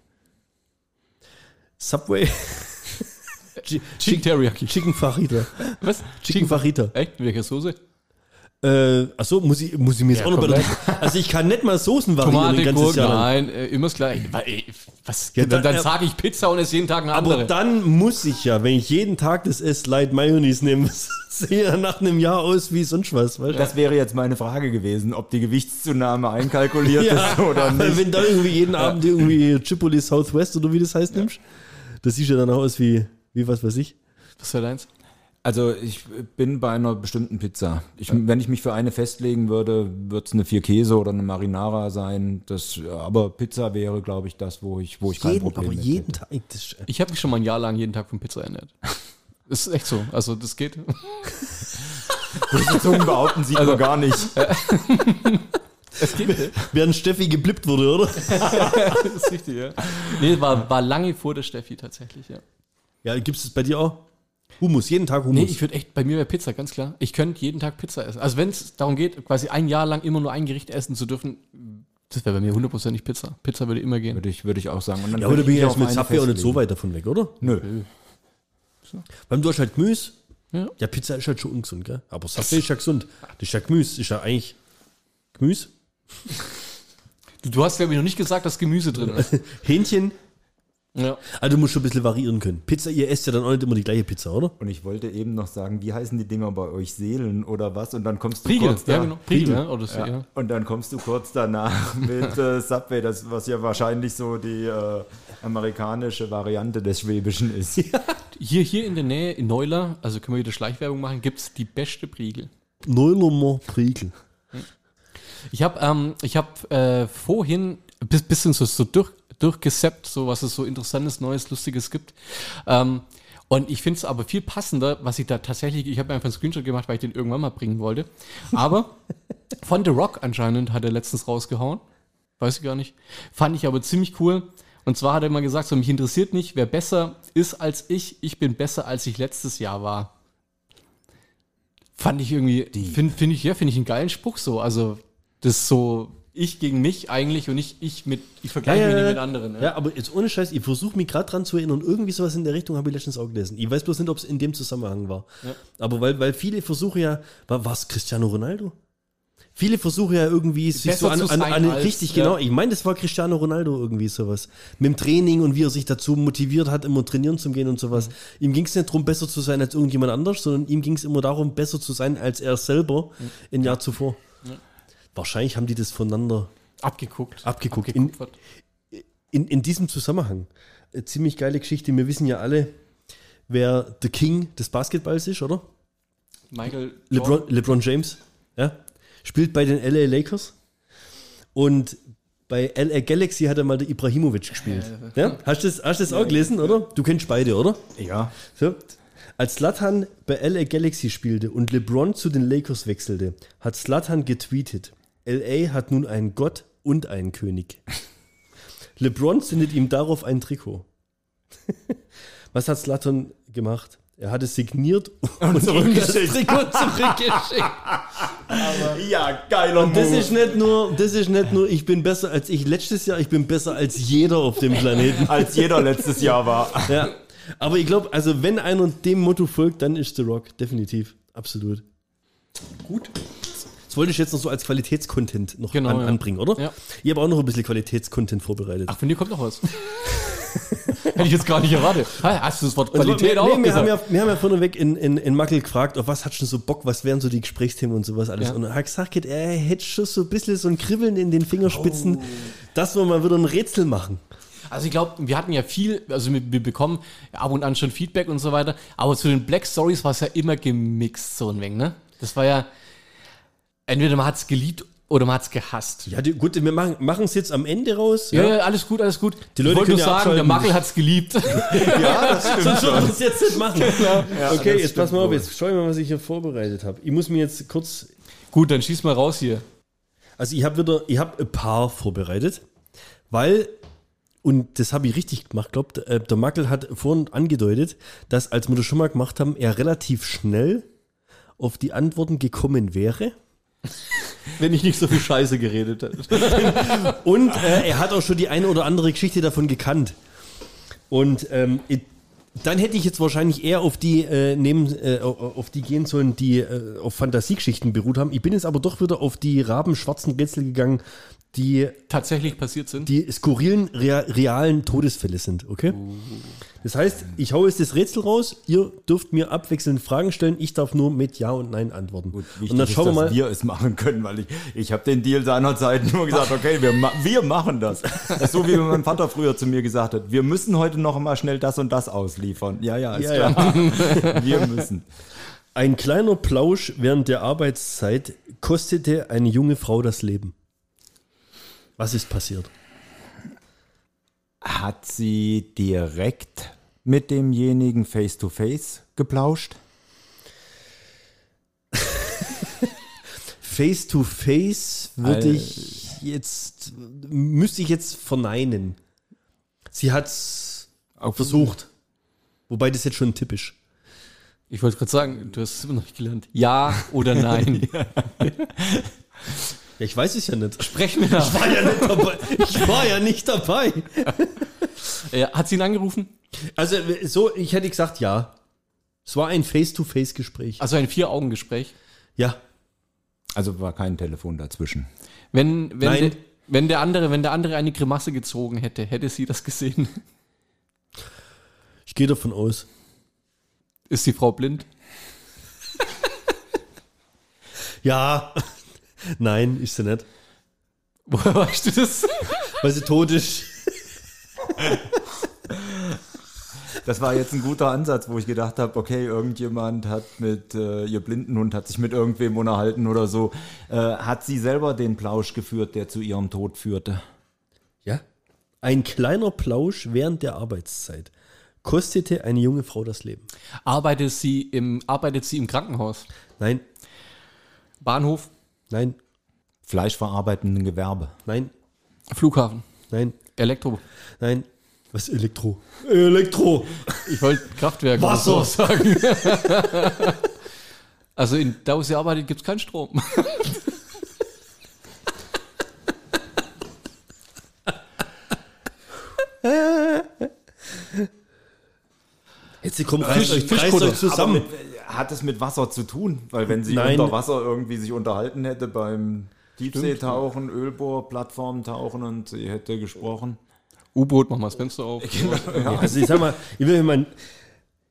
Subway. Chi- Chicken Teriyaki. Chicken Fajita. Was? Chicken Fajita. Echt? Mit welcher Soße? Äh, achso, muss ich, muss ich mir jetzt Ja, auch noch bei Also ich kann nicht mal Soßen variieren ein Tomate, ganzes Gurken, nein, äh, immer das gleiche. Ey, Was? Ja, dann dann- dann sage ich Pizza und esse jeden Tag eine Aber andere. dann muss ich ja, wenn ich jeden Tag das esse, Light Mayonnaise nehmen, sehe ja nach einem Jahr aus wie sonst was, weißt du? Das wäre jetzt meine Frage gewesen, ob die Gewichtszunahme einkalkuliert ist oder nicht. wenn da irgendwie jeden Abend irgendwie Chipotle Southwest oder wie das heißt nimmst, das sieht ja dann auch aus wie, wie was weiß ich. Was wäre deins? Also ich bin bei einer bestimmten Pizza. Ich, Wenn ich mich für eine festlegen würde, würde es eine vier Käse oder eine Marinara sein. Das, aber Pizza wäre, glaube ich, das, wo ich, wo ich kein Jeden, Problem aber mit jeden hätte. Tag. Ich habe mich schon mal ein Jahr lang jeden Tag von Pizza ernährt. Das ist echt so. Also das geht. Die Zungen behaupten sieht man gar nicht. Es geht. während Steffi geblippt wurde, oder? das ist richtig, ja. Nee, war, war lange vor der Steffi tatsächlich, ja. Ja, gibt es das bei dir auch? Hummus, jeden Tag Hummus. Nee, ich würde echt, bei mir wäre Pizza, ganz klar. Ich könnte jeden Tag Pizza essen. Also wenn es darum geht, quasi ein Jahr lang immer nur ein Gericht essen zu dürfen, das wäre bei mir hundertprozentig Pizza. Pizza würde immer gehen. Würde ich, würde ich auch sagen. Und dann ja, aber da würde bin ich jetzt mit Subway auch nicht so weit davon weg, oder? Nö. Beim du hast halt Gemüse. Ja. Ja, Pizza ist halt schon ungesund, gell? Aber Subway ist ja gesund. Das ist ja Gemüse. Ist ja eigentlich Gemüse. Du, du hast, glaube ich, noch nicht gesagt, dass Gemüse drin ist. Hähnchen. Ja. Also du musst schon ein bisschen variieren können. Pizza, ihr esst ja dann auch nicht immer die gleiche Pizza, oder? Und ich wollte eben noch sagen, wie heißen die Dinger bei euch? Seelen oder was? Und dann kommst du Priegel, kurz ja genau. Priegel, ja. Oder so, Ja. ja. Und dann kommst du kurz danach mit äh, Subway, das, was ja wahrscheinlich so die äh, amerikanische Variante des Schwäbischen ist. Hier, hier in der Nähe, in Neuler, also können wir wieder Schleichwerbung machen, gibt es die beste Priegel. Neulermer Priegel. Ich habe ähm, ich hab, äh, vorhin ein bis- bisschen so, so durch, durchgesappt, so was es so interessantes, Neues, Lustiges gibt. Ähm, und ich finde es aber viel passender, was ich da tatsächlich, ich habe mir einfach einen Screenshot gemacht, weil ich den irgendwann mal bringen wollte. Aber von The Rock anscheinend hat er letztens rausgehauen. Weiß ich gar nicht. Fand ich aber ziemlich cool. Und zwar hat er mal gesagt, so, mich interessiert nicht, wer besser ist als ich. Ich bin besser, als ich letztes Jahr war. Fand ich irgendwie, finde find ich, ja, finde ich einen geilen Spruch so. Also, das ist so ich gegen mich eigentlich und nicht ich mit, ich vergleiche mich nicht mit anderen. ne? Ja, aber jetzt ohne Scheiß, ich versuche mich gerade dran zu erinnern, irgendwie sowas in der Richtung habe ich letztens auch gelesen. Ich weiß bloß nicht, ob es in dem Zusammenhang war. Aber weil, weil viele versuchen ja, war es Cristiano Ronaldo? viele versuchen ja irgendwie sich Besser so an, an, an als, richtig ja. genau. Ich meine, das war Cristiano Ronaldo irgendwie sowas. Mit dem Training und wie er sich dazu motiviert hat, immer trainieren zu gehen und sowas. Ihm ging es nicht darum, besser zu sein als irgendjemand anders, sondern ihm ging es immer darum, besser zu sein als er selber ein Jahr zuvor. Wahrscheinlich haben die das voneinander Abgeguckt. Abgeguckt. Abgekupfert. in, in diesem Zusammenhang. Äh, ziemlich geile Geschichte. Wir wissen ja alle, wer der King des Basketballs ist, oder? Michael LeBron, LeBron James. Ja? Spielt bei den LA Lakers. Und bei LA Galaxy hat er mal der Ibrahimovic gespielt. Ja? Hast du das, hast das auch gelesen, oder? Du kennst beide, oder? Ja. So. Als Slatan bei LA Galaxy spielte und LeBron zu den Lakers wechselte, hat Slatan getweetet: LA hat nun einen Gott und einen König. LeBron sendet ihm darauf ein Trikot. Was hat Slatan gemacht? Er hat es signiert und, ihm das Trikot zurückgeschickt. Ja, geiler Und das ist nicht nur, das ist nicht nur, ich bin besser als ich letztes Jahr, ich bin besser als jeder auf dem Planeten. als jeder letztes Jahr war. Ja. Aber ich glaube, also wenn einer dem Motto folgt, dann ist The Rock. Definitiv. Absolut. Gut. Das wollte ich jetzt noch so als Qualitätscontent noch Genau, an, ja. anbringen, oder? Ja. Ich habe auch noch ein bisschen Qualitätscontent vorbereitet. Ach, von dir kommt noch was. Hätte ich jetzt gar nicht erwartet. Ha, Hast du das Wort Also, Qualität wir, auch nee, wir, haben ja, wir haben ja vorneweg in, in, in Mackel gefragt, auf was hast du so Bock, was wären so die Gesprächsthemen und sowas alles. Ja. Und er hat gesagt, er hätte schon so ein bisschen so ein Kribbeln in den Fingerspitzen, dass wir mal wieder ein Rätsel machen. Also ich glaube, wir hatten ja viel, also wir, wir bekommen ab und an schon Feedback und so weiter, aber zu den Black Stories war es ja immer gemixt so ein wenig, ne? Das war ja, entweder man hat es geliebt oder man hat es gehasst. Ja, die, gut, wir machen es jetzt am Ende raus. Ja, ja, alles gut, alles gut. Die Leute ich wollte können nur ja sagen, der. Mackel hat es geliebt. Ja, das stimmt. Sonst würden wir es jetzt nicht machen. okay, das jetzt pass mal auf, jetzt schau ich mal, was ich hier vorbereitet habe. Ich muss mir jetzt kurz gut, dann schieß mal raus hier. Also ich habe wieder, ich habe ein paar vorbereitet, weil, und das habe ich richtig gemacht, glaubt, äh, der Mackel hat vorhin angedeutet, dass, als wir das schon mal gemacht haben, er relativ schnell auf die Antworten gekommen wäre. Wenn ich nicht so viel Scheiße geredet hätte. Und äh, er hat auch schon die eine oder andere Geschichte davon gekannt. Und ähm, dann hätte ich jetzt wahrscheinlich eher auf die äh, nehmen, äh, auf die gehen sollen, die äh, auf Fantasiegeschichten beruht haben. Ich bin jetzt aber doch wieder auf die rabenschwarzen Rätsel gegangen, die Tatsächlich passiert sind. die skurrilen, rea realen Todesfälle sind, okay? Das heißt, ich hau jetzt das Rätsel raus, ihr dürft mir abwechselnd Fragen stellen, ich darf nur mit Ja und Nein antworten. Wichtig und dann ist, schauen wir dass mal. wir es machen können, weil ich, ich habe den Deal seinerzeit nur gesagt, okay, wir, ma wir machen das. Das ist so wie mein Vater früher zu mir gesagt hat, wir müssen heute noch mal schnell das und das ausliefern. Ja, ja, ist Ja, klar. Wir müssen. Ein kleiner Plausch während der Arbeitszeit kostete eine junge Frau das Leben. Was ist passiert? Hat sie direkt mit demjenigen face-to-face geplauscht? Face to face würde Al- ich jetzt, müsste ich jetzt verneinen. Sie hat's versucht. Wobei das jetzt schon typisch. Ich wollte gerade sagen, du hast es immer noch nicht gelernt. Ja oder nein. Ja, ich weiß es ja nicht. Sprechen wir nach. war ja nicht dabei. Ich war ja nicht dabei. Äh, hat sie ihn angerufen? Also so, ich hätte gesagt ja. Es war ein Face-to-Face-Gespräch. Also ein Vier-Augen-Gespräch. Ja. Also war kein Telefon dazwischen. Wenn, wenn, Nein. de, wenn, der andere, wenn der andere eine Grimasse gezogen hätte, hätte sie das gesehen. Ich gehe davon aus. Ist die Frau blind? Ja. Nein, ist sie nicht. Woher weißt du das? Weil sie tot ist. Das war jetzt ein guter Ansatz, wo ich gedacht habe, okay, irgendjemand hat mit, äh, ihr Blindenhund hat sich mit irgendwem unterhalten oder so. Äh, hat sie selber den Plausch geführt, der zu ihrem Tod führte? Ja. Ein kleiner Plausch während der Arbeitszeit kostete eine junge Frau das Leben. Arbeitet sie im, arbeitet sie im Krankenhaus? Nein, Bahnhof? Nein, Fleischverarbeitenden Gewerbe. nein, Flughafen? nein, Elektro? nein. Was Elektro? Elektro. Ich wollte Kraftwerk oder Wasser. so sagen. also in da, wo sie arbeitet, gibt es keinen Strom. Jetzt kommt reißt Fisch- euch, reißt euch zusammen. Hat es mit Wasser zu tun? Weil wenn sie Nein. unter Wasser irgendwie sich unterhalten hätte beim Tiefseetauchen, Ölbohrplattformen tauchen und sie hätte gesprochen. U-Boot, mach mal das Fenster auf. Also ich sag mal, ich will mal,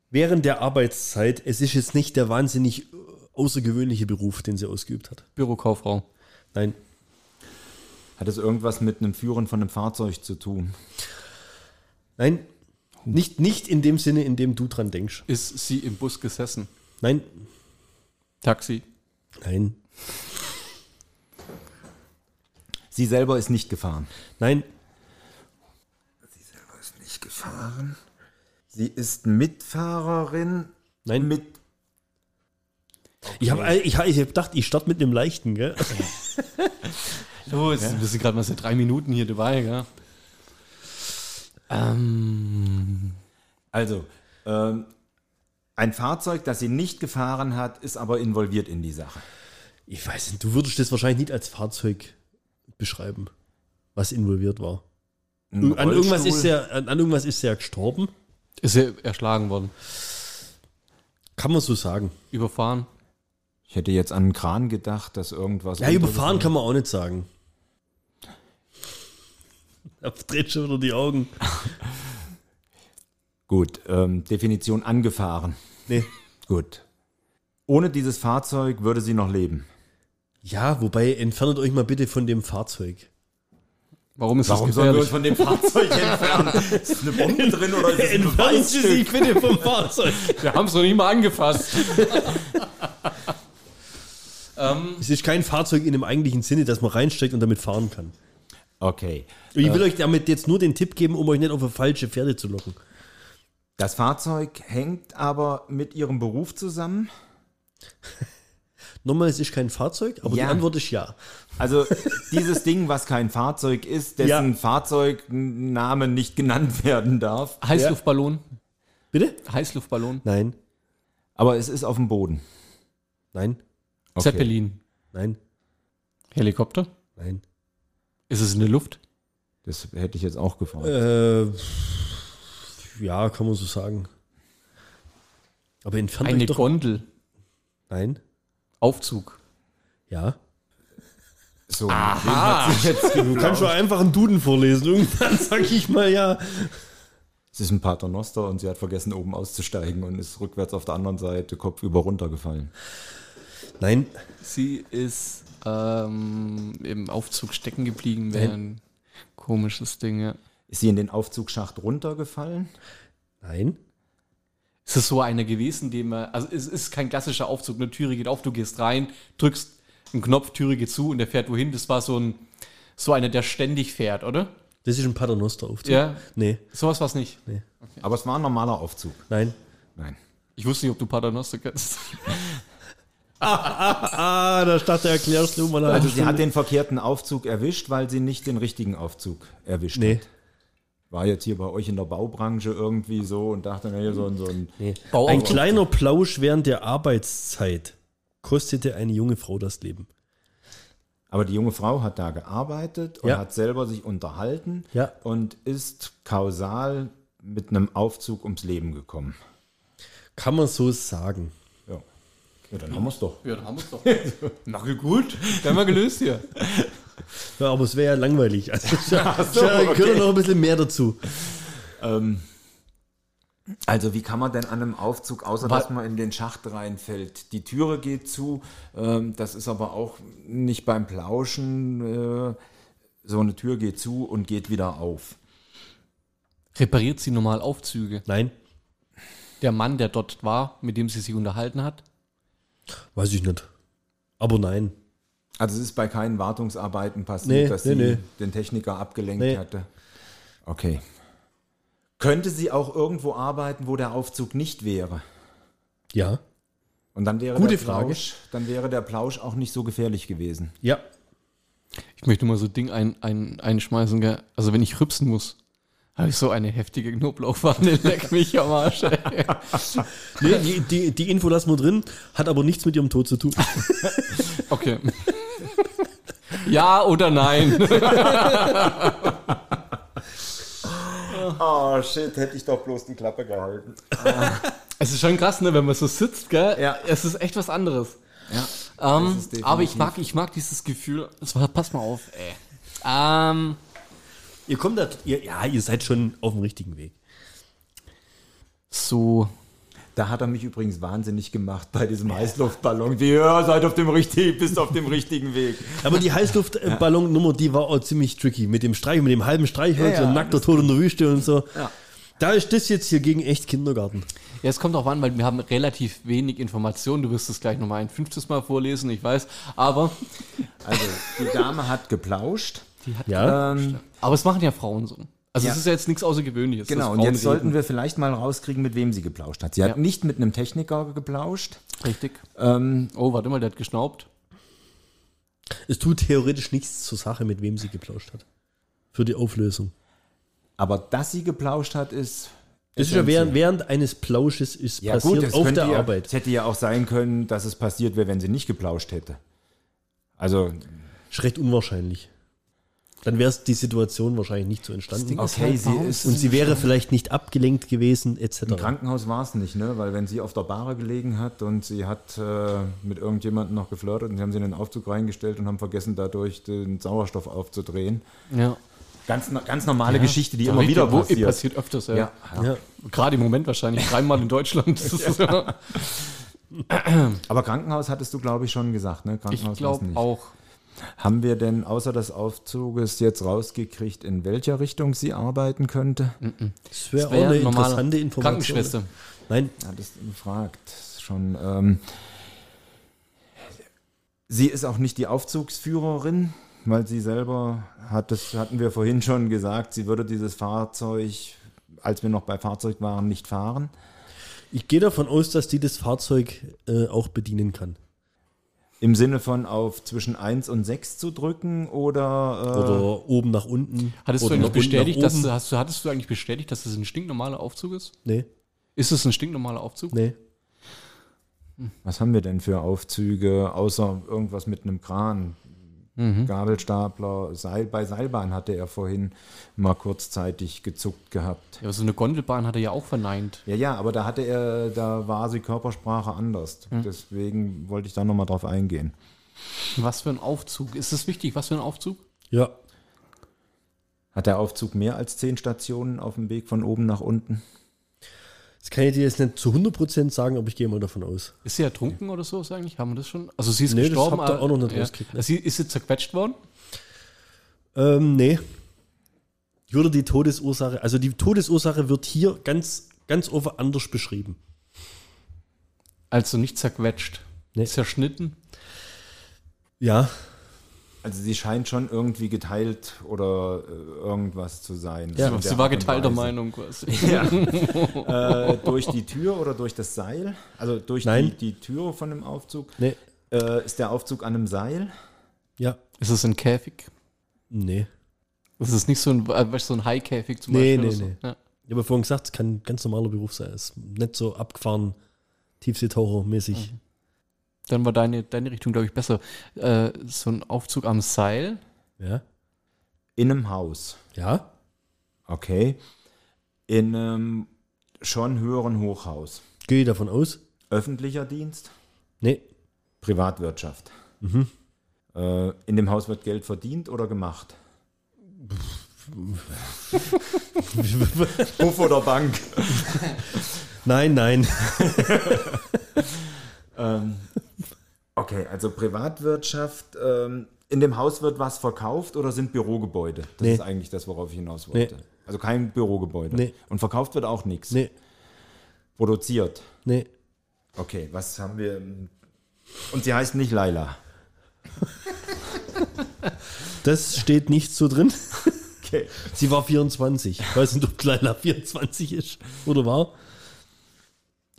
während der Arbeitszeit, es ist jetzt nicht der wahnsinnig außergewöhnliche Beruf, den sie ausgeübt hat. Bürokauffrau. Nein. Hat es irgendwas mit einem Führen von einem Fahrzeug zu tun? Nein. Nicht, nicht in dem Sinne, in dem du dran denkst. Ist sie im Bus gesessen? Nein. Taxi. Nein. Sie selber ist nicht gefahren. Nein. Ist nicht gefahren. Sie ist Mitfahrerin. Nein. Mit Ich habe ich, hab- ich hab gedacht, ich starte mit einem leichten, gell? Los, wir sind gerade mal seit drei Minuten hier dabei, gell? Ähm, Also, ähm, ein Fahrzeug, das sie nicht gefahren hat, ist aber involviert in die Sache. Ich weiß nicht, du würdest das wahrscheinlich nicht als Fahrzeug beschreiben, was involviert war. An irgendwas, ist er, an, an irgendwas ist er gestorben. ist er erschlagen worden. Kann man so sagen. Überfahren. Ich hätte jetzt an einen Kran gedacht, dass irgendwas. Ja, überfahren kann man auch nicht sagen. Er dreht schon wieder die Augen. Gut, ähm, Definition angefahren. Nee. Gut. Ohne dieses Fahrzeug würde sie noch leben. Ja, wobei, entfernt euch mal bitte von dem Fahrzeug. Warum ist Warum das sollen wir gefährlich? von dem Fahrzeug entfernen? Ist eine Bombe drin oder ist es ein Entfernen Sie sich bitte vom Fahrzeug. Wir haben es noch nicht mal angefasst. ähm, Es ist kein Fahrzeug in dem eigentlichen Sinne, dass man reinsteckt und damit fahren kann. Okay. Und ich will euch damit jetzt nur den Tipp geben, um euch nicht auf eine falsche Pferde zu locken. Das Fahrzeug hängt aber mit ihrem Beruf zusammen. Nochmal, es ist kein Fahrzeug, aber Ja. die Antwort ist ja. Also dieses Ding, was kein Fahrzeug ist, dessen Ja. Fahrzeugname nicht genannt werden darf. Heißluftballon. Bitte? Heißluftballon. Nein, Aber es ist auf dem Boden. nein, Okay. Zeppelin. nein, Helikopter. nein. Ist es in der Luft? Das hätte ich jetzt auch gefragt. Äh, ja, kann man so sagen. Aber entfernt Eine euch doch. Gondel. Nein, Aufzug. ja. So, jetzt Du kannst schon einfach einen Duden vorlesen. Irgendwann sag ich mal ja. Es ist ein Paternoster und sie hat vergessen, oben auszusteigen und ist rückwärts auf der anderen Seite kopfüber runtergefallen. Nein, Sie ist ähm, im Aufzug stecken geblieben. Wäre ein komisches Ding, ja. Ist sie in den Aufzugsschacht runtergefallen? nein, Ist es so einer gewesen, dem man, also es ist kein klassischer Aufzug, eine Türe geht auf, du gehst rein, drückst einen Knopf, Türe geht zu und der fährt wohin. Das war so ein, so einer, der ständig fährt, oder? das ist ein Paternosteraufzug. Ja. Nee, Sowas war es nicht. Aber es war ein normaler Aufzug. nein. Nein. Ich wusste nicht, ob du Paternoster kennst. Ah, da statt der erklärst du mal eine Also sie hat den verkehrten Aufzug erwischt, weil sie nicht den richtigen Aufzug erwischt Nee. hat. War jetzt hier bei euch in der Baubranche irgendwie so und dachte, naja, so, ein- so ein. Nee. Ein kleiner Plausch während der Arbeitszeit kostete eine junge Frau das Leben. Aber die junge Frau hat da gearbeitet und Ja. hat selber sich unterhalten Ja. und ist kausal mit einem Aufzug ums Leben gekommen. Kann man so sagen. Ja, ja dann haben wir es doch. Ja, dann haben wir es doch. Na gut, dann haben wir gelöst hier. Ja, aber es wäre ja langweilig. Also, ja, ja, gehört noch ein bisschen mehr dazu. Ähm, also wie kann man denn an einem Aufzug, außer Wa- dass man in den Schacht reinfällt? Die Türe geht zu, ähm, das ist aber auch nicht beim Plauschen. Äh, so eine Tür geht zu und geht wieder auf. Repariert sie normal Aufzüge? Nein, Der Mann, der dort war, mit dem sie sich unterhalten hat? weiß ich nicht. Aber nein. Also es ist bei keinen Wartungsarbeiten passiert, Nee, dass nee, sie nee. den Techniker abgelenkt Nee. hatte. Okay. Könnte sie auch irgendwo arbeiten, wo der Aufzug nicht wäre? Ja. Und dann wäre Gute der Frage. Plausch, dann wäre der Plausch auch nicht so gefährlich gewesen. Ja. Ich möchte mal so ein Ding ein, ein, einschmeißen, gell? Also wenn ich rübsen muss, habe ich so eine heftige Knoblauchpfanne, leck mich am Arsch. Nee, die, die, die Info lassen wir drin, hat aber nichts mit ihrem Tod zu tun. Okay. ja oder nein? Oh shit, hätte ich doch bloß die Klappe gehalten. Es ist schon krass, ne, wenn man so sitzt, gell? Ja. Es ist echt was anderes. Ja. Ähm, aber ich mag, ich mag dieses Gefühl. Das war, pass mal auf, ey. Ähm, Ihr kommt da, ihr, ja, ihr seid schon auf dem richtigen Weg. so. Da hat er mich übrigens wahnsinnig gemacht bei diesem Heißluftballon. Die, ja, seid auf dem richtigen, bist auf dem richtigen Weg. Aber die Heißluftballonnummer, die war auch ziemlich tricky. Mit dem Streich, mit dem halben Streichholz Ja, ja, und nackter Tod in der Wüste und so. Ja. Da ist das jetzt hier gegen echt Kindergarten. Ja, es kommt auch an, weil wir haben relativ wenig Informationen. Du wirst es gleich nochmal ein fünftes Mal vorlesen, ich weiß. Aber, Also, die Dame hat geplauscht. Ja. Ähm, aber es machen ja Frauen so. Also Ja. es ist ja jetzt nichts Außergewöhnliches. genau, und jetzt sollten reden. wir vielleicht mal rauskriegen, mit wem sie geplauscht hat. Sie hat Ja. nicht mit einem Techniker geplauscht. Richtig. Ähm, Oh, warte mal, der hat geschnaubt. Es tut theoretisch nichts zur Sache, mit wem sie geplauscht hat. Für die Auflösung. aber dass sie geplauscht hat, ist. Das ist ja während, während eines Plausches ist ja, passiert gut, es auf der ja, Arbeit. Es hätte ja auch sein können, dass es passiert wäre, wenn sie nicht geplauscht hätte. Also, Ist recht unwahrscheinlich. Dann wäre die Situation wahrscheinlich nicht so entstanden. Okay, halt, sie ist. Und sie wäre vielleicht nicht abgelenkt gewesen, etc. Im Krankenhaus war es nicht, ne? Weil wenn sie auf der Bahre gelegen hat und sie hat äh, mit irgendjemandem noch geflirtet und sie haben sie in den Aufzug reingestellt und haben vergessen, dadurch den Sauerstoff aufzudrehen. Ja. Ganz, ganz normale Geschichte, die Ja, immer wieder wo- passiert. passiert öfters, ja. Ja, ja. Ja. Gerade im Moment wahrscheinlich dreimal in Deutschland. Ja. Aber Krankenhaus hattest du, glaube ich, schon gesagt, ne? Ich Krankenhaus war's glaube auch. Haben wir denn außer des Aufzuges jetzt rausgekriegt, in welcher Richtung sie arbeiten könnte? Das wäre auch Wäre eine interessante Information. Krankenschwester. Nein, Ja, das gefragt schon. Ähm, sie ist auch nicht die Aufzugsführerin, weil sie selber hat, das hatten wir vorhin schon gesagt, sie würde dieses Fahrzeug, als wir noch bei Fahrzeug waren, nicht fahren. ich gehe davon aus, dass die das Fahrzeug äh, auch bedienen kann. Im Sinne von auf zwischen 1 und 6 zu drücken oder, äh, Oder oben nach unten. Hattest oder du eigentlich bestätigt, nach dass oben. du, hast, du, hattest du eigentlich bestätigt, dass es ein stinknormaler Aufzug ist? Nee, Ist es ein stinknormaler Aufzug? nee. was haben wir denn für Aufzüge, außer irgendwas mit einem Kran? Gabelstapler, Seil, bei Seilbahn hatte er vorhin mal kurzzeitig gezuckt gehabt. Ja, so eine Gondelbahn hat er ja auch verneint. Ja, ja, aber da hatte er, da war die Körpersprache anders. Deswegen wollte ich da nochmal drauf eingehen. Was für ein Aufzug? Ist es wichtig? Was für ein Aufzug? Ja, Hat der Aufzug mehr als zehn Stationen auf dem Weg von oben nach unten? Das kann ich dir jetzt nicht zu 100% sagen, aber ich gehe mal davon aus. Ist sie ertrunken oder so, eigentlich? Haben wir das schon? Also sie ist Nee, das gestorben. habt ihr aber- auch noch nicht ja. rausgekriegt, ne? Sie, ist sie zerquetscht worden? Ähm, nee. Würde die Todesursache, also die Todesursache wird hier ganz, ganz offen anders beschrieben. Also nicht zerquetscht. Nee. Zerschnitten? Ja, Also sie scheint schon irgendwie geteilt oder äh, irgendwas zu sein. Ja, So in sie war geteilter. Meinung quasi. Äh, durch die Tür oder durch das Seil? Also durch die, die Tür von dem Aufzug? nee, Äh, ist der Aufzug an einem Seil? ja, Ist es ein Käfig? nee. Das ist nicht so ein, äh, weißt so ein Haikäfig zum Nee, Beispiel. nee, oder so. nee. Ja. Ich habe vorhin gesagt, es kann ein ganz normaler Beruf sein. Es ist nicht so abgefahren, Tiefseetaucher-mäßig. Dann war deine, deine Richtung, glaube ich, besser. Äh, so ein Aufzug am Seil. Ja, In einem Haus. ja, Okay. In einem schon höheren Hochhaus. gehe ich davon aus. Öffentlicher Dienst? Nee, Privatwirtschaft. Äh, in dem Haus wird Geld verdient oder gemacht? Puff oder Bank? nein, nein. Okay, also Privatwirtschaft. Ähm, in dem Haus wird was verkauft oder sind Bürogebäude? Das Nee. ist eigentlich das, worauf ich hinaus wollte. Nee. Also kein Bürogebäude. Nee. Und verkauft wird auch nichts. Nee, Produziert. nee. Okay, was haben wir? Und sie heißt nicht Laila. Das steht nicht so drin. Okay. Sie war 24. Ich weiß nicht, ob Leila 24 ist oder war.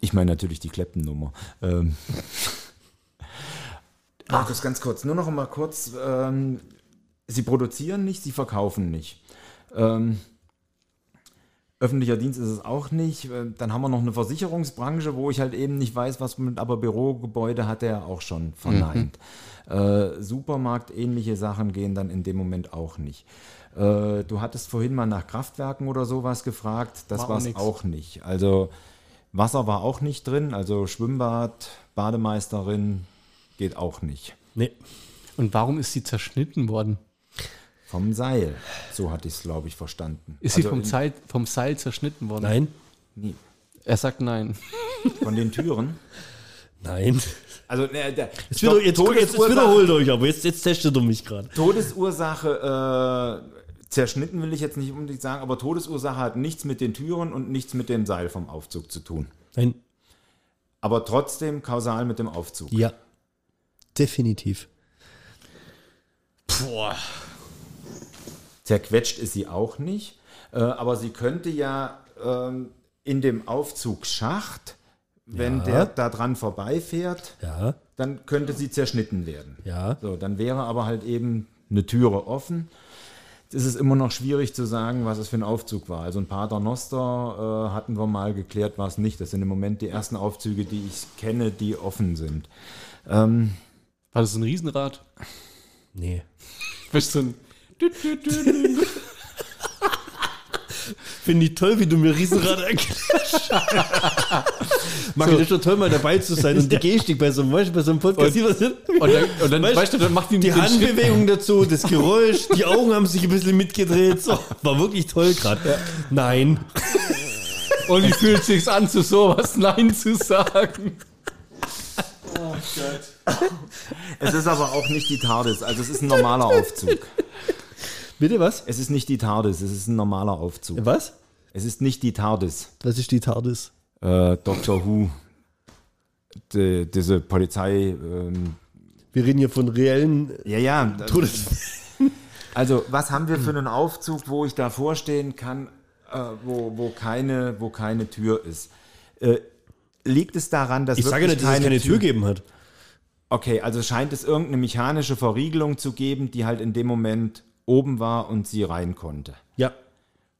Ich meine natürlich die Kleppennummer. Ähm. Markus, ganz kurz, nur noch mal kurz. Ähm, sie produzieren nicht, sie verkaufen nicht. Ähm, öffentlicher Dienst ist es auch nicht. Ähm, Dann haben wir noch eine Versicherungsbranche, wo ich halt eben nicht weiß, was mit, aber Bürogebäude hat er auch schon verneint. Äh, Supermarkt, ähnliche Sachen gehen dann in dem Moment auch nicht. Äh, du hattest vorhin mal nach Kraftwerken oder sowas gefragt. Das War auch es nix. auch nicht. Also Wasser war auch nicht drin, also Schwimmbad, Bademeisterin geht auch nicht. Nee. Und warum ist sie zerschnitten worden? Vom Seil. So hatte ich es, glaube ich, verstanden. Ist sie Also vom, in- Seil, vom Seil zerschnitten worden? Nein. Nee, Er sagt nein. von den Türen. Nein. Also, ne, der, Jetzt, wieder, jetzt, jetzt, wiederholt euch, aber jetzt, jetzt testet ihr mich gerade. Todesursache, äh, zerschnitten will ich jetzt nicht unbedingt sagen, aber Todesursache hat nichts mit den Türen und nichts mit dem Seil vom Aufzug zu tun. Nein. Aber trotzdem kausal mit dem Aufzug. Ja. Definitiv. Zerquetscht ist sie auch nicht, äh, aber sie könnte ja ähm, in dem Aufzugsschacht, wenn Ja. der da dran vorbeifährt, Ja. dann könnte sie zerschnitten werden. Ja. So, dann wäre aber halt eben eine Türe offen. Jetzt ist es immer noch schwierig zu sagen, was es für ein Aufzug war. Also ein Pater Noster äh, hatten wir mal geklärt, war es nicht. Das sind im Moment die ersten Aufzüge, die ich kenne, die offen sind. Ähm, War das so ein Riesenrad? Nee. Bist du ein Finde ich toll, wie du mir Riesenrad erklärst. Mag ich schon toll, mal dabei zu sein und die Gestik bei so einem, weißt du, bei so einem Podcast. Und- Und, Und dann, und dann Weißt- weißt, du, dann macht die, die den Schritt- Handbewegung dazu, das Geräusch, die Augen haben sich ein bisschen mitgedreht. So, war wirklich toll gerade. Nein. Und wie fühlt sich's an, zu sowas Nein zu sagen? es ist aber auch nicht die TARDIS, also es ist ein normaler Aufzug. Bitte was? Es ist nicht die TARDIS, es ist ein normaler Aufzug. Was? Es ist nicht die TARDIS. Was ist die TARDIS? Äh, Doctor Who, die, diese Polizei. Ähm, Wir reden hier von reellen ja, ja. Todes. Also, was haben wir für einen Aufzug, wo ich davor stehen kann, äh, wo, wo, keine, wo keine Tür ist? Äh, liegt es daran, dass Ich sage nicht, dass es keine Tür geben hat. Okay, also scheint es irgendeine mechanische Verriegelung zu geben, die halt in dem Moment oben war und sie rein konnte. Ja.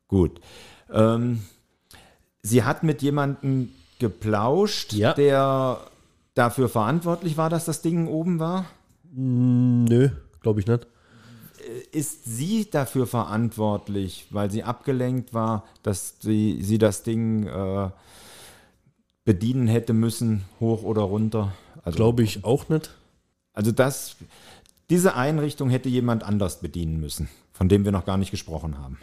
Gut. Ähm, sie hat mit jemandem geplauscht, Ja. der dafür verantwortlich war, dass das Ding oben war. Nö, glaube ich nicht. Ist sie dafür verantwortlich, weil sie abgelenkt war, dass sie, sie das Ding äh, bedienen hätte müssen, hoch oder runter? Also, Glaube ich auch nicht. also das, diese Einrichtung hätte jemand anders bedienen müssen, von dem wir noch gar nicht gesprochen haben.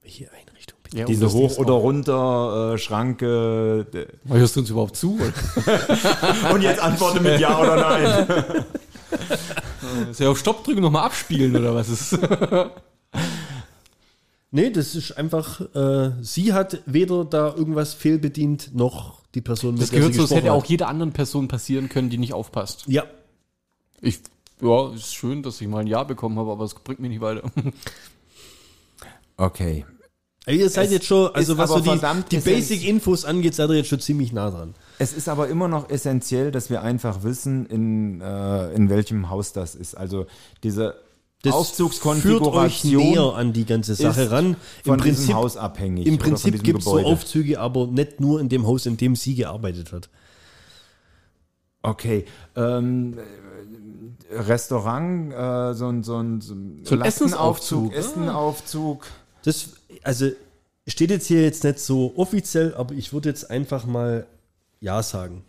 Welche Einrichtung? Ja, Diese hoch oder auch- runter äh, Schranke. d- Hörst du uns überhaupt zu? Und jetzt antworte mit Ja oder Nein. Ist ja auf Stopp drücken nochmal abspielen oder was ist? Nee, das ist einfach, äh, sie hat weder da irgendwas fehlbedient, noch die Person, Das der gehört sie so, es hätte auch jeder anderen Person passieren können, die nicht aufpasst. Ja, Ich, ja, ist schön, dass ich mal ein Ja bekommen habe, aber es bringt mich nicht weiter. Okay. Aber ihr seid Es jetzt schon, also ist was so aber die, verdammt die Basic-Infos angeht, seid ihr jetzt schon ziemlich nah dran. Es ist aber immer noch essentiell, dass wir einfach wissen, in, äh, in welchem Haus das ist. Also diese Das führt euch näher an die ganze Sache ran. Im Prinzip, Haus abhängig. im Prinzip gibt es so. Aufzüge, aber nicht nur in dem Haus, in dem sie gearbeitet hat. Okay. Ähm, äh, Restaurant, äh, so ein, so ein, so ein, So ein Essensaufzug. Essenaufzug. Das, also, steht jetzt hier jetzt nicht so offiziell, aber ich würde jetzt einfach mal Ja sagen.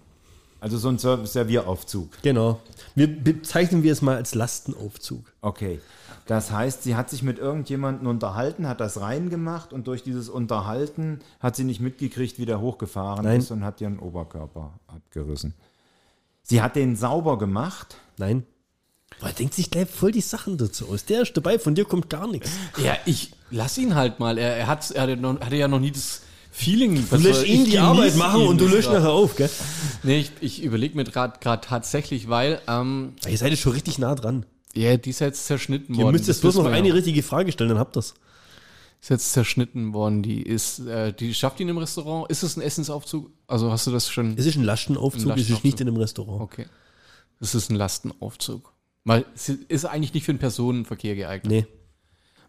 Also so ein Ser- Servieraufzug. Genau. Wir bezeichnen wir es mal als Lastenaufzug. Okay. Das heißt, sie hat sich mit irgendjemandem unterhalten, hat das reingemacht und durch dieses Unterhalten hat sie nicht mitgekriegt, wie der hochgefahren Nein. ist und hat ihren Oberkörper abgerissen. Sie hat den sauber gemacht. Nein. Boah, er denkt sich gleich voll die Sachen dazu aus. Der ist dabei, von dir kommt gar nichts. ja, ich lass ihn halt mal. Er, er, hat, er hatte, noch, hatte ja noch nie das Feeling. Du lässt ihn die Arbeit machen und du löscht nachher auf, gell? Nee, ich, ich überlege mir gerade tatsächlich, weil ähm, Ihr seid jetzt schon richtig nah dran. ja, die ist jetzt zerschnitten worden. Ihr müsst Das jetzt bloß noch eine richtige Frage stellen, dann habt ihr's. Ist jetzt zerschnitten worden. Die ist, äh, die schafft ihn im Restaurant. Ist es ein Essensaufzug? Also hast du das schon? Es ist ein Lastenaufzug, Ein es ist Lastenaufzug. nicht in einem Restaurant. Okay. Es ist ein Lastenaufzug. Mal, es ist eigentlich nicht für den Personenverkehr geeignet. Nee.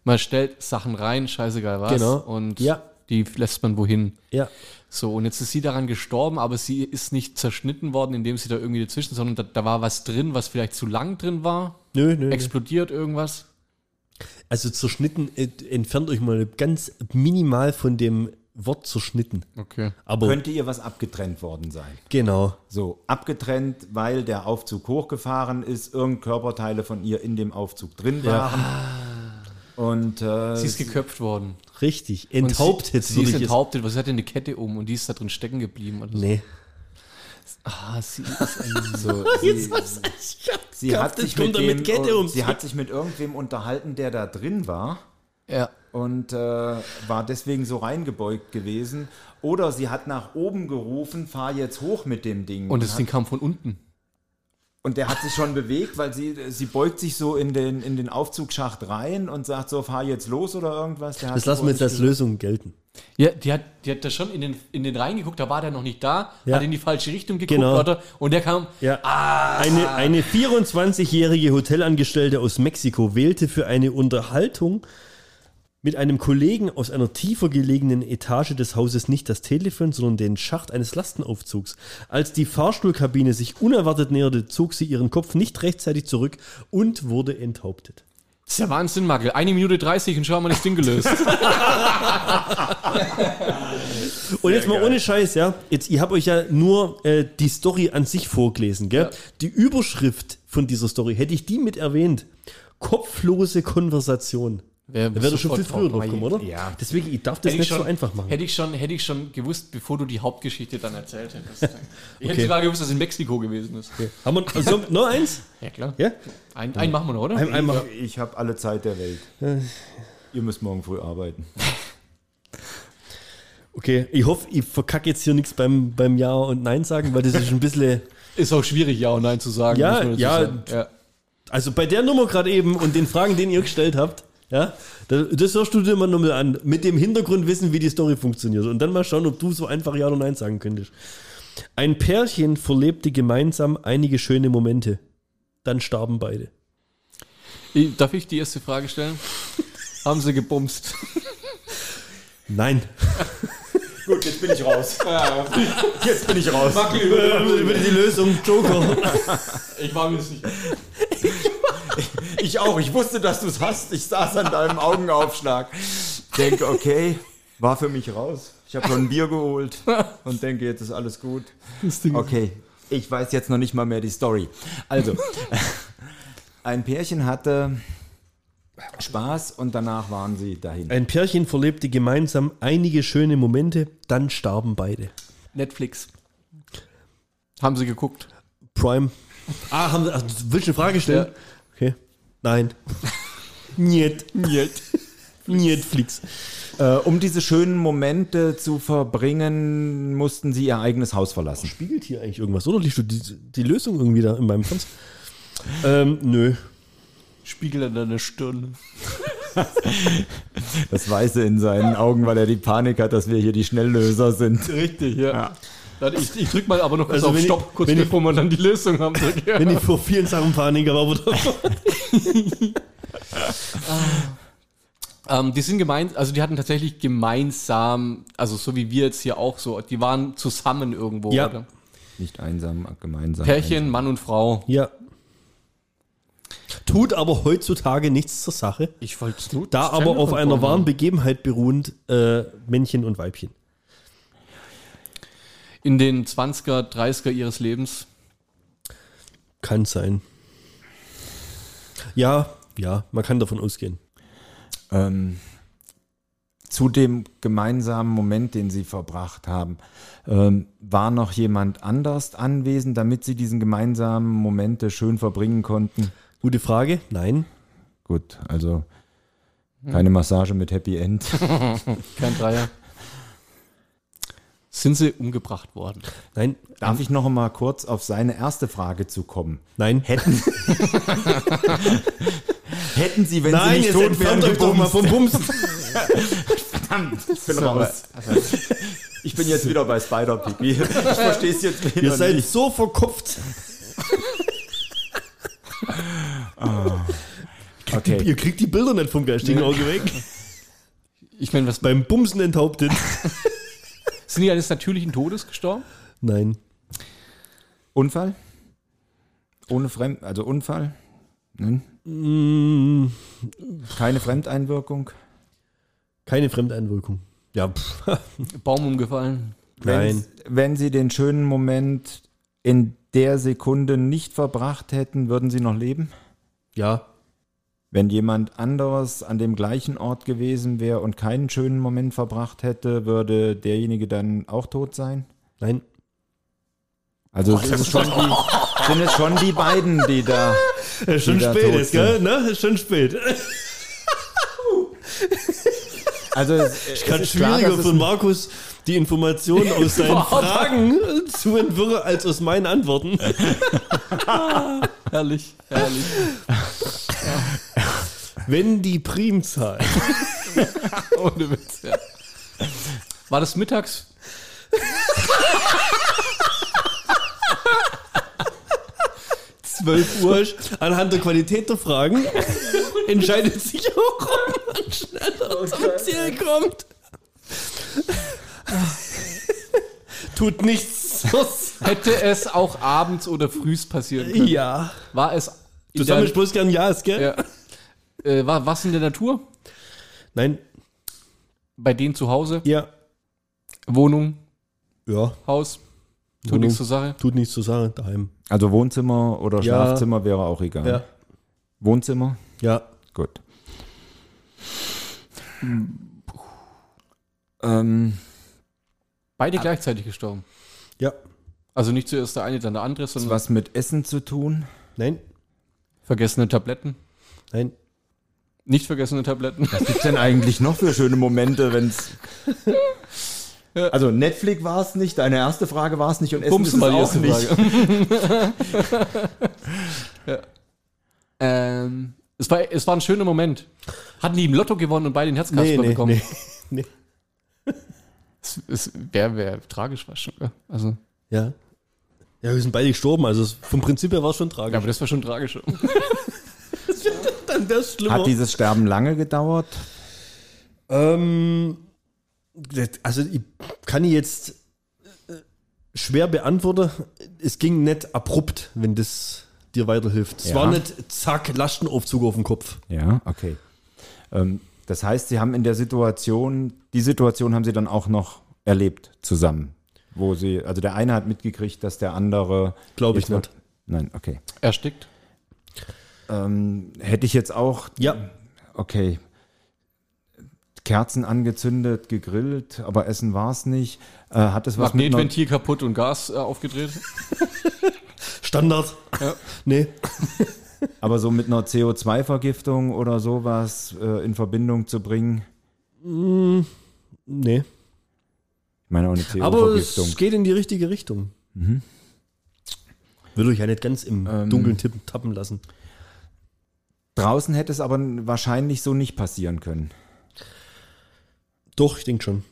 Man stellt Sachen rein, scheißegal was. Genau. Und Ja. Die lässt man wohin. Ja. So, und jetzt ist sie daran gestorben, aber sie ist nicht zerschnitten worden, indem sie da irgendwie dazwischen, sondern da, da war was drin, was vielleicht zu lang drin war. Nö, nö. nö. Explodiert irgendwas. Also zerschnitten, äh, entfernt euch mal ganz minimal von dem Wort zerschnitten. Okay. Aber Könnte ihr was abgetrennt worden sein? genau. So, abgetrennt, weil der Aufzug hochgefahren ist, irgend Körperteile von ihr in dem Aufzug drin waren. Und äh, Sie ist geköpft worden. Richtig. Enthauptet Sie, sie ist enthauptet, was hat denn eine Kette um und die ist da drin stecken geblieben. Oder so. Nee. Ah, sie ist ein so, sie, sie hat sich mit, mit Kette um. sie hat sich mit irgendwem unterhalten, der da drin war. ja. und äh, war deswegen so reingebeugt gewesen. Oder sie hat nach oben gerufen, fahr jetzt hoch mit dem Ding. Und das Ding kam von unten. Und der hat sich schon bewegt, weil sie, sie beugt sich so in den, in den Aufzugsschacht rein und sagt so, fahr jetzt los oder irgendwas. Der hat Das lassen wir jetzt als Lösung gelten. Ja, die hat, die hat da schon in den, in den reingeguckt, da war der noch nicht da, Ja. hat in die falsche Richtung geguckt, Genau. oder? Und der kam, Ja. Eine, eine 24-jährige Hotelangestellte aus Mexiko wählte für eine Unterhaltung mit einem Kollegen aus einer tiefer gelegenen Etage des Hauses nicht das Telefon, sondern den Schacht eines Lastenaufzugs. Als die Fahrstuhlkabine sich unerwartet näherte, zog sie ihren Kopf nicht rechtzeitig zurück und wurde enthauptet. das ist ja Wahnsinn, Magel. Eine Minute 30 und schau mal das Ding gelöst. Und jetzt mal ohne Scheiß, ja. Jetzt, ihr habt euch ja nur äh, die Story an sich vorgelesen, gell? Die Überschrift von dieser Story, hätte ich die mit erwähnt. Kopflose Konversation. Wer Da wäre doch schon viel früher drauf gekommen, oder? Ja. Deswegen, ich darf das Hätte nicht ich, schon, so einfach machen. hätte, ich schon, hätte ich schon gewusst, bevor du die Hauptgeschichte dann erzählt hättest. Ich hätte sogar gewusst, dass es in Mexiko gewesen ist. Haben wir also, noch eins? Ja, klar. Ja? Ein, einen machen wir noch, oder? Ein, einmal. Ich habe alle Zeit der Welt. Ihr müsst morgen früh arbeiten. Okay, ich hoffe, ich verkacke jetzt hier nichts beim, beim Ja und Nein sagen, weil das ist ein bisschen. Ist auch schwierig, Ja und Nein zu sagen. Ja, ja. sagen. ja. Also bei der Nummer gerade eben und den Fragen, den ihr gestellt habt, ja, da- das hörst du dir mal nochmal an. Mit dem Hintergrundwissen, wie die Story funktioniert. Und dann mal schauen, ob du so einfach Ja oder Nein sagen könntest. Ein Pärchen verlebte gemeinsam einige schöne Momente. Dann starben beide. Darf ich die erste Frage stellen? Haben sie gebumst? Nein. Gut, jetzt bin ich raus. Jetzt bin ich raus. Über die Lösung, Joker. Ich war mir nicht sicher. Ich auch. Ich wusste, dass du es hast. Ich saß an deinem Augenaufschlag. Denke, okay, war für mich raus. Ich habe schon ein Bier geholt und denke, jetzt ist alles gut. Okay, ich weiß jetzt noch nicht mal mehr die Story. Also, ein Pärchen hatte Spaß und danach waren sie dahin. Ein Pärchen verlebte gemeinsam einige schöne Momente, dann starben beide. Netflix. Haben sie geguckt? Prime. Ah, haben, ach, willst du eine Frage stellen? Okay. Nein. Niet. Niet. Netflix. Äh, um diese schönen Momente zu verbringen, mussten sie ihr eigenes Haus verlassen. Spiegelt hier eigentlich irgendwas, oder? Liest du die, die Lösung irgendwie da in meinem Fernseher? ähm, nö. Spiegel an deiner Stirn. Das Weiße in seinen Augen, weil er die Panik hat, dass wir hier die Schnelllöser sind. Richtig, ja. Warte, Ich, ich drück mal aber noch kurz Also auf wenn ich- Stopp, kurz wenn ich- bevor wir dann die Lösung haben. Drück, ja. Wenn ich vor vielen Sachen Panik habe, aber Ähm, die sind gemein, also die hatten tatsächlich gemeinsam, also so wie wir jetzt hier auch so, die waren zusammen irgendwo, Ja. oder? Nicht einsam, gemeinsam. Pärchen, Mann und Frau. ja. Tut aber heutzutage nichts zur Sache. Ich wollte es nur. Da aber auf einer wahren Begebenheit beruhend äh, Männchen und Weibchen. In den 20er, 30er ihres Lebens. Kann sein. Ja, ja, man kann davon ausgehen. Ähm, zu dem gemeinsamen Moment, den sie verbracht haben, ähm, war noch jemand anders anwesend, damit sie diesen gemeinsamen Momente schön verbringen konnten? Gute Frage. Nein. Gut, also keine Massage mit Happy End. Kein Dreier. Sind sie umgebracht worden? Nein. Darf ich noch mal kurz auf seine erste Frage zu kommen? Nein. Hätten, hätten sie, wenn Nein, sie nicht tot wären, entfernt euch doch mal gebumst? vom Bumsen. Ich bin raus. Ich bin jetzt wieder bei Spider-Pipi. Ich verstehe es jetzt wieder Ihr seid nicht. so verkopft. Okay. Ihr kriegt die Bilder nicht vom geistigen Auge weg. Ich meine, was Beim Bumsen enthauptet. Sind die eines natürlichen Todes gestorben? Nein. Unfall? Ohne Fremd, also Unfall? Nein? Mm, Keine Fremdeinwirkung? Keine Fremdeinwirkung. Ja, Baum umgefallen. nein. Wenn, wenn Sie den schönen Moment in der Sekunde nicht verbracht hätten, würden Sie noch leben? Ja, Wenn jemand anderes an dem gleichen Ort gewesen wäre und keinen schönen Moment verbracht hätte, würde derjenige dann auch tot sein? nein. Also es ist schon die, sind es schon die beiden, die da. Ist schon Die da spät tot ist, gell? Ne? Ist schon spät. Also es, Ich es kann ist klar, schwieriger es für ein- Markus die Informationen aus seinen Fragen zu entwirren als aus meinen Antworten. Herrlich, herrlich. Wenn die Primzahl Ohne Witz, ja. War das mittags? zwölf Uhr ist, anhand der Qualität der Fragen entscheidet sich auch, ob man schneller zum Ziel kommt. Tut nichts. Hätte es auch abends oder frühs passieren können? Ja. War es Du sammelst bloß gern Ja's, gell? ja. Äh, war was in der Natur? Nein. Bei denen zu Hause? Ja. Wohnung? Ja. Haus? Tut Wohnung. nichts zur Sache? Tut nichts zu sagen. Daheim. Also Wohnzimmer oder Ja. Schlafzimmer wäre auch egal. Ja. Wohnzimmer? Ja. Gut. Ähm, Beide gleichzeitig gestorben. Ja. Also nicht zuerst der eine, dann der andere, hat sondern was mit Essen zu tun? Nein. vergessene Tabletten. Nein. Nicht vergessene Tabletten. Was gibt's denn eigentlich noch für schöne Momente, wenn's. Also Netflix war es nicht, deine erste Frage war es nicht und Essen Bums ist es auch nicht. Ja. ähm, es, war, es war ein schöner Moment. Hatten die im Lotto gewonnen und beide den Herzkasper Nee, nee, bekommen. nee. nee. Es, es wäre wär tragisch was schon. ja. Also, Ja. Ja, wir sind beide gestorben, also es- vom Prinzip her war es schon ja, tragisch. aber das war schon tragisch. dann das schlimmer. Hat dieses Sterben lange gedauert? Ähm, also ich kann ich jetzt äh, schwer beantworten. Es ging nicht abrupt, wenn das dir weiterhilft. Es Ja. war nicht zack, Lastenaufzug auf dem Kopf. Ja, okay. Ähm, das heißt, Sie haben in der Situation, die Situation haben Sie dann auch noch erlebt zusammen. Wo Sie, also der eine hat mitgekriegt, dass der andere. Glaube ich nicht. Nein, okay. Erstickt. Ähm, hätte ich jetzt auch, Ja. okay. Kerzen angezündet, gegrillt, aber Essen war es nicht. Äh, hat es was Magnetventil kaputt und Gas äh, aufgedreht. Standard. Ja. Nee. aber so mit einer CO2-Vergiftung oder sowas äh, in Verbindung zu bringen? Nee. Ich meine auch eine Aber CO-Vergiftung. es geht in die richtige Richtung. Will euch ja nicht ganz im Ähm. Dunkeln tippen, tappen lassen. Draußen hätte es aber wahrscheinlich so nicht passieren können. Doch, ich denke schon.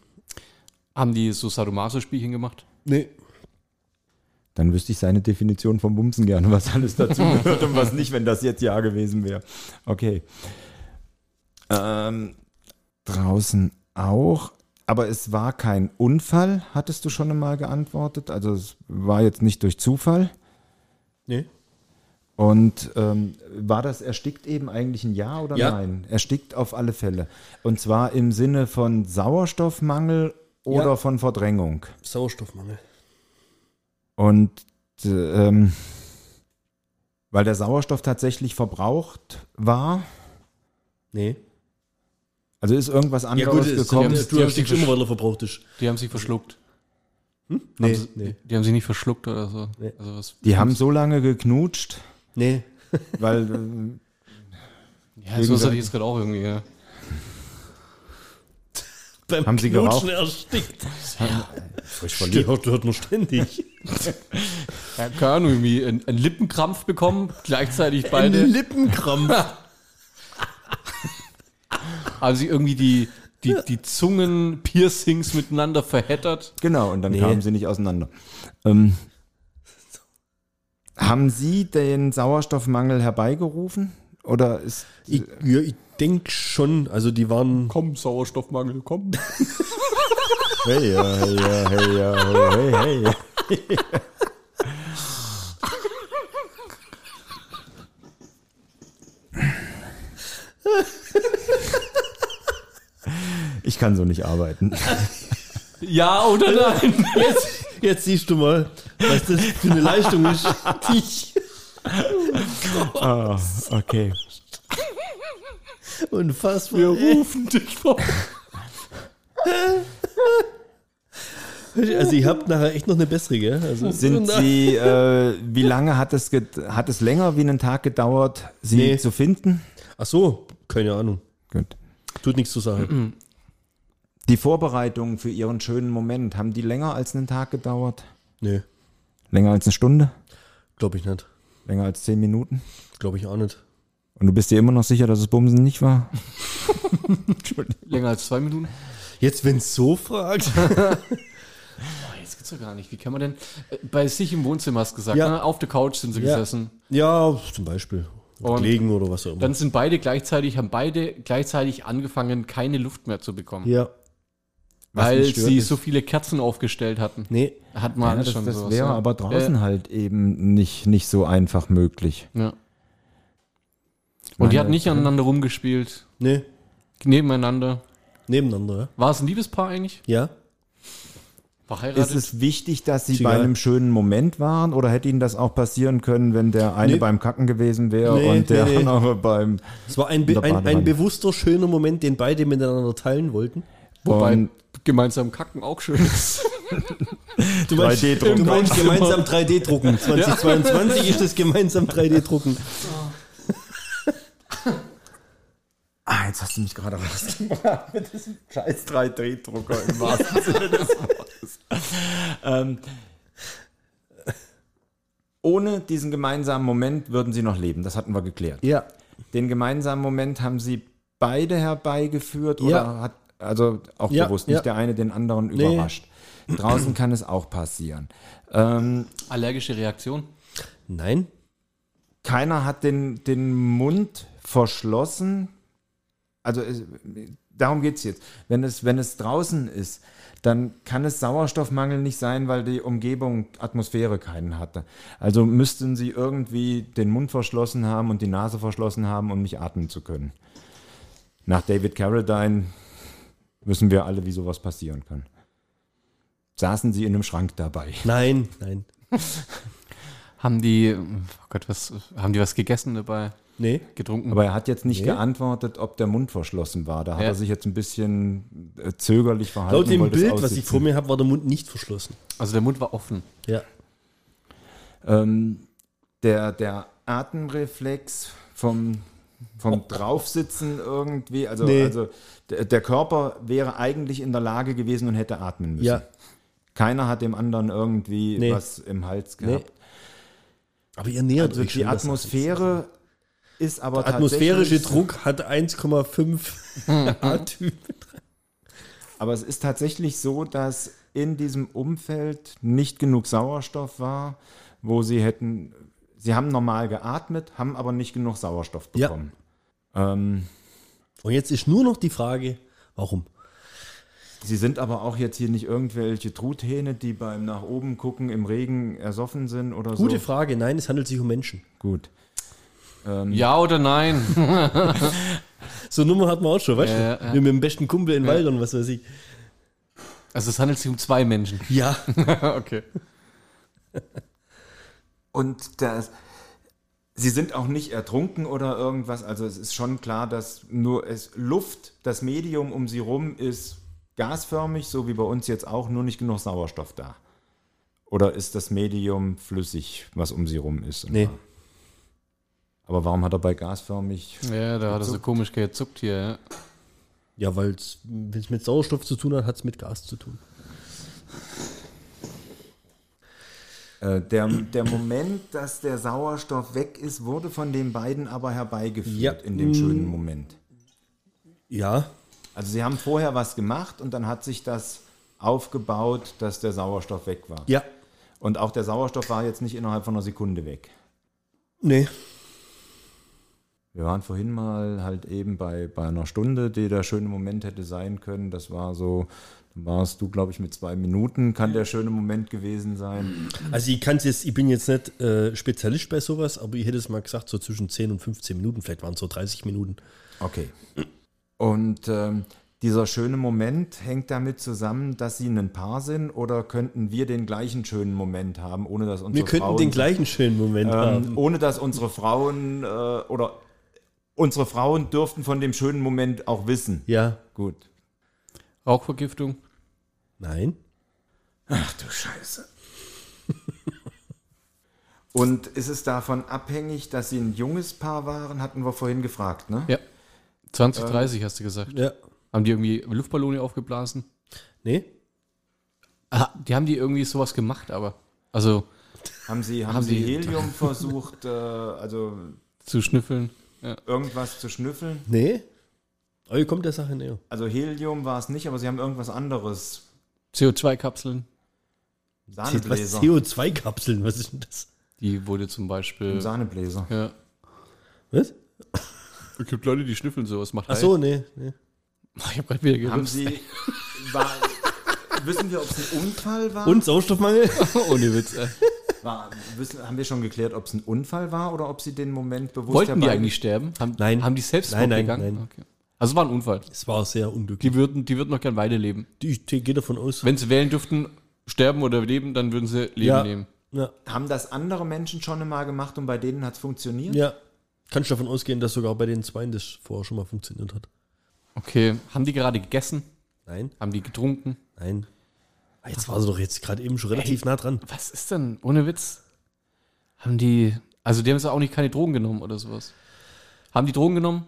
Haben die so Sadomaso-Spielchen gemacht? Nee. Dann wüsste ich seine Definition vom Bumsen gerne, was alles dazu gehört und was nicht, wenn das jetzt ja gewesen wäre. Okay. Ähm, draußen auch. Aber es war kein Unfall, hattest du schon einmal geantwortet. Also es war jetzt nicht durch Zufall. Nee. Und ähm, war das erstickt eben eigentlich ein Ja oder Ja. nein? Erstickt auf alle Fälle. Und zwar im Sinne von Sauerstoffmangel oder Ja. von Verdrängung. Sauerstoffmangel. Und äh, ähm, weil der Sauerstoff tatsächlich verbraucht war, Nee. also ist irgendwas Ja anderes gut, es gekommen. die du haben- die haben erstickst sich immer, weil er verbraucht ist. Die haben sich verschluckt. Nee, haben sie, nee. Die haben sich nicht verschluckt oder so. Nee. Also was, Die haben so lange geknutscht, Nee. weil äh, ja, so ist er jetzt gerade auch irgendwie. Ja. Beim Haben sie Knutschen geraucht? erstickt. frisch Die hört, hört man ständig. Ja, keine Ahnung, irgendwie einen, einen Lippenkrampf bekommen, gleichzeitig Ein beide. Lippenkrampf. Haben sie irgendwie die, die, die Zungen-Piercings miteinander verheddert. Genau, und dann Nee. kamen sie nicht auseinander. Ähm, haben Sie den Sauerstoffmangel herbeigerufen? Oder ist. Ich, ja, ich denke schon. Also die waren. Komm, Sauerstoffmangel, komm. Hey, ja, hey, ja, hey, ja, hey, hey, hey. Ich kann so nicht arbeiten. Ja oder nein? Jetzt, jetzt siehst du mal, was das für eine Leistung ist. Ich. Ah, okay. Unfassbar. Wir rufen dich vor. Also ihr habt nachher echt noch eine bessere, gell? Also, Sind Sie, äh, wie lange hat es, hat es länger wie einen Tag gedauert, Sie Nee. zu finden? Ach so, keine Ahnung. Gut. Tut nichts zu sagen. Die Vorbereitungen für Ihren schönen Moment, haben die länger als einen Tag gedauert? Nee, Länger als eine Stunde? glaube ich nicht. Länger als zehn Minuten? Glaube ich auch nicht. Und du bist dir immer noch sicher, dass es Bumsen nicht war? Länger als zwei Minuten? Jetzt, wenn es so fragt. Oh, jetzt geht's doch gar nicht. Wie kann man denn. äh, Bei sich im Wohnzimmer hast du gesagt, Ja. ne? auf der Couch sind sie Ja. gesessen. ja, zum Beispiel. Und Gelegen oder was auch immer. Dann sind beide gleichzeitig, haben beide gleichzeitig angefangen, keine Luft mehr zu bekommen. ja. Was weil sie ist- so viele Kerzen aufgestellt hatten. Nee. Hat Ja, man das schon das sowas, wäre ja. aber draußen Äh, halt eben nicht, nicht so einfach möglich. Ja. Und die hatten nicht aneinander rumgespielt, Nee. nebeneinander. Nebeneinander, War es ein Liebespaar eigentlich? ja? Verheiratet? Ist es wichtig, dass Sie Ist bei egal. einem schönen Moment waren oder hätte Ihnen das auch passieren können, wenn der eine Nee. beim Kacken gewesen wäre Nee, und der nee, nee. andere beim Es war ein, ein, ein bewusster, schöner Moment, den beide miteinander teilen wollten. Wobei und- gemeinsam kacken auch schön ist. Du meinst, 3D-Drucker. du meinst gemeinsam 3D-Drucken. 2022 ist das gemeinsam 3D-Drucken. Ah, jetzt hast du mich gerade rausgebracht mit diesem scheiß 3D-Drucker im wahrsten Sinne des Wortes. ähm, ohne diesen gemeinsamen Moment würden sie noch leben. Das hatten wir geklärt. Ja. Den gemeinsamen Moment haben sie beide herbeigeführt oder Ja. hat, also auch Ja, bewusst, ja. nicht der eine den anderen Nee. überrascht. Draußen kann es auch passieren. Ähm, Allergische Reaktion? Nein. keiner hat den, den Mund verschlossen. Also es, darum geht es jetzt. Wenn es, wenn es draußen ist, dann kann es Sauerstoffmangel nicht sein, weil die Umgebung, Atmosphäre keinen hatte. Also müssten sie irgendwie den Mund verschlossen haben und die Nase verschlossen haben, um nicht atmen zu können. Nach David Carradine wissen wir alle, wie sowas passieren kann. Saßen sie in einem Schrank dabei? Nein, nein. Haben die, oh Gott, was, haben die was gegessen dabei? Nee. Getrunken? Aber er hat jetzt nicht Nee. geantwortet, ob der Mund verschlossen war. Da hat Ja. er sich jetzt ein bisschen äh, zögerlich verhalten. Laut dem Bild, was ich vor mir habe, war der Mund nicht verschlossen. also der Mund war offen. Ja. Ähm, der, der Atemreflex vom, vom Draufsitzen irgendwie, also, Nee. also der, Körper wäre eigentlich in der Lage gewesen und hätte atmen müssen. Ja. Keiner hat dem anderen irgendwie Nee. was im Hals Nee. gehabt. Aber ihr nähert Also euch die schon, Atmosphäre ist aber Der atmosphärische Druck hat 1,5 A-Typ. Aber es ist tatsächlich so, dass in diesem Umfeld nicht genug Sauerstoff war, wo sie hätten, sie haben normal geatmet, haben aber nicht genug Sauerstoff Ja. bekommen. Ähm, Und jetzt ist nur noch die Frage, warum? sie sind aber auch jetzt hier nicht irgendwelche Truthähne, die beim nach oben gucken im Regen ersoffen sind oder Gute so. Frage. Nein, es handelt sich um Menschen. Gut. Ähm, Ja oder nein? So eine Nummer hat man auch schon, weißt Ja, du? ja, ja. Mit dem besten Kumpel in Wald und was weiß ich. Also es handelt sich um zwei Menschen. Ja. okay. Und das, sie sind auch nicht ertrunken oder irgendwas. Also es ist schon klar, dass nur es Luft, das Medium um sie rum ist gasförmig, so wie bei uns jetzt auch, nur nicht genug Sauerstoff da. Oder ist das Medium flüssig, was um sie rum ist? Nee. Aber warum hat er bei gasförmig? Ja, da hat er so komisch gezuckt hier. Ja. Ja, weil es mit Sauerstoff zu tun hat, hat es mit Gas zu tun. Äh, der, der Moment, dass der Sauerstoff weg ist, wurde von den beiden aber herbeigeführt Ja. in dem schönen Moment. Ja. Also sie haben vorher was gemacht und dann hat sich das aufgebaut, dass der Sauerstoff weg war. Ja. Und auch der Sauerstoff war jetzt nicht innerhalb von einer Sekunde weg. Nee. Wir waren vorhin mal halt eben bei, bei einer Stunde, die der schöne Moment hätte sein können. Das war so, warst du, glaube ich, mit zwei Minuten, kann der schöne Moment gewesen sein. Also ich kann jetzt, ich bin jetzt nicht äh, Spezialist bei sowas, aber ich hätte es mal gesagt, so zwischen 10 und 15 Minuten, vielleicht waren es so 30 Minuten. Okay. Und ähm, dieser schöne Moment hängt damit zusammen, dass sie ein Paar sind oder könnten wir den gleichen schönen Moment haben, ohne dass unsere Wir könnten Frauen den gleichen schönen Moment ähm, haben. ohne dass unsere Frauen äh, oder unsere Frauen dürften von dem schönen Moment auch wissen. Ja. Gut. Rauchvergiftung. Nein. Ach du Scheiße. Und ist es davon abhängig, dass sie ein junges Paar waren? Hatten wir vorhin gefragt, ne? Ja. 2030 hast du gesagt. Ja. Haben die irgendwie Luftballone aufgeblasen? Nee? Ah, die haben die irgendwie sowas gemacht, aber. Also Haben sie, haben Haben sie sie- Helium versucht, äh, also zu schnüffeln. Ja. irgendwas zu schnüffeln? Nee? Aber ihr kommt der Sache näher. Also Helium war es nicht, aber sie haben irgendwas anderes. CO2-Kapseln. Was Sahnebläser. CO2-Kapseln, was ist denn das? Die wurde zum Beispiel. Sahnebläser. Ja. Was? Es gibt Leute, die schnüffeln sowas. Macht Ach so, nee. nee. Ich habe gerade wieder Haben gelüst. sie. War, wissen wir, ob es ein Unfall war? Und Sauerstoffmangel? Ohne Witz. Ey. war wissen, haben wir schon geklärt, ob es ein Unfall war oder ob sie den Moment bewusst Wollten die eigentlich sterben? Haben, Nein. Haben die selbst Nein, nein, gegangen? nein. Okay. Also war ein Unfall. Es war sehr unglücklich. Die würden, die würden noch gern weiterleben. Die, ich gehe davon aus. Wenn sie wählen dürften, sterben oder leben, dann würden sie Leben ja. nehmen. Ja. Haben das andere Menschen schon einmal gemacht und bei denen hat es funktioniert? ja. Kannst du davon ausgehen, dass sogar bei den Zweien das vorher schon mal funktioniert hat? Okay. Haben die gerade gegessen? Nein, Haben die getrunken? nein. Ah, Jetzt war sie doch jetzt gerade eben schon relativ nah dran. Was ist denn? Ohne Witz. Haben die. Also die haben sie auch nicht keine Drogen genommen oder sowas. Haben die Drogen genommen?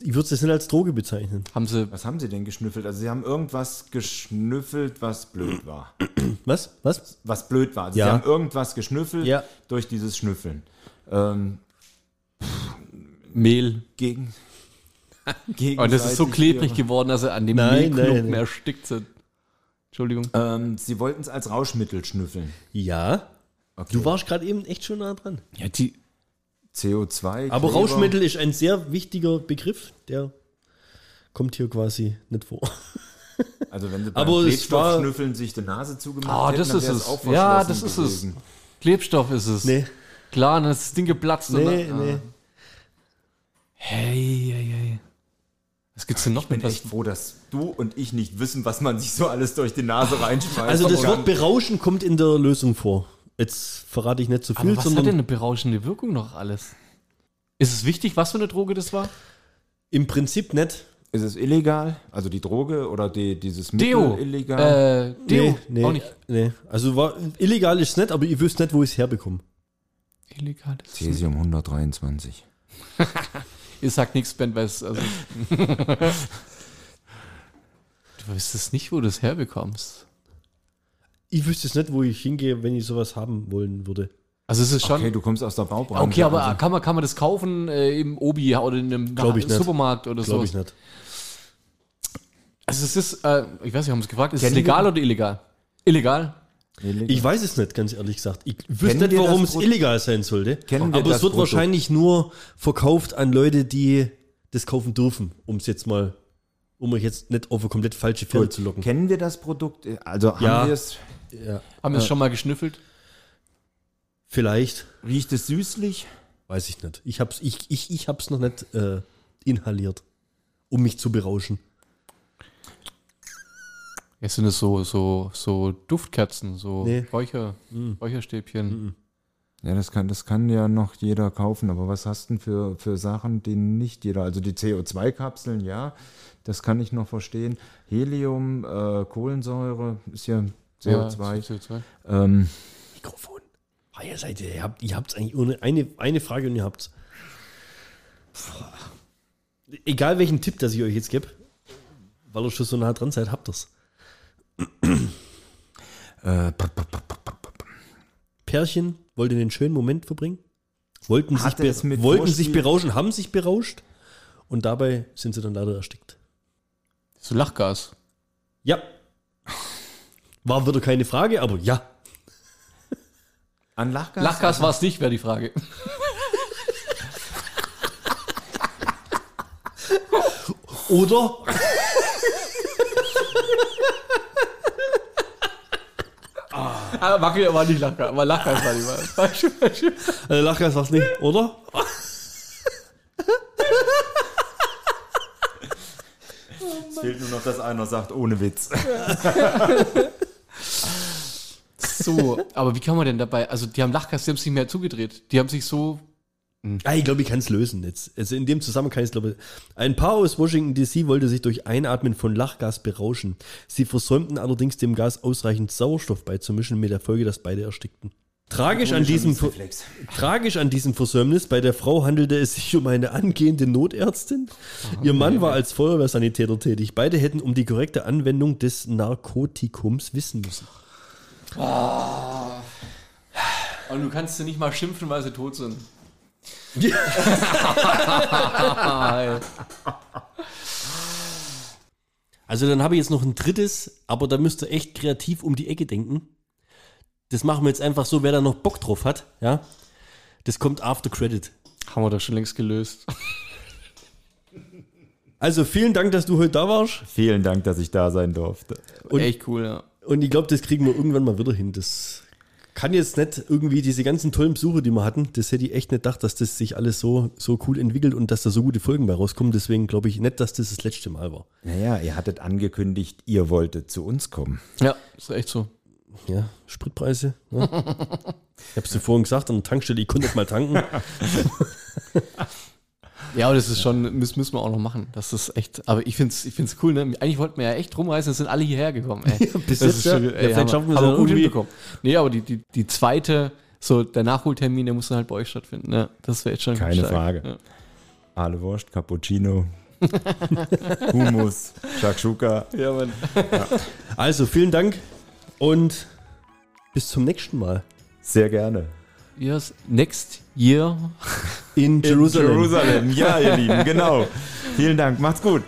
Ich würde es jetzt nicht als Droge bezeichnen. Haben sie. Was haben sie denn geschnüffelt? Also sie haben irgendwas geschnüffelt, was blöd war. Was? Was? Was blöd war. Also Ja. sie haben irgendwas geschnüffelt Ja. durch dieses Schnüffeln. Ähm, Mehl. gegen, Und das ist so klebrig geworden, dass sie an dem Nein, Mehlklumpen nein, erstickt sind. Entschuldigung. Ähm, sie wollten es als Rauschmittel schnüffeln. Ja. Okay. Du warst gerade eben echt schon nah dran. Ja, die. CO2. Aber Kleber. Rauschmittel ist ein sehr wichtiger Begriff, der kommt hier quasi nicht vor. Also wenn sie beim Aber es Klebstoffschnüffeln sich die Nase zugemacht Ah, hätten, das dann ist es. auch Ja, das ist es. gewesen. Klebstoff ist es. Nee, Klar, dann ist das Ding geplatzt. und nee, dann- nee. Hey, hey, hey. Was gibt's denn noch Ich bin echt froh, dass du und ich nicht wissen, was man sich so alles durch die Nase reinschmeißt. Also das. Wort berauschen kommt in der Lösung vor. Jetzt verrate ich nicht zu viel, Aber was hat denn eine berauschende Wirkung noch alles? Ist es wichtig, was für eine Droge das war? im Prinzip nicht. Ist es illegal? Also die Droge oder die, dieses Mittel Deo. illegal? Äh, Deo. Nee, nee, Auch nicht. nee. Also war, illegal ist es nicht, aber ich wüsste nicht, wo ich es herbekomme. Illegal. Cäsium 123. Ihr sagt nichts, Ben, weil es. Also du wüsstest nicht, wo du es herbekommst. Ich wüsste es nicht, wo ich hingehe, wenn ich sowas haben wollen würde. Also es ist schon. Okay, du kommst aus der Baubranche. Okay, aber also. kann, man, kann man das kaufen äh, im Obi oder in einem Glaub ich nicht. Supermarkt oder so? Glaube ich nicht. Also es ist, äh, ich weiß nicht, haben Sie es gefragt, ist es wir- legal oder illegal? Illegal? Illegal. Ich weiß es nicht, ganz ehrlich gesagt. Ich wüsste Kennen nicht, warum es illegal sein sollte. Kennen wir aber das es wird Produkt? wahrscheinlich nur verkauft an Leute, die das kaufen dürfen, um es jetzt mal, um euch jetzt nicht auf eine komplett falsche Fährte zu locken. Kennen wir das Produkt? Also haben Ja. wir es? Ja, Haben wir es schon mal geschnüffelt? vielleicht, Riecht es süßlich? weiß ich nicht. Ich hab's, ich, ich, ich hab's noch nicht äh, inhaliert, um mich zu berauschen. Ja, sind es so, so, so Duftkerzen, so Nee. Räucher, Räucherstäbchen. Ja, das kann, das kann ja noch jeder kaufen, aber was hast du denn für, für Sachen, die nicht jeder, also die CO2-Kapseln, ja, das kann ich noch verstehen. Helium, äh, Kohlensäure ist Ja, CO2. CO2. ähm, Mikrofon. Ah, ihr seid, ihr habt, ihr habt's eigentlich ohne eine, eine Frage und ihr habt's. Egal welchen Tipp, dass ich euch jetzt gebe, weil ihr schon so nah dran seid, habt äh, Pärchen wollte einen schönen Moment verbringen, wollten, sich, be es mit wollten sich berauschen, haben sich berauscht und dabei sind sie dann leider erstickt. So Lachgas. Ja. War wieder keine Frage, aber ja. an Lachgas? Lachgas war es nicht, wäre die Frage. Oder? Ah, Wackel war nicht Lachgas, aber Lachgas war Wahl. Falsch, falsch. Also Lachgas war's nicht, oder? Es fehlt nur noch, dass einer sagt, ohne Witz. So, aber wie kann man denn dabei, also die haben Lachgas, die haben sich nicht mehr zugedreht. Die haben sich so, Ah, ich glaube, ich kann es lösen jetzt. Also in dem Zusammenhang kann ich es glaube Ein Paar aus Washington DC wollte sich durch Einatmen von Lachgas berauschen. Sie versäumten allerdings dem Gas ausreichend Sauerstoff beizumischen, mit der Folge, dass beide erstickten. Tragisch an, diesem, tragisch an diesem Versäumnis, bei der Frau handelte es sich um eine angehende Notärztin. Ihr Mann war als Feuerwehrsanitäter tätig. Beide hätten um die korrekte Anwendung des Narkotikums wissen müssen. Und du kannst sie nicht mal schimpfen, weil sie tot sind. Also dann habe ich jetzt noch ein drittes, aber da müsst ihr echt kreativ um die Ecke denken. Das machen wir jetzt einfach so, wer da noch Bock drauf hat, ja. Das kommt after credit. Haben wir doch schon längst gelöst. Also vielen Dank, dass du heute da warst. Vielen Dank, dass ich da sein durfte. Und- Echt cool, ja. Und ich glaube, das kriegen wir irgendwann mal wieder hin. Das kann jetzt nicht irgendwie diese ganzen tollen Besuche, die wir hatten, das hätte ich echt nicht gedacht, dass das sich alles so, so cool entwickelt und dass da so gute Folgen bei rauskommen. Deswegen glaube ich nicht, dass das das letzte Mal war. Naja, ihr hattet angekündigt, ihr wolltet zu uns kommen. Ja, ist echt so. Ja, Spritpreise. Ja. ich habe es dir vorhin gesagt, an der Tankstelle, ich konnte nicht mal tanken. Ja, aber das ist schon, müssen, müssen wir auch noch machen. Das ist echt, aber ich finde es ich find's cool, ne? Eigentlich wollten wir ja echt rumreisen, es sind alle hierher gekommen. Ey. bis Das jetzt, ist ja. schon, Ja, ey, vielleicht haben schaffen wir wir es haben ja wir gut irgendwie. hinbekommen. Nee, aber die, die, die zweite, so der Nachholtermin, der muss dann halt bei euch stattfinden. Ja, das wäre echt schon Keine stark. Frage. Ja. Aale Wurst, Cappuccino, Hummus, Shakshuka. Ja, Mann. Also vielen Dank und bis zum nächsten Mal Sehr gerne. Yes, next year. in Jerusalem. Jerusalem, ja, ihr Lieben, genau. Vielen Dank, macht's gut.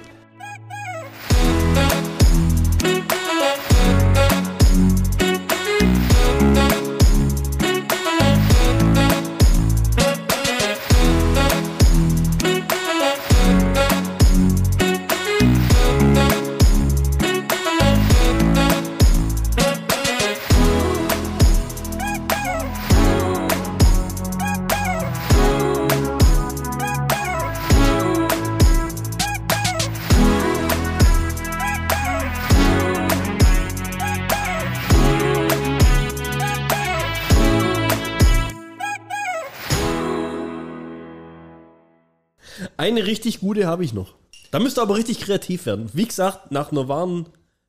Richtig gute habe ich noch. Da müsst ihr aber richtig kreativ werden. Wie gesagt, nach einer wahren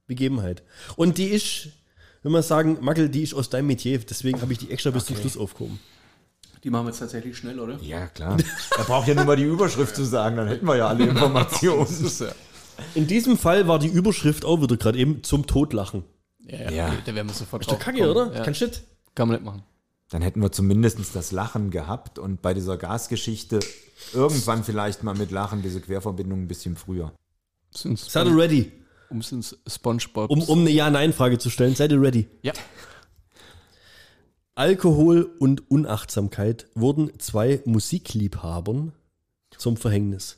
Begebenheit. Und die ist, wenn man sagen, Mackel, die ist aus deinem Metier. Deswegen habe ich die extra bis zum Schluss aufgehoben. Die machen wir jetzt tatsächlich schnell, oder? Ja, klar. Er braucht ja nur mal die Überschrift zu sagen, dann hätten wir ja alle Informationen. In diesem Fall war die Überschrift auch wieder gerade eben zum Totlachen. Ja, Ja. Da werden wir sofort Der drauf Kacke, oder? Ja. Kein Shit. Kann man nicht machen. Dann hätten wir zumindest das Lachen gehabt und bei dieser Gasgeschichte irgendwann vielleicht mal mit Lachen diese Querverbindung ein bisschen früher. Seid ihr ready? um sind Spongebob. Um, um eine Ja-Nein-Frage zu stellen. Seid ihr ready? ja. Alkohol und Unachtsamkeit wurden zwei Musikliebhabern zum Verhängnis.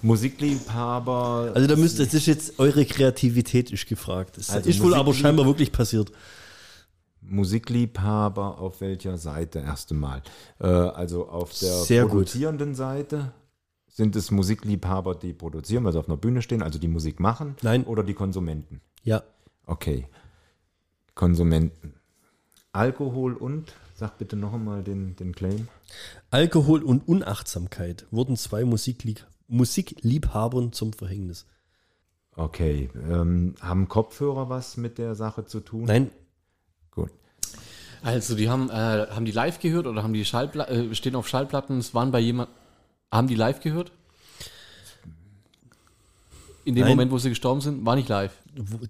Musikliebhaber. Also da müsst das ist jetzt eure Kreativität ist gefragt. Das Also ist wohl aber scheinbar wirklich passiert. Musikliebhaber auf welcher Seite erst einmal? Äh, also auf der Sehr gut. produzierenden Seite sind es Musikliebhaber, die produzieren, weil sie auf einer Bühne stehen, also die Musik machen? Nein. Oder die Konsumenten? Ja. Okay. Konsumenten. Alkohol und, sag bitte noch einmal den, den Claim. Alkohol und Unachtsamkeit wurden zwei Musiklieb Musikliebhabern zum Verhängnis. Okay. Ähm, haben Kopfhörer was mit der Sache zu tun? Nein, Gut. Also die haben, äh, haben die live gehört oder haben die Schallplatten, äh, stehen auf Schallplatten, es waren bei jemand, haben die live gehört? In dem Nein. Moment, wo sie gestorben sind, war nicht live.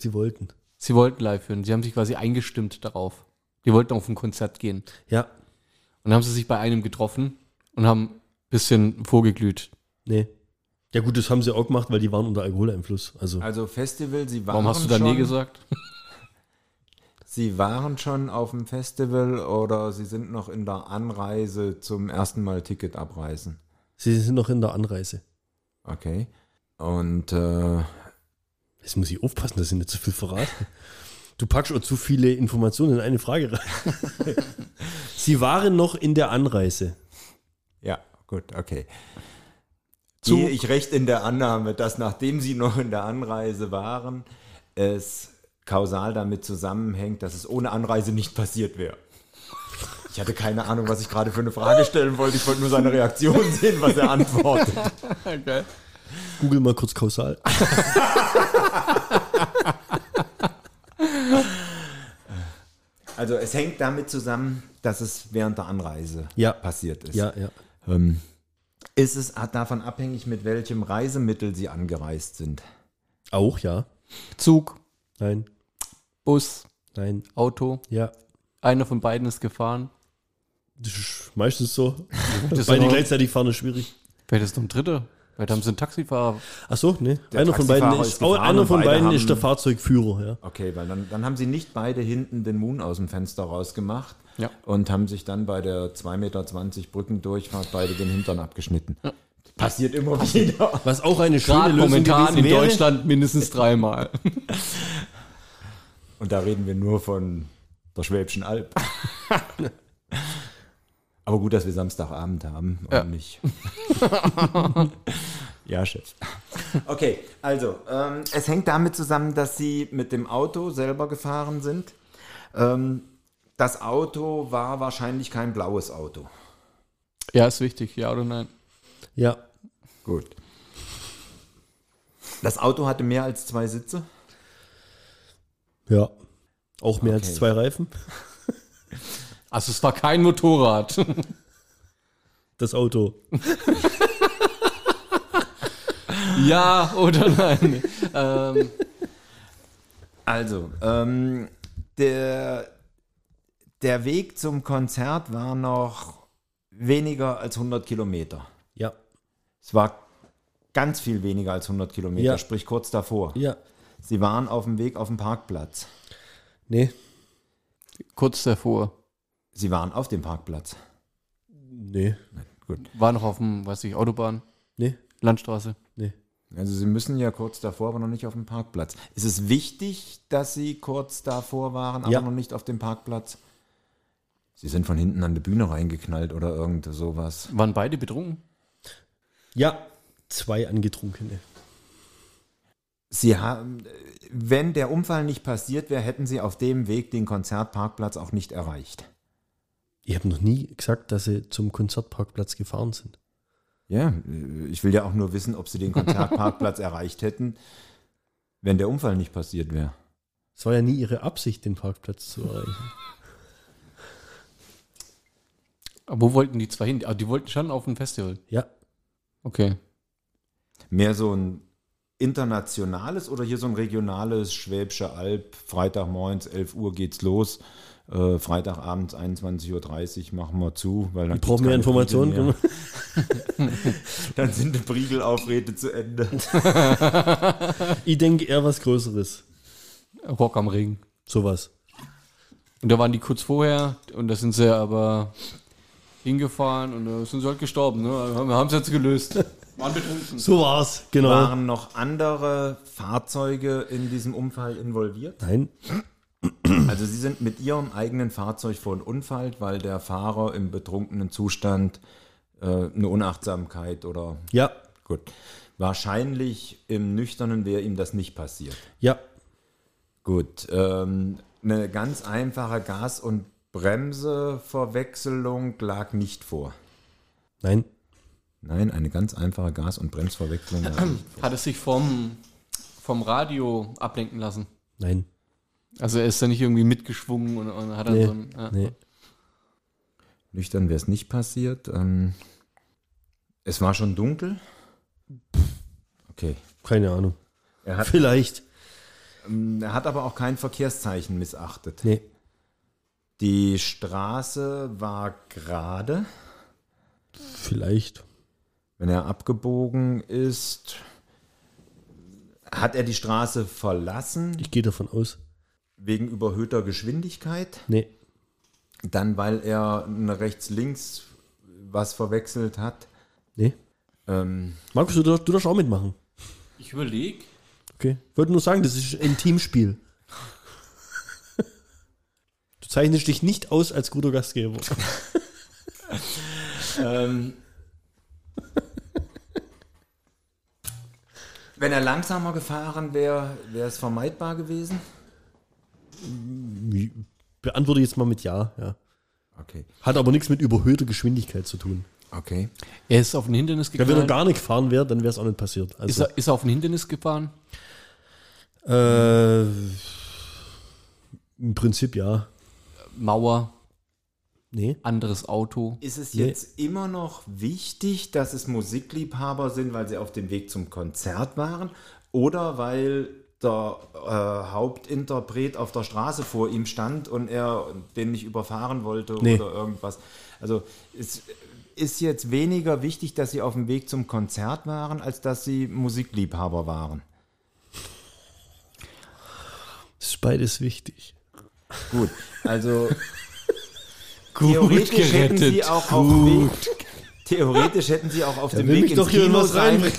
sie wollten. Sie wollten live hören. Sie haben sich quasi eingestimmt darauf. Die wollten auf ein Konzert gehen. Ja, Und dann haben sie sich bei einem getroffen und haben ein bisschen vorgeglüht. nee. Ja gut, das haben sie auch gemacht, weil die waren unter Alkoholeinfluss. Also Also Festival, Sie waren Warum hast du da schon, nee gesagt? Sie waren schon auf dem Festival oder Sie sind noch in der Anreise zum ersten Mal Ticket abreißen? sie sind noch in der Anreise. Okay. Und äh, Jetzt muss ich aufpassen, dass ich nicht zu viel verrate. Du packst auch zu viele Informationen in eine Frage rein. sie waren noch in der Anreise. ja, gut, okay. gehe ich recht in der Annahme, dass nachdem sie noch in der Anreise waren, es kausal damit zusammenhängt, dass es ohne Anreise nicht passiert wäre. Ich hatte keine Ahnung, was ich gerade für eine Frage stellen wollte. Ich wollte nur seine Reaktion sehen, was er antwortet. Okay. Google mal kurz kausal. Also es hängt damit zusammen, dass es während der Anreise Ja. passiert ist. Ja, ja. Ähm, ist es hat davon abhängig, mit welchem Reisemittel sie angereist sind? Auch, ja. Zug, Nein, Bus, nein, Auto. ja. Einer von beiden ist gefahren. Das ist meistens so. Das Beide gleichzeitig fahren ist schwierig. Vielleicht ist noch ein dritter. Vielleicht haben sie einen Taxifahrer. Ach so, ne. Der Einer von beiden, ist, ist gefahren einer von beide beiden haben- ist der Fahrzeugführer, ja. Okay, weil dann, dann haben sie nicht beide hinten den Moon aus dem Fenster rausgemacht Ja. und haben sich dann bei der 2,20 Meter Brückendurchfahrt beide den Hintern abgeschnitten. Passiert immer wieder. Was auch eine schöne Gerade Lösung momentan in wäre. Deutschland mindestens dreimal. Und da reden wir nur von der Schwäbischen Alb. Aber gut, dass wir Samstagabend haben und Ja. nicht. ja, Chef. Okay, also, ähm, es hängt damit zusammen, dass sie mit dem Auto selber gefahren sind. Ähm, das Auto war wahrscheinlich kein blaues Auto. Ja, ist wichtig, ja oder nein? Ja, Gut. Das Auto hatte mehr als zwei Sitze. Ja. Auch mehr als Okay. zwei Reifen. Also es war kein Motorrad. Das Auto. ja oder nein? ähm, Also, ähm, der, der Weg zum Konzert war noch weniger als 100 Kilometer. Ja. Es war ganz viel weniger als 100 Kilometer, Ja. sprich kurz davor. Ja. Sie waren auf dem Weg auf dem Parkplatz. Nee. kurz davor. Sie waren auf dem Parkplatz. Nee. War noch auf dem, weiß ich, Autobahn, Nee. Landstraße. Nee. Also Sie müssen ja kurz davor, aber noch nicht auf dem Parkplatz. Ist es wichtig, dass Sie kurz davor waren, aber Ja. noch nicht auf dem Parkplatz? Sie sind von hinten an die Bühne reingeknallt oder irgend sowas. Waren beide betrunken? Ja. Zwei angetrunkene. Sie haben, wenn der Unfall nicht passiert wäre, hätten Sie auf dem Weg den Konzertparkplatz auch nicht erreicht. Ich habe noch nie gesagt, dass sie zum Konzertparkplatz gefahren sind. Ja, ich will ja auch nur wissen, ob Sie den Konzertparkplatz erreicht hätten, wenn der Unfall nicht passiert wäre. Es war ja nie ihre Absicht, den Parkplatz zu erreichen. Aber wo wollten die zwei hin? Ah, die wollten schon auf ein Festival. Ja. Okay. Mehr so ein internationales oder hier so ein regionales Schwäbische Alb, Freitagmorgens, 11 Uhr geht's los, äh, Freitagabends 21.30 Uhr machen wir zu, weil dann Ich brauche gibt's mehr keine Informationen. Mehr. Dann sind die Priegelaufrede zu Ende. Ich denke eher was Größeres. Rock am Ring. Sowas. Und da waren die kurz vorher und da sind sie aber hingefahren und da sind sie halt gestorben. Ne? Wir haben es jetzt gelöst. Waren betrunken. So war's, genau. Waren noch andere Fahrzeuge in diesem Unfall involviert? Nein. Also Sie sind mit Ihrem eigenen Fahrzeug verunfallt, weil der Fahrer im betrunkenen Zustand äh, eine Unachtsamkeit oder Ja. gut. Wahrscheinlich im Nüchternen wäre ihm das nicht passiert. Ja. Gut. Ähm, eine ganz einfache Gas- und Bremseverwechselung lag nicht vor. Nein. Nein, eine ganz einfache Gas- und Bremsverwechslung. Hat es sich vom, vom Radio ablenken lassen. Nein. Also er ist da nicht irgendwie mitgeschwungen und, und hat dann Nee. so ein. Ja. Nee. Nüchtern wäre es nicht passiert. Ähm, es war schon dunkel. Okay. Keine Ahnung. Er hat, Vielleicht. ähm, er hat aber auch kein Verkehrszeichen missachtet. Nee. Die Straße war gerade. Vielleicht. Wenn er abgebogen ist, hat er die Straße verlassen Ich gehe davon aus. wegen überhöhter Geschwindigkeit. Nee. Dann, weil er rechts-links was verwechselt hat. Nee. Ähm, Markus, du, darfst- du darfst auch mitmachen. Ich überlege. Okay. Ich wollte nur sagen, das ist ein Teamspiel. Du zeichnest dich nicht aus als guter Gastgeber. ähm, Wenn er langsamer gefahren wäre, wäre es vermeidbar gewesen? Beantworte jetzt mal mit Ja, ja. Okay. Hat aber nichts mit überhöhter Geschwindigkeit zu tun. Okay. Er ist auf ein Hindernis Ja, wenn er gefahren. gar nicht gefahren wäre, dann wäre es auch nicht passiert. ist, Also, er, ist er auf ein Hindernis gefahren? äh, Im Prinzip ja. Mauer, Nee. anderes Auto. Ist es Nee. jetzt immer noch wichtig, dass es Musikliebhaber sind, weil sie auf dem Weg zum Konzert waren? Oder weil der äh, Hauptinterpret auf der Straße vor ihm stand und er den nicht überfahren wollte Nee. oder irgendwas? Also es ist jetzt weniger wichtig, dass sie auf dem Weg zum Konzert waren, als dass sie Musikliebhaber waren. Das ist beides wichtig. Gut, also Gut theoretisch hätten sie gerettet. auch auf dem Weg, theoretisch hätten sie auch auf dem Weg ins Kino sein.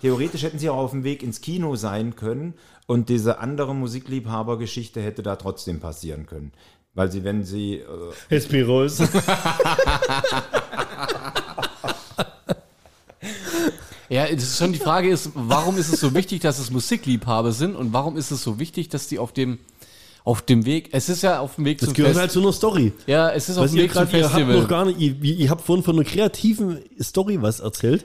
Theoretisch hätten sie auch auf dem Weg ins Kino sein können und diese andere Musikliebhabergeschichte hätte da trotzdem passieren können. Weil sie, wenn sie, äh, SP raus. Ja, das ist schon die Frage ist, warum ist es so wichtig, dass es Musikliebhaber sind und warum ist es so wichtig, dass die auf dem auf dem Weg, es ist ja auf dem Weg Das zum gehört Fest. halt zu einer Story. ja, es ist auf dem Weg zum gerade, ihr habt Festival. noch gar nicht, ihr, ihr habt vorhin von einer kreativen Story was erzählt,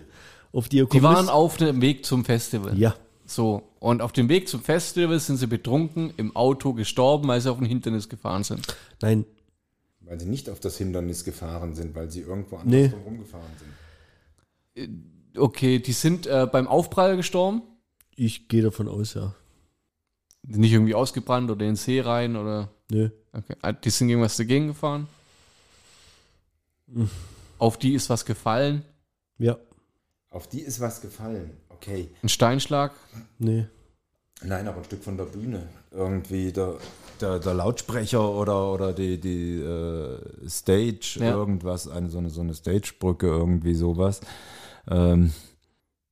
auf die ihr die kommen waren auf dem Weg zum Festival. Ja. So, und auf dem Weg zum Festival sind sie betrunken im Auto gestorben, weil sie auf ein Hindernis gefahren sind. Nein, weil sie nicht auf das Hindernis gefahren sind, weil sie irgendwo anders Nee. rumgefahren sind. Okay, die sind äh, beim Aufprall gestorben. ich gehe davon aus, ja. Nicht irgendwie ausgebrannt oder in den See rein oder. Nö. Okay. Ah, Die sind gegen was dagegen gefahren. Auf die ist was gefallen. Ja. Auf die ist was gefallen. Okay. Ein Steinschlag. Nee. Nein, aber ein Stück von der Bühne. Irgendwie der, der, der Lautsprecher oder, oder die, die äh, Stage, Ja. irgendwas, eine, so, eine, so eine Stagebrücke, irgendwie sowas. Ähm,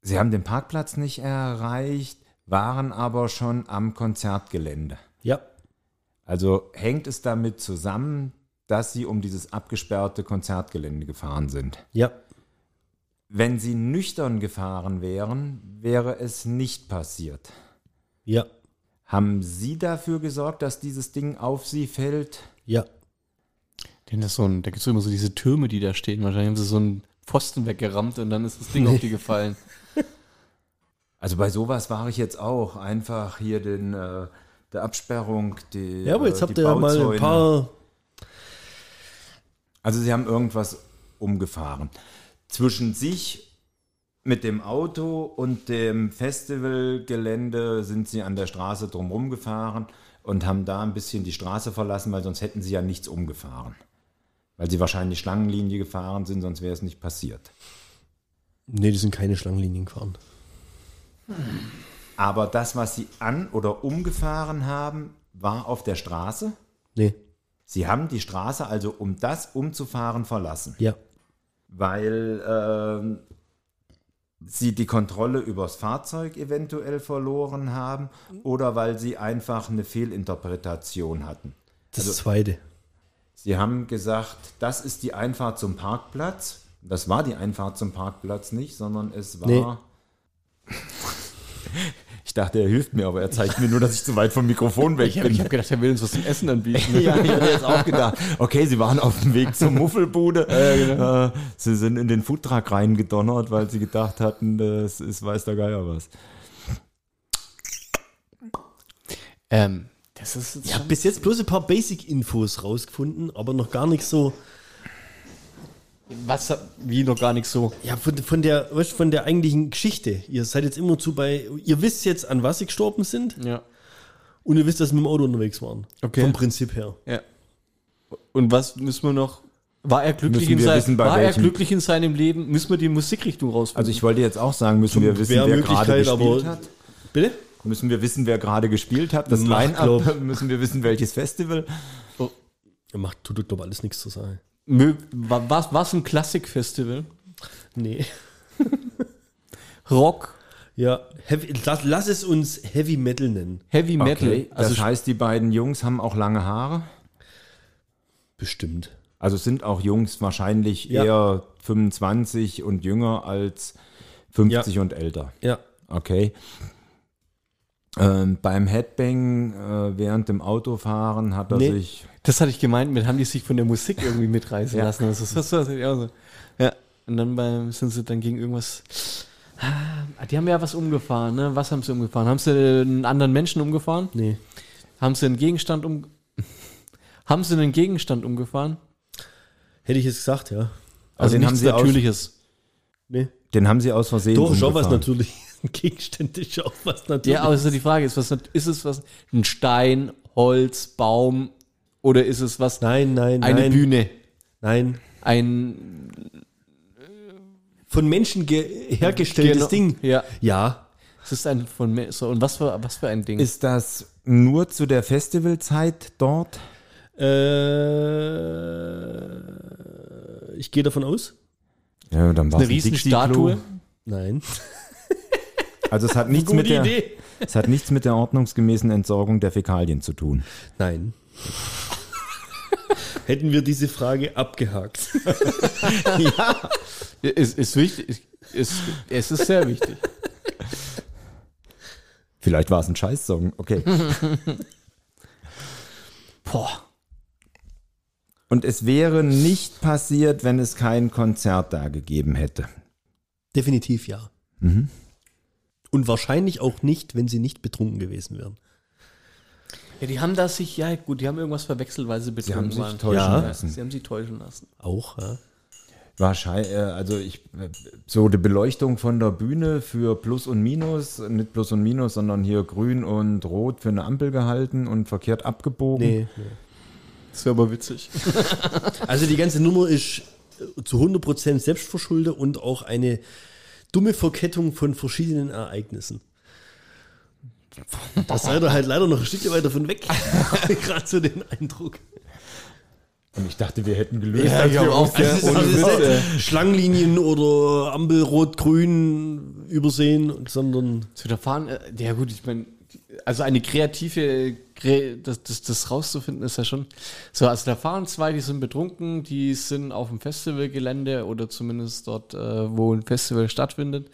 sie haben den Parkplatz nicht erreicht, waren aber schon am Konzertgelände. Ja. Also hängt es damit zusammen, dass sie um dieses abgesperrte Konzertgelände gefahren sind. Ja. Wenn sie nüchtern gefahren wären, wäre es nicht passiert. Ja. Haben Sie dafür gesorgt, dass dieses Ding auf Sie fällt? Ja. Denn das so ein, da gibt es immer so diese Türme, die da stehen. Wahrscheinlich haben sie so einen Pfosten weggerammt und dann ist das Ding auf die gefallen. Also bei sowas war ich jetzt auch. Einfach hier den, äh, der Absperrung, die Ja, aber jetzt äh, habt ihr ja mal ein paar. Also Sie haben irgendwas umgefahren. Zwischen sich mit dem Auto und dem Festivalgelände sind Sie an der Straße drumherum gefahren und haben da ein bisschen die Straße verlassen, weil sonst hätten Sie ja nichts umgefahren. Weil Sie wahrscheinlich Schlangenlinie gefahren sind, sonst wäre es nicht passiert. Nee, die sind keine Schlangenlinien gefahren. Aber das, was Sie an- oder umgefahren haben, war auf der Straße. Nee. Sie haben die Straße also, um das umzufahren, verlassen. Ja. weil ähm, sie die Kontrolle übers Fahrzeug eventuell verloren haben oder weil sie einfach eine Fehlinterpretation hatten. Das zweite. Sie haben gesagt, das ist die Einfahrt zum Parkplatz. Das war die Einfahrt zum Parkplatz nicht, sondern es war. Nee. Ich dachte, er hilft mir, aber er zeigt mir nur, dass ich zu weit vom Mikrofon weg Ich habe bin. hab gedacht, er will uns was zum Essen anbieten. Ja, ich hatte jetzt auch gedacht. Okay, sie waren auf dem Weg zur Muffelbude. äh, sie sind in den Foodtruck reingedonnert, weil sie gedacht hatten, das ist weiß der Geier was. Ähm, das ist jetzt Ich habe schon- bis jetzt bloß ein paar Basic-Infos rausgefunden, aber noch gar nicht so. Was, wie noch gar nicht so. Ja, von, von, der, von der eigentlichen Geschichte. Ihr seid jetzt immer zu bei. Ihr wisst jetzt, an was sie gestorben sind Ja. und ihr wisst, dass sie mit dem Auto unterwegs waren. Okay. Vom Prinzip her. ja. Und was müssen wir noch? War er glücklich, in, sein, wissen, war er glücklich in seinem Leben? Müssen wir die Musikrichtung rausfinden? Also ich wollte jetzt auch sagen, müssen wir wissen, wer gerade gespielt aber- hat. Bitte? Müssen wir wissen, wer gerade gespielt hat. Das Line-Up. Müssen wir wissen, welches Festival. Er macht, tut, glaube alles nichts zu sagen. Was, was ein Klassikfestival? Nee. Rock, Ja, heavy, lass, lass es uns Heavy Metal nennen. Heavy Metal. Okay, also das heißt, die beiden Jungs haben auch lange Haare. Bestimmt. Also sind auch Jungs wahrscheinlich Ja. eher 25 und jünger als 50 und älter. Ja. Okay. Ähm, beim Headbang äh, während dem Autofahren hat er Nee. sich. Das hatte ich gemeint, mit haben die sich von der Musik irgendwie mitreißen Ja. lassen. Das ist das, ich auch so. Ja. Und dann beim, sind sie dann gegen irgendwas. Ah, Die haben ja was umgefahren, ne? Was haben sie umgefahren? Haben sie einen anderen Menschen umgefahren? Nee. Haben sie einen Gegenstand um. Haben sie einen Gegenstand umgefahren? Hätte ich jetzt gesagt, ja. Also den nichts haben sie aus- Natürliches. Nee. Den haben sie aus Versehen. Doch, schon was natürlich. Ein Gegenstand ist schon was natürlich. Ja, also die Frage ist, was ist es was? Ein Stein, Holz, Baum oder ist es was? Nein, nein, eine nein. Bühne, Nein. ein Von Menschen ge- hergestelltes. Ding. Ja, Ja. es ist ein von Me- so und was für was für ein Ding? Ist das nur zu der Festivalzeit dort? Äh, ich gehe davon aus. Ja, dann war eine Riesenstatue. Nein. Also es hat nichts mit der, Idee. es hat nichts mit der ordnungsgemäßen Entsorgung der Fäkalien zu tun. Nein. Hätten wir diese Frage abgehakt. Ist, ist wichtig. Ist, es ist sehr wichtig. Vielleicht war es ein Scheißsong. Okay. Boah. Und es wäre nicht passiert, wenn es kein Konzert da gegeben hätte. Definitiv ja. Und wahrscheinlich auch nicht, wenn sie nicht betrunken gewesen wären. Ja, die haben das sich, ja gut, die haben irgendwas verwechselt, weil sie betrunken haben sich waren. täuschen ja, lassen. Sie haben sie täuschen lassen. Auch, ja. Wahrscheinlich, also ich, so die Beleuchtung von der Bühne für Plus und Minus, nicht Plus und Minus, sondern hier grün und rot für eine Ampel gehalten und verkehrt abgebogen. Nee, nee. Das wäre aber witzig. Also die ganze Nummer ist äh, zu 100% selbstverschuldet und auch eine dumme Verkettung von verschiedenen Ereignissen. Da seid ihr halt leider noch ein Stückchen weiter von weg. Gerade so den Eindruck. Und ich dachte, wir hätten gelöst. Ja, wir auch. Ja, Also nicht Schlangenlinien oder Ampel rot-grün übersehen, sondern Zu der Fahren, äh, ja gut, ich meine, also eine kreative, Kre- das, das, das rauszufinden ist ja schon. So, also da fahren zwei, die sind betrunken, die sind auf dem Festivalgelände oder zumindest dort, äh, wo ein Festival stattfindet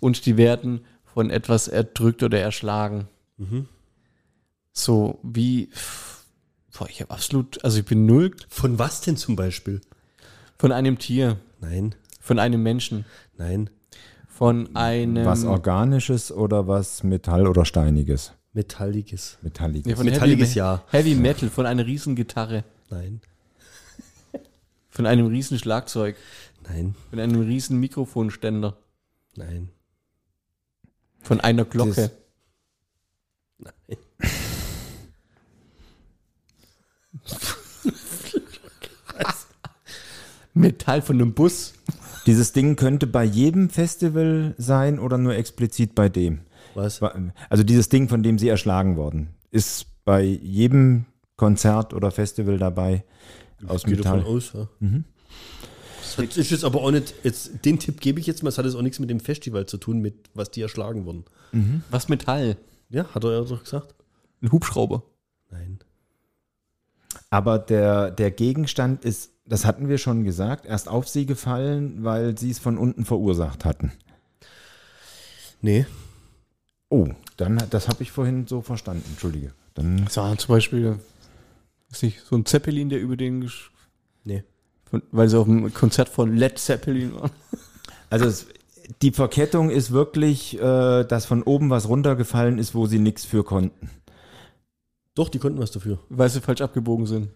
und die werden von etwas erdrückt oder erschlagen. So wie, boah, ich habe absolut, also ich bin null von was denn zum Beispiel? von einem Tier, Nein, von einem Menschen, nein. von einem, Was Organisches oder was Metall- oder Steiniges? Metalliges. Metalliges. Von Metalliges Heavy, Ja. Heavy Metal, von einer riesen Gitarre, Nein, von einem riesen Schlagzeug. nein, Von einem riesen Mikrofonständer. nein. Von einer Glocke. Nein. Metall von einem Bus. Dieses Ding könnte bei jedem Festival sein oder nur explizit bei dem? Was? Also dieses Ding, von dem sie erschlagen worden, ist bei jedem Konzert oder Festival dabei aus Geht davon Metall. aus, ja. Das ist jetzt aber auch nicht, jetzt, den Tipp gebe ich jetzt mal, es hat jetzt auch nichts mit dem Festival zu tun, mit was die erschlagen wurden. Was Metall? Ja, hat er ja doch gesagt? Ein Hubschrauber. Nein. Aber der, der Gegenstand ist, das hatten wir schon gesagt, erst auf sie gefallen, weil sie es von unten verursacht hatten. Nee. Oh, dann, das habe ich vorhin so verstanden. Entschuldige. Dann, So, zum Beispiel, weiß nicht, so ein Zeppelin, der über den, gesch- Nee. Von, weil sie auf dem Konzert von Led Zeppelin waren. also es, die Verkettung ist wirklich, äh, dass von oben was runtergefallen ist, wo sie nichts für konnten. Doch, die konnten was dafür. Weil sie falsch abgebogen sind.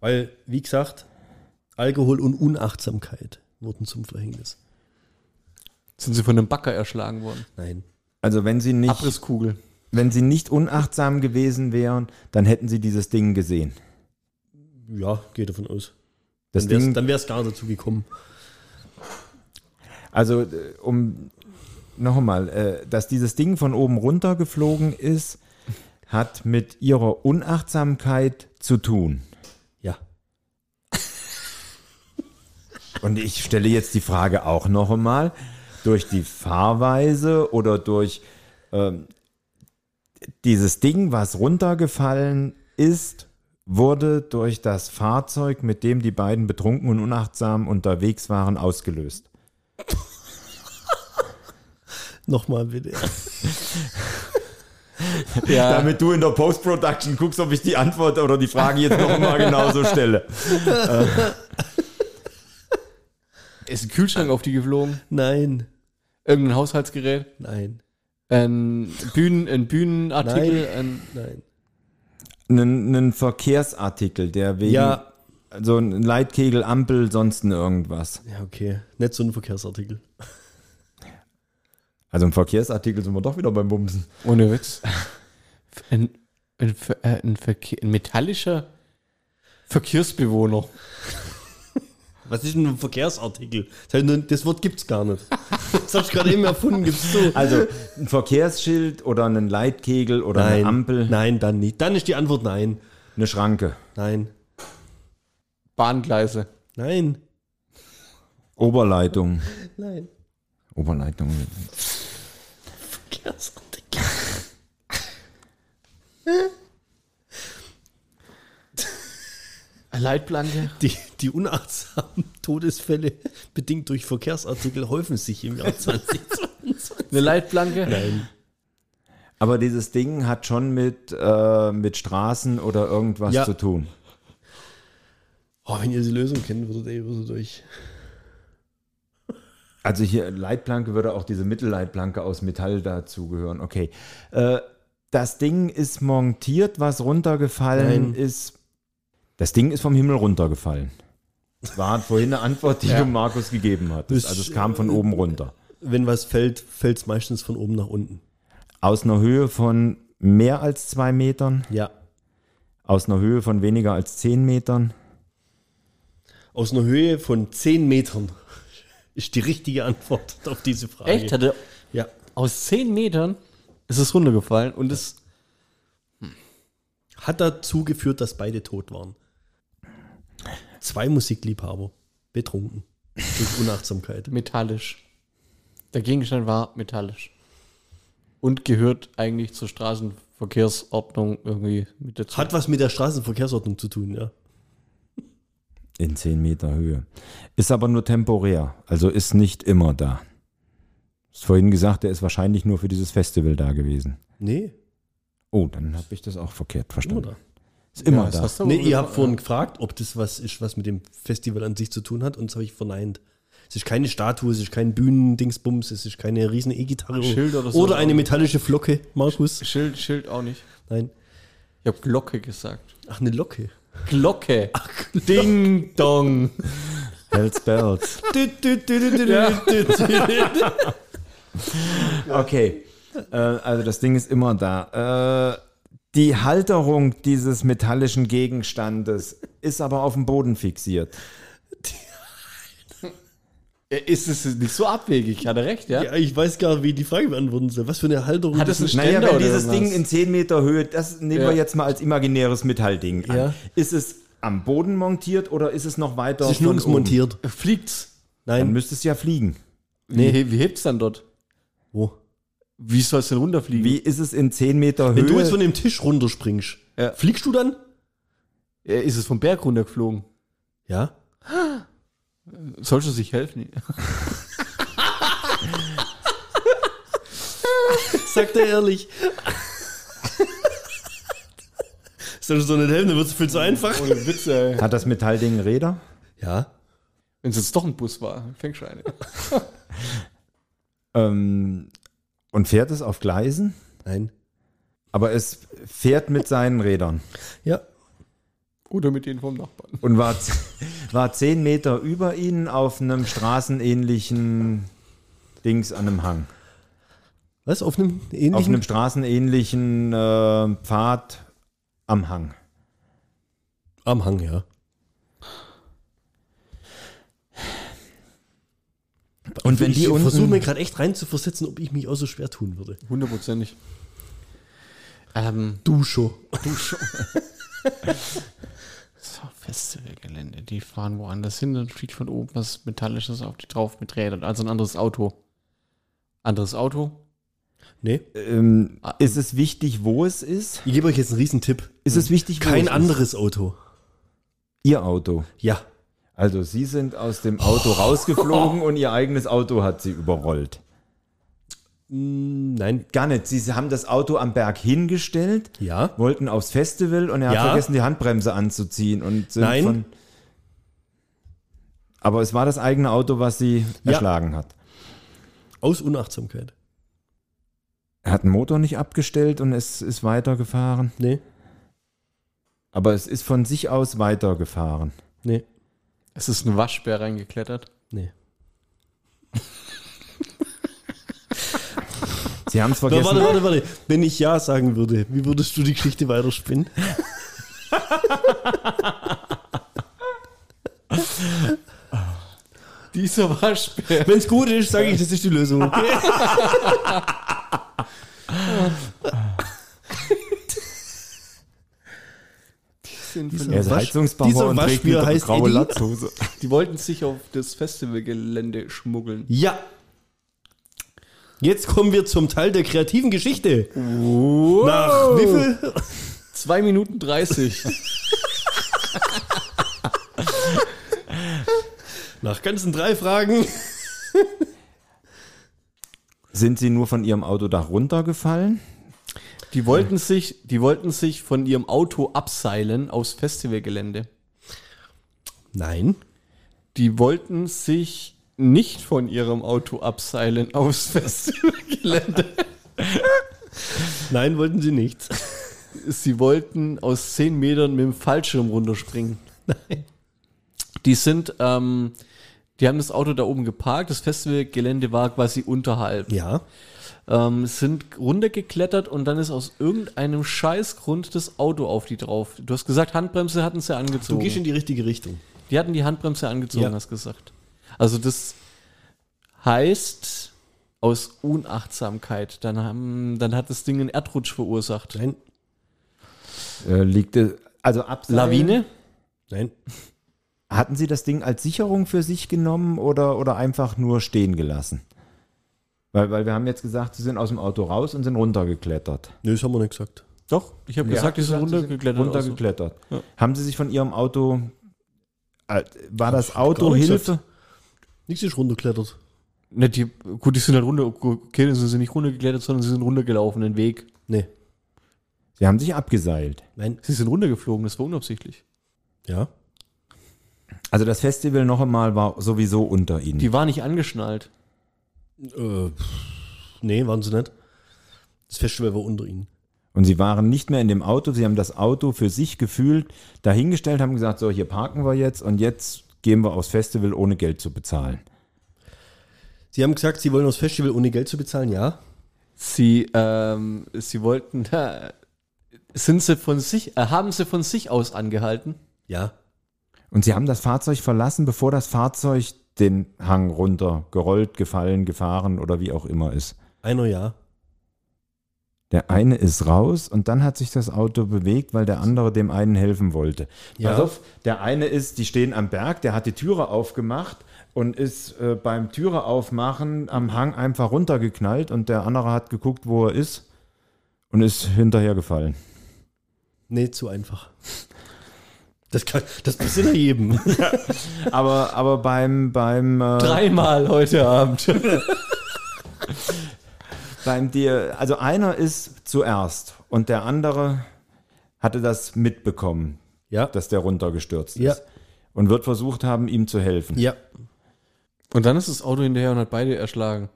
Weil, wie gesagt, Alkohol und Unachtsamkeit wurden zum Verhängnis. Sind sie von einem Bagger erschlagen worden. Nein. Also wenn sie nicht, Abrisskugel. wenn sie nicht unachtsam gewesen wären, dann hätten sie dieses Ding gesehen. Ja, geht davon aus. Das Dann wär's, dann wär's gar dazu gekommen. also äh, um noch einmal, äh, dass dieses Ding von oben runter geflogen ist, hat mit ihrer Unachtsamkeit zu tun. Ja. Und ich stelle jetzt die Frage auch noch einmal, durch die Fahrweise oder durch ähm, dieses Ding, was runtergefallen ist, wurde durch das Fahrzeug, mit dem die beiden betrunken und unachtsam unterwegs waren, ausgelöst. Nochmal bitte. Ja, Damit du in der Post-Production guckst, ob ich die Antwort oder die Frage jetzt noch mal genauso stelle. ist ein Kühlschrank auf die geflogen. Nein, Irgendein Haushaltsgerät. nein, Ein, Bühnen, ein Bühnenartikel. Ein, nein. Einen, einen Verkehrsartikel, der wegen, Ja. also ein Leitkegel, Ampel, sonst irgendwas. Ja, okay. Nicht so ein Verkehrsartikel. Also ein Verkehrsartikel sind wir doch wieder beim Bumsen. ohne Witz. Ein, ein, ein, Verkehr, ein metallischer Verkehrsbewohner. Was ist denn ein Verkehrsartikel? Das Wort gibt's gar nicht. Das hab ich gerade eben erfunden, gibt's so. Also ein Verkehrsschild oder einen Leitkegel oder eine Ampel, Nein, dann nicht. Dann ist die Antwort nein. eine Schranke, Nein. Bahngleise. Nein. Oberleitung. Nein. Oberleitung. Verkehrsartikel. Eine Leitplanke. Die, die unachtsamen Todesfälle bedingt durch Verkehrsartikel häufen sich im Jahr 2022. Eine Leitplanke. Nein. Aber dieses Ding hat schon mit, äh, mit Straßen oder irgendwas Ja. zu tun. Oh, wenn ihr die Lösung kennt, würdet ihr so durch. Also hier Leitplanke würde auch diese Mittelleitplanke aus Metall dazugehören. Okay. Äh, das Ding ist montiert, was runtergefallen Nein. ist. Das Ding ist vom Himmel runtergefallen. Das war vorhin eine Antwort, die Ja. du Markus gegeben hattest. Das- Also es kam von oben runter. Wenn was fällt, fällt es meistens von oben nach unten. Aus einer Höhe von mehr als zwei Metern, Ja. aus einer Höhe von weniger als zehn Metern. Aus einer Höhe von 10 Metern ist die richtige Antwort auf diese Frage. Echt? Hatte Ja. aus 10 Metern ist es runtergefallen und es Hat dazu geführt, dass beide tot waren. Zwei Musikliebhaber betrunken durch Unachtsamkeit. metallisch. Der Gegenstand war metallisch. Und gehört eigentlich zur Straßenverkehrsordnung irgendwie mit dazu. Hat was mit der Straßenverkehrsordnung zu tun, ja. In 10 Meter Höhe. Ist aber nur temporär, also ist nicht immer da. Hast vorhin gesagt, der ist wahrscheinlich nur für dieses Festival da gewesen. Nee, Oh, dann habe ich das auch verkehrt immer verstanden. da. Ist immer das da. Nee, ihr habt vorhin gefragt, ob das was ist, was mit dem Festival an sich zu tun hat, und das habe ich verneint. Es ist keine Statue, es ist kein Bühnendingsbums, es ist keine riesen E-Gitarre oder so. oder eine metallische Flocke, Markus. Schild, Schild auch nicht. Nein. Ich habe Glocke gesagt. Ach, eine Locke. Glocke. Ding dong. Hells Bells. Okay. Äh, also das Ding ist immer da. Äh, die Halterung dieses metallischen Gegenstandes ist aber auf dem Boden fixiert. Ist es nicht so abwegig? Hat er recht, ja? Ja, ich weiß gar nicht, wie die Frage beantworten soll. Was für eine Halterung Hat das es ist. einen Naja, Ständer wenn oder dieses? Ding in 10 Meter Höhe, das nehmen Ja. wir jetzt mal als imaginäres Metallding an. Ja. Ist es am Boden montiert oder ist es noch weiter Es ist von nirgends oben? montiert. Fliegt's? Dann Nein. müsste es ja fliegen. Nee. Wie, wie hebt's dann dort? Wo? Wie soll es denn runterfliegen? Wie ist es in 10 Meter Wenn Höhe? du jetzt von dem Tisch runterspringst, Ja. fliegst du dann? Äh, Ist es vom Berg runtergeflogen? Ja. Sollst du sich helfen? Sagt er ehrlich. Soll ich so nicht helfen, dann wird es viel zu einfach. Ohne Witz, ey. Hat das Metallding Räder? Ja. Wenn es jetzt doch ein Bus war, fängst du eine. Ähm, und fährt es auf Gleisen? Nein. Aber es fährt mit seinen Rädern Ja. Oder mit denen vom Nachbarn. und war, war 10 Meter über ihnen auf einem straßenähnlichen Dings an einem Hang. Was? Auf einem Auf ähnlichen? einem straßenähnlichen äh, Pfad am Hang. Am Hang, ja. Und wenn ich die versuche unten, mir gerade echt rein zu versetzen, ob ich mich auch so schwer tun würde. Hundertprozentig. Ähm, Du schon. du schon. so, Festivalgelände. Die fahren woanders hin, dann fliegt von oben was Metallisches auf die drauf mit Rädern. Also ein anderes Auto. Anderes Auto? Nee. ähm, ist es wichtig, wo es ist? Ich gebe euch jetzt einen Riesentipp. Ist es wichtig, wo Kein es anderes Auto. ist? Ihr Auto. Ja. Also Sie sind aus dem Auto rausgeflogen und Ihr eigenes Auto hat Sie überrollt. Nein. Gar nicht. Sie haben das Auto am Berg hingestellt, Ja. wollten aufs Festival und er Ja. hat vergessen, die Handbremse anzuziehen und sind Nein. von. Aber es war das eigene Auto, was sie Ja. erschlagen hat. Aus Unachtsamkeit. Er hat den Motor nicht abgestellt und es ist weitergefahren. Nee. Aber es ist von sich aus weitergefahren. Nee. Es ist ein Waschbär reingeklettert. Nee. Sie haben es vergessen. warte, warte, warte. Wenn ich Ja sagen würde, wie würdest du die Geschichte weiterspinnen? Dieser Waschbär. Wenn es gut ist, sage ich, das ist die Lösung. Okay? Von, Er ist Wasch- Waschbär eine heißt graue Eddie? Latzhose. die wollten sich auf das Festivalgelände schmuggeln. Ja. Jetzt kommen wir zum Teil der kreativen Geschichte. Nach wie viel? 2 Minuten 30. Nach ganzen drei Fragen. Sind sie nur von ihrem Autodach runtergefallen? Die wollten sich, die wollten sich von ihrem Auto abseilen aufs Festivalgelände. Nein. Die wollten sich nicht von ihrem Auto abseilen aufs Festivalgelände. Nein, wollten sie nicht. Sie wollten aus 10 Metern mit dem Fallschirm runterspringen. Die sind, ähm, die haben das Auto da oben geparkt. Das Festivalgelände war quasi unterhalb. Ja. Ähm, sind runtergeklettert und dann ist aus irgendeinem Scheißgrund das Auto auf die drauf. Du hast gesagt, Handbremse hatten sie Du angezogen. gehst in die richtige Richtung. Die hatten die Handbremse angezogen, Ja. hast gesagt. Also das heißt aus Unachtsamkeit. Dann, haben, dann hat das Ding einen Erdrutsch verursacht. Nein. Äh, liegt es, also Abseilen? Lawine? Nein. Hatten Sie das Ding als Sicherung für sich genommen oder, oder einfach nur stehen gelassen? Weil, weil wir haben jetzt gesagt, Sie sind aus dem Auto raus und sind runtergeklettert. Nee, das haben wir nicht gesagt. Doch, ich habe gesagt, die sind Sie runtergeklettert. also. runtergeklettert. Ja. Haben Sie sich von Ihrem Auto, äh, war das Auto nicht Hilfe? gesagt. Nichts ist runtergeklettert. Ne, die, gut, die sind halt runter, okay, dann sind sie nicht runtergeklettert, sondern sie sind runtergelaufen, den Weg. Nee. Sie haben sich abgeseilt. Nein. Sie sind runtergeflogen, das war unabsichtlich. Ja. Also das Festival noch einmal war sowieso unter Ihnen. Die war nicht angeschnallt. Äh, nee, waren sie nicht. Das Festival war unter ihnen. Und Sie waren nicht mehr in dem Auto, Sie haben das Auto für sich gefühlt dahingestellt, haben gesagt, so hier parken wir jetzt und jetzt gehen wir aufs Festival, ohne Geld zu bezahlen. Sie haben gesagt, sie wollen das Festival ohne Geld zu bezahlen, ja? Sie, ähm, sie wollten, äh, sind sie von sich, äh, haben sie von sich aus angehalten? Ja. Und Sie haben das Fahrzeug verlassen, bevor das Fahrzeug den Hang runter gerollt, gefallen, gefahren oder wie auch immer ist. Einer ja. Der eine ist raus und dann hat sich das Auto bewegt, weil der andere dem einen helfen wollte. Ja. Pass auf, der eine ist, die stehen am Berg, der hat die Türe aufgemacht und ist äh, beim Türe aufmachen am Hang einfach runtergeknallt und der andere hat geguckt, wo er ist und ist hinterher gefallen. Nee, zu einfach. Das, kann, das passiert ja jedem. Aber, aber beim, beim, äh, Dreimal heute Abend. beim dir, also einer ist zuerst und der andere hatte das mitbekommen, Ja. dass der runtergestürzt Ja. ist. Und wird versucht haben, ihm zu helfen. Ja. Und dann ist das Auto hinterher und hat beide erschlagen.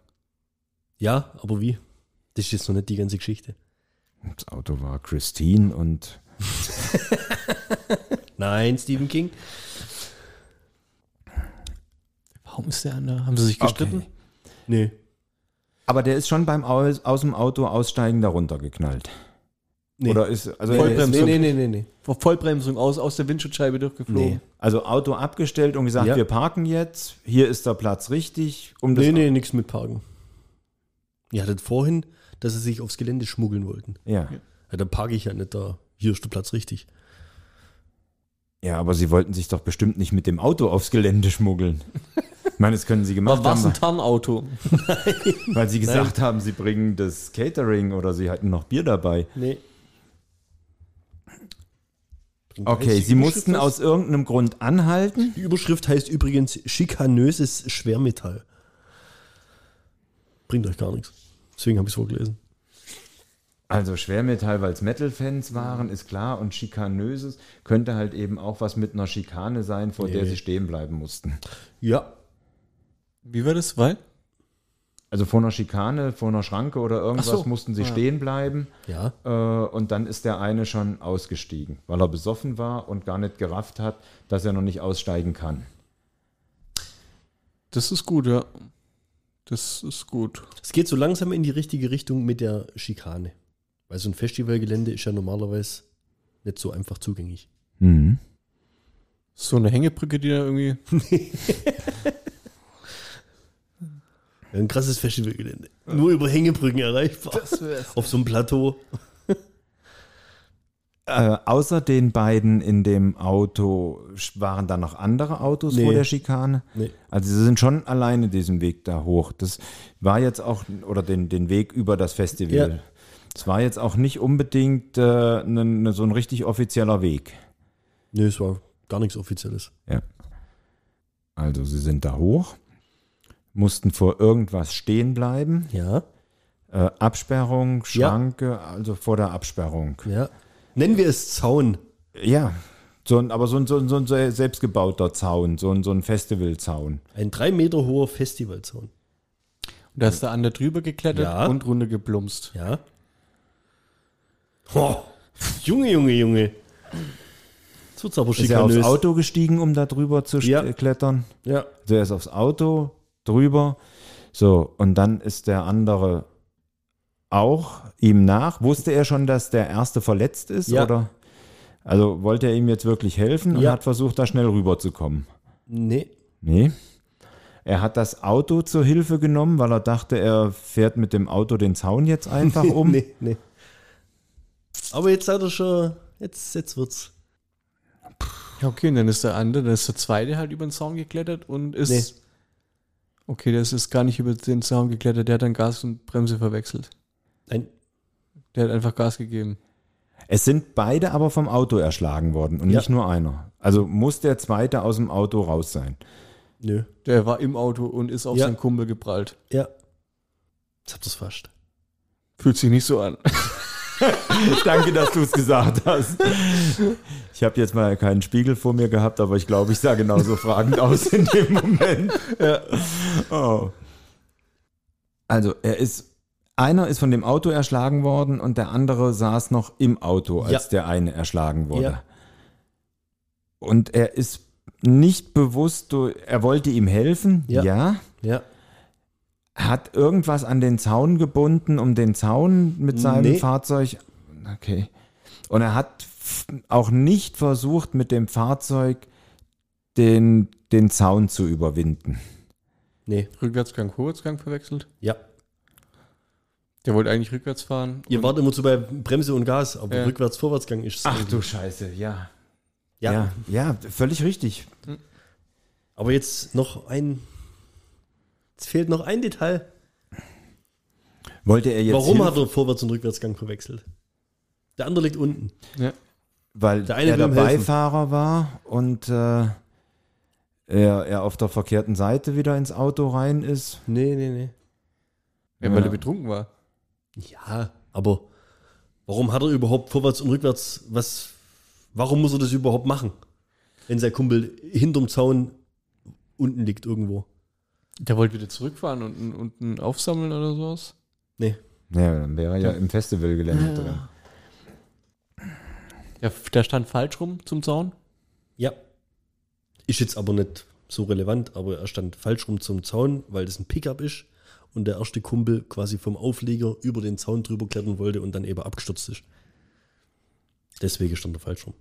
Ja, aber wie? Das ist jetzt noch nicht die ganze Geschichte. Das Auto war Christine und Nein, Stephen King. Warum ist der andere? Haben sie sich gestritten? Okay. Nee. aber der ist schon beim aus, aus dem Auto aussteigen da runtergeknallt. Nee. Oder ist also nee, er nee, Vollbremsung. nee, nee, nee, nee. Vor Vollbremsung aus, aus der Windschutzscheibe durchgeflogen. Nee. also Auto abgestellt und gesagt, Ja. wir parken jetzt, hier ist der Platz richtig, um das Nee, nee, nichts mit Parken. Ihr hattet vorhin, dass sie sich aufs Gelände schmuggeln wollten. Ja. Ja, dann parke ich ja nicht da. Hier ist der Platz richtig. Ja, aber sie wollten sich doch bestimmt nicht mit dem Auto aufs Gelände schmuggeln. Ich meine, das können sie gemacht War was haben, ein Tarnauto? weil sie gesagt haben, sie bringen das Catering oder sie hatten noch Bier dabei. Nee. Okay, sie mussten aus irgendeinem Grund anhalten. Die Überschrift heißt übrigens schikanöses Schwermetall. Bringt euch gar nichts. Deswegen habe ich es vorgelesen. Also Schwermetall, weil es Metal-Fans waren, ist klar. Und Schikanöses könnte halt eben auch was mit einer Schikane sein, vor der Nee. sie stehen bleiben mussten. Ja. Wie war das? Weil? Also vor einer Schikane, vor einer Schranke oder irgendwas so. mussten sie Ah. stehen bleiben. Ja. Äh, und dann ist der eine schon ausgestiegen, weil er besoffen war und gar nicht gerafft hat, dass er noch nicht aussteigen kann. Das ist gut, ja. Das ist gut. Es geht so langsam in die richtige Richtung mit der Schikane. Weil so ein Festivalgelände ist ja normalerweise nicht so einfach zugänglich. Mhm. So eine Hängebrücke, die da irgendwie. Ein krasses Festivalgelände. Nur über Hängebrücken erreichbar. Auf so einem Plateau. Äh, außer den beiden in dem Auto waren da noch andere Autos Nee. vor der Schikane. Nee. Also sie sind schon alleine diesen Weg da hoch. Das war jetzt auch, oder den, den Weg über das Festival. Ja. Es war jetzt auch nicht unbedingt äh, ne, ne, so ein richtig offizieller Weg. Nö, es war gar nichts Offizielles. Ja. Also sie sind da hoch, mussten vor irgendwas stehen bleiben. Ja. Äh, Absperrung, Ja. Schranke, also vor der Absperrung. Ja. Nennen wir es Zaun. Ja, so ein, aber so ein, so ein, so ein selbstgebauter Zaun, so ein, so ein Festivalzaun. Ein drei Meter hoher Festivalzaun. Und da ist der andere drüber geklettert Ja. und runter geplumpst. Ja. Oh, Junge, Junge, Junge. Aber Ist er aufs. Auto gestiegen, um da drüber zu Ja. klettern? Ja. Also er ist aufs Auto drüber. So, und dann ist der andere auch ihm nach. Wusste er schon, dass der erste verletzt ist? Ja. Oder? Also wollte er ihm jetzt wirklich helfen und Ja. hat versucht, da schnell rüberzukommen? Nee. Nee. Er hat das Auto zur Hilfe genommen, weil er dachte, er fährt mit dem Auto den Zaun jetzt einfach um. Nee, nee. Aber jetzt hat er schon. Jetzt, jetzt wird's. Ja, okay, und dann ist der andere, dann ist der zweite halt über den Zaun geklettert und ist. Nee. Okay, das ist gar nicht über den Zaun geklettert, der hat dann Gas und Bremse verwechselt. Nein. Der hat einfach Gas gegeben. Es sind beide aber vom Auto erschlagen worden und Ja. nicht nur einer. Also muss der zweite aus dem Auto raus sein. Nö. Der war im Auto und ist auf Ja. seinen Kumpel geprallt. Ja. Jetzt habt ihr's fast. Fühlt sich nicht so an. Danke, dass du es gesagt hast. Ich habe jetzt mal keinen Spiegel vor mir gehabt, aber ich glaube, ich sah genauso fragend aus in dem Moment. Ja. Oh. Also, er ist. Einer ist von dem Auto erschlagen worden und der andere saß noch im Auto, als Ja. der eine erschlagen wurde. Ja. Und er ist nicht bewusst, er wollte ihm helfen, Ja. ja. Ja. Hat irgendwas an den Zaun gebunden, um den Zaun mit seinem Nee. Fahrzeug. Okay. Und er hat auch nicht versucht, mit dem Fahrzeug den, den Zaun zu überwinden. Nee. Rückwärtsgang, Vorwärtsgang verwechselt. Ja. Der wollte eigentlich rückwärts fahren. Ihr wart immer so bei Bremse und Gas, aber Ja. Rückwärts-Vorwärtsgang ist es. Ach irgendwie. du Scheiße, ja. Ja. Ja, ja, völlig richtig. Aber jetzt noch ein. Es fehlt noch ein Detail. Wollte er jetzt. Warum Hilfe- hat er Vorwärts- und Rückwärtsgang verwechselt? Der andere liegt unten. Ja. Weil Der eine er der. Beifahrer war und äh, er, er auf der verkehrten Seite wieder ins Auto rein ist. Nee, nee, nee. Ja, weil Ja. er betrunken war. Ja, aber warum hat er überhaupt vorwärts und rückwärts was? Warum muss er das überhaupt machen? Wenn sein Kumpel hinterm Zaun unten liegt irgendwo. Der wollte wieder zurückfahren und unten aufsammeln oder sowas. Nee. Ja, dann wäre er ja im Festivalgelände drin. Der, der stand falsch rum zum Zaun. Ja. Ist jetzt aber nicht so relevant, aber er stand falsch rum zum Zaun, weil das ein Pickup ist und der erste Kumpel quasi vom Auflieger über den Zaun drüber klettern wollte und dann eben abgestürzt ist. Deswegen stand er falsch rum.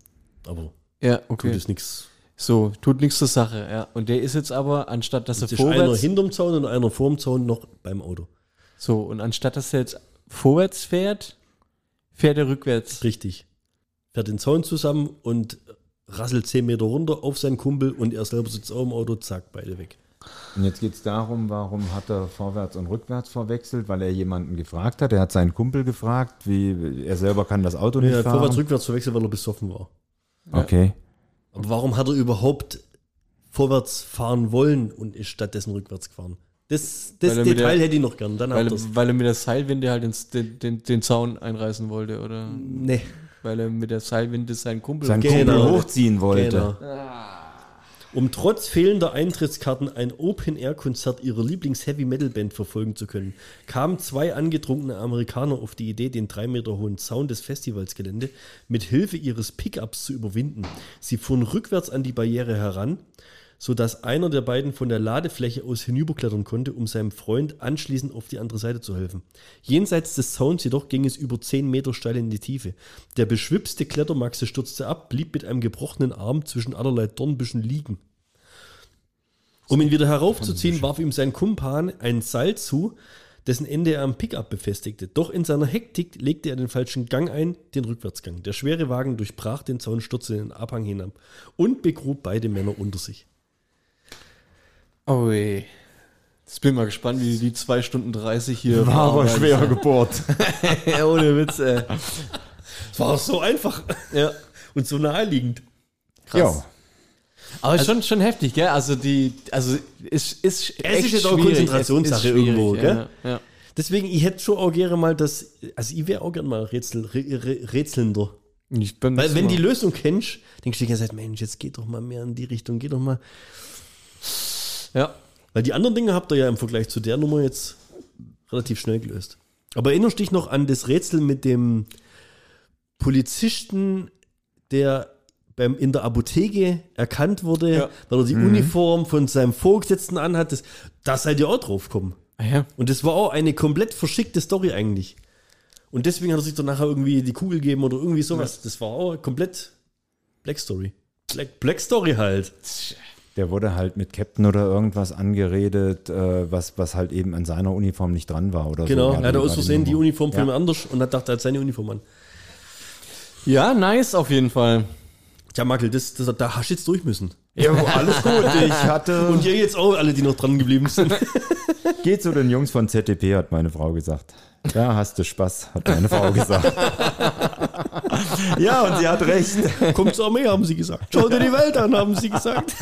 Aber Ja, tut okay. es nichts. So, tut nichts zur Sache, ja. Und der ist jetzt aber, anstatt dass er ist einer vorwärts, hinterm Zaun und einer vorm Zaun noch beim Auto. so, und anstatt dass er jetzt vorwärts fährt, fährt er rückwärts. Richtig. Fährt den Zaun zusammen und rasselt 10 Meter runter auf seinen Kumpel und er selber sitzt auch im Auto, zack, beide weg. Und jetzt geht es darum, warum hat er vorwärts und rückwärts verwechselt, weil er jemanden gefragt hat. Er hat seinen Kumpel gefragt, wie er selber kann das Auto Und nicht er hat fahren. vorwärts, rückwärts verwechselt, weil er besoffen war. Okay. Aber warum hat er überhaupt vorwärts fahren wollen und ist stattdessen rückwärts gefahren? Das, das Detail der- hätte ich noch gern. Dann Weil, er, weil er mit der Seilwinde halt ins, den, den, den Zaun einreißen wollte, oder? Nee. Weil er mit der Seilwinde seinen Kumpel. Sein Genau. Kumpel hochziehen wollte. Genau. Um trotz fehlender Eintrittskarten ein Open-Air-Konzert ihrer Lieblings-Heavy-Metal-Band verfolgen zu können, kamen zwei angetrunkene Amerikaner auf die Idee, den drei Meter hohen Zaun des Festivalsgelände mit Hilfe ihres Pickups zu überwinden. Sie fuhren rückwärts an die Barriere heran, sodass einer der beiden von der Ladefläche aus hinüberklettern konnte, um seinem Freund anschließend auf die andere Seite zu helfen. Jenseits des Zauns jedoch ging es über 10 Meter steil in die Tiefe. Der beschwipste Klettermaxe stürzte ab, blieb mit einem gebrochenen Arm zwischen allerlei Dornbüschen liegen. Um ihn wieder heraufzuziehen, warf ihm sein Kumpan ein Seil zu, dessen Ende er am Pickup befestigte. Doch in seiner Hektik legte er den falschen Gang ein, den Rückwärtsgang. Der schwere Wagen durchbrach den Zaun, stürzte den Abhang hinab und begrub beide Männer unter sich. Oh je. Jetzt bin ich mal gespannt, wie die 2 Stunden 30 hier War aber schwer gebohrt. ja, ohne Witz, ey. Es war so einfach. Ja. Und so naheliegend. Ja. Aber schon, schon heftig, gell? Also die, also ist, ist Es ist jetzt auch schwierig. Konzentrationssache Es ist schwierig, irgendwo, gell? Ja, ja. Deswegen, ich hätte schon auch gerne mal das, also ich wäre auch gerne mal Rätsel, Rä- Rä- Rätselnder. Ich bin Weil wenn die Lösung kennst, denkst du die ganze Zeit, Mensch, jetzt geht doch mal mehr in die Richtung, geht doch mal. Ja. Weil die anderen Dinge habt ihr ja im Vergleich zu der Nummer jetzt relativ schnell gelöst. Aber erinnerst dich noch an das Rätsel mit dem Polizisten, der beim, in der Apotheke erkannt wurde, Ja. weil er die Uniform von seinem Vorgesetzten anhat? Das, da seid ihr auch drauf gekommen. Ah, ja. Und das war auch eine komplett verschickte Story eigentlich. Und deswegen hat er sich dann nachher irgendwie die Kugel gegeben oder irgendwie sowas. Das war auch komplett Black Story. Black, Black Story halt. Der wurde halt mit Captain oder irgendwas angeredet, äh, was, was halt eben an seiner Uniform nicht dran war oder Genau, so. er hat aus Versehen die Uniform von Ja. anders und hat dachte, er hat seine Uniform an. ja, nice auf jeden Fall. Tja, Makel, das, das, da hast du jetzt durch müssen. Ja, alles gut. Ich hatte. Und ihr jetzt auch alle, die noch dran geblieben sind. Geh zu den Jungs von ZDP, hat meine Frau gesagt. Da hast du Spaß, hat meine Frau gesagt. ja, und sie hat recht. Kommt zur Armee, haben sie gesagt. Schau dir die Welt an, haben sie gesagt.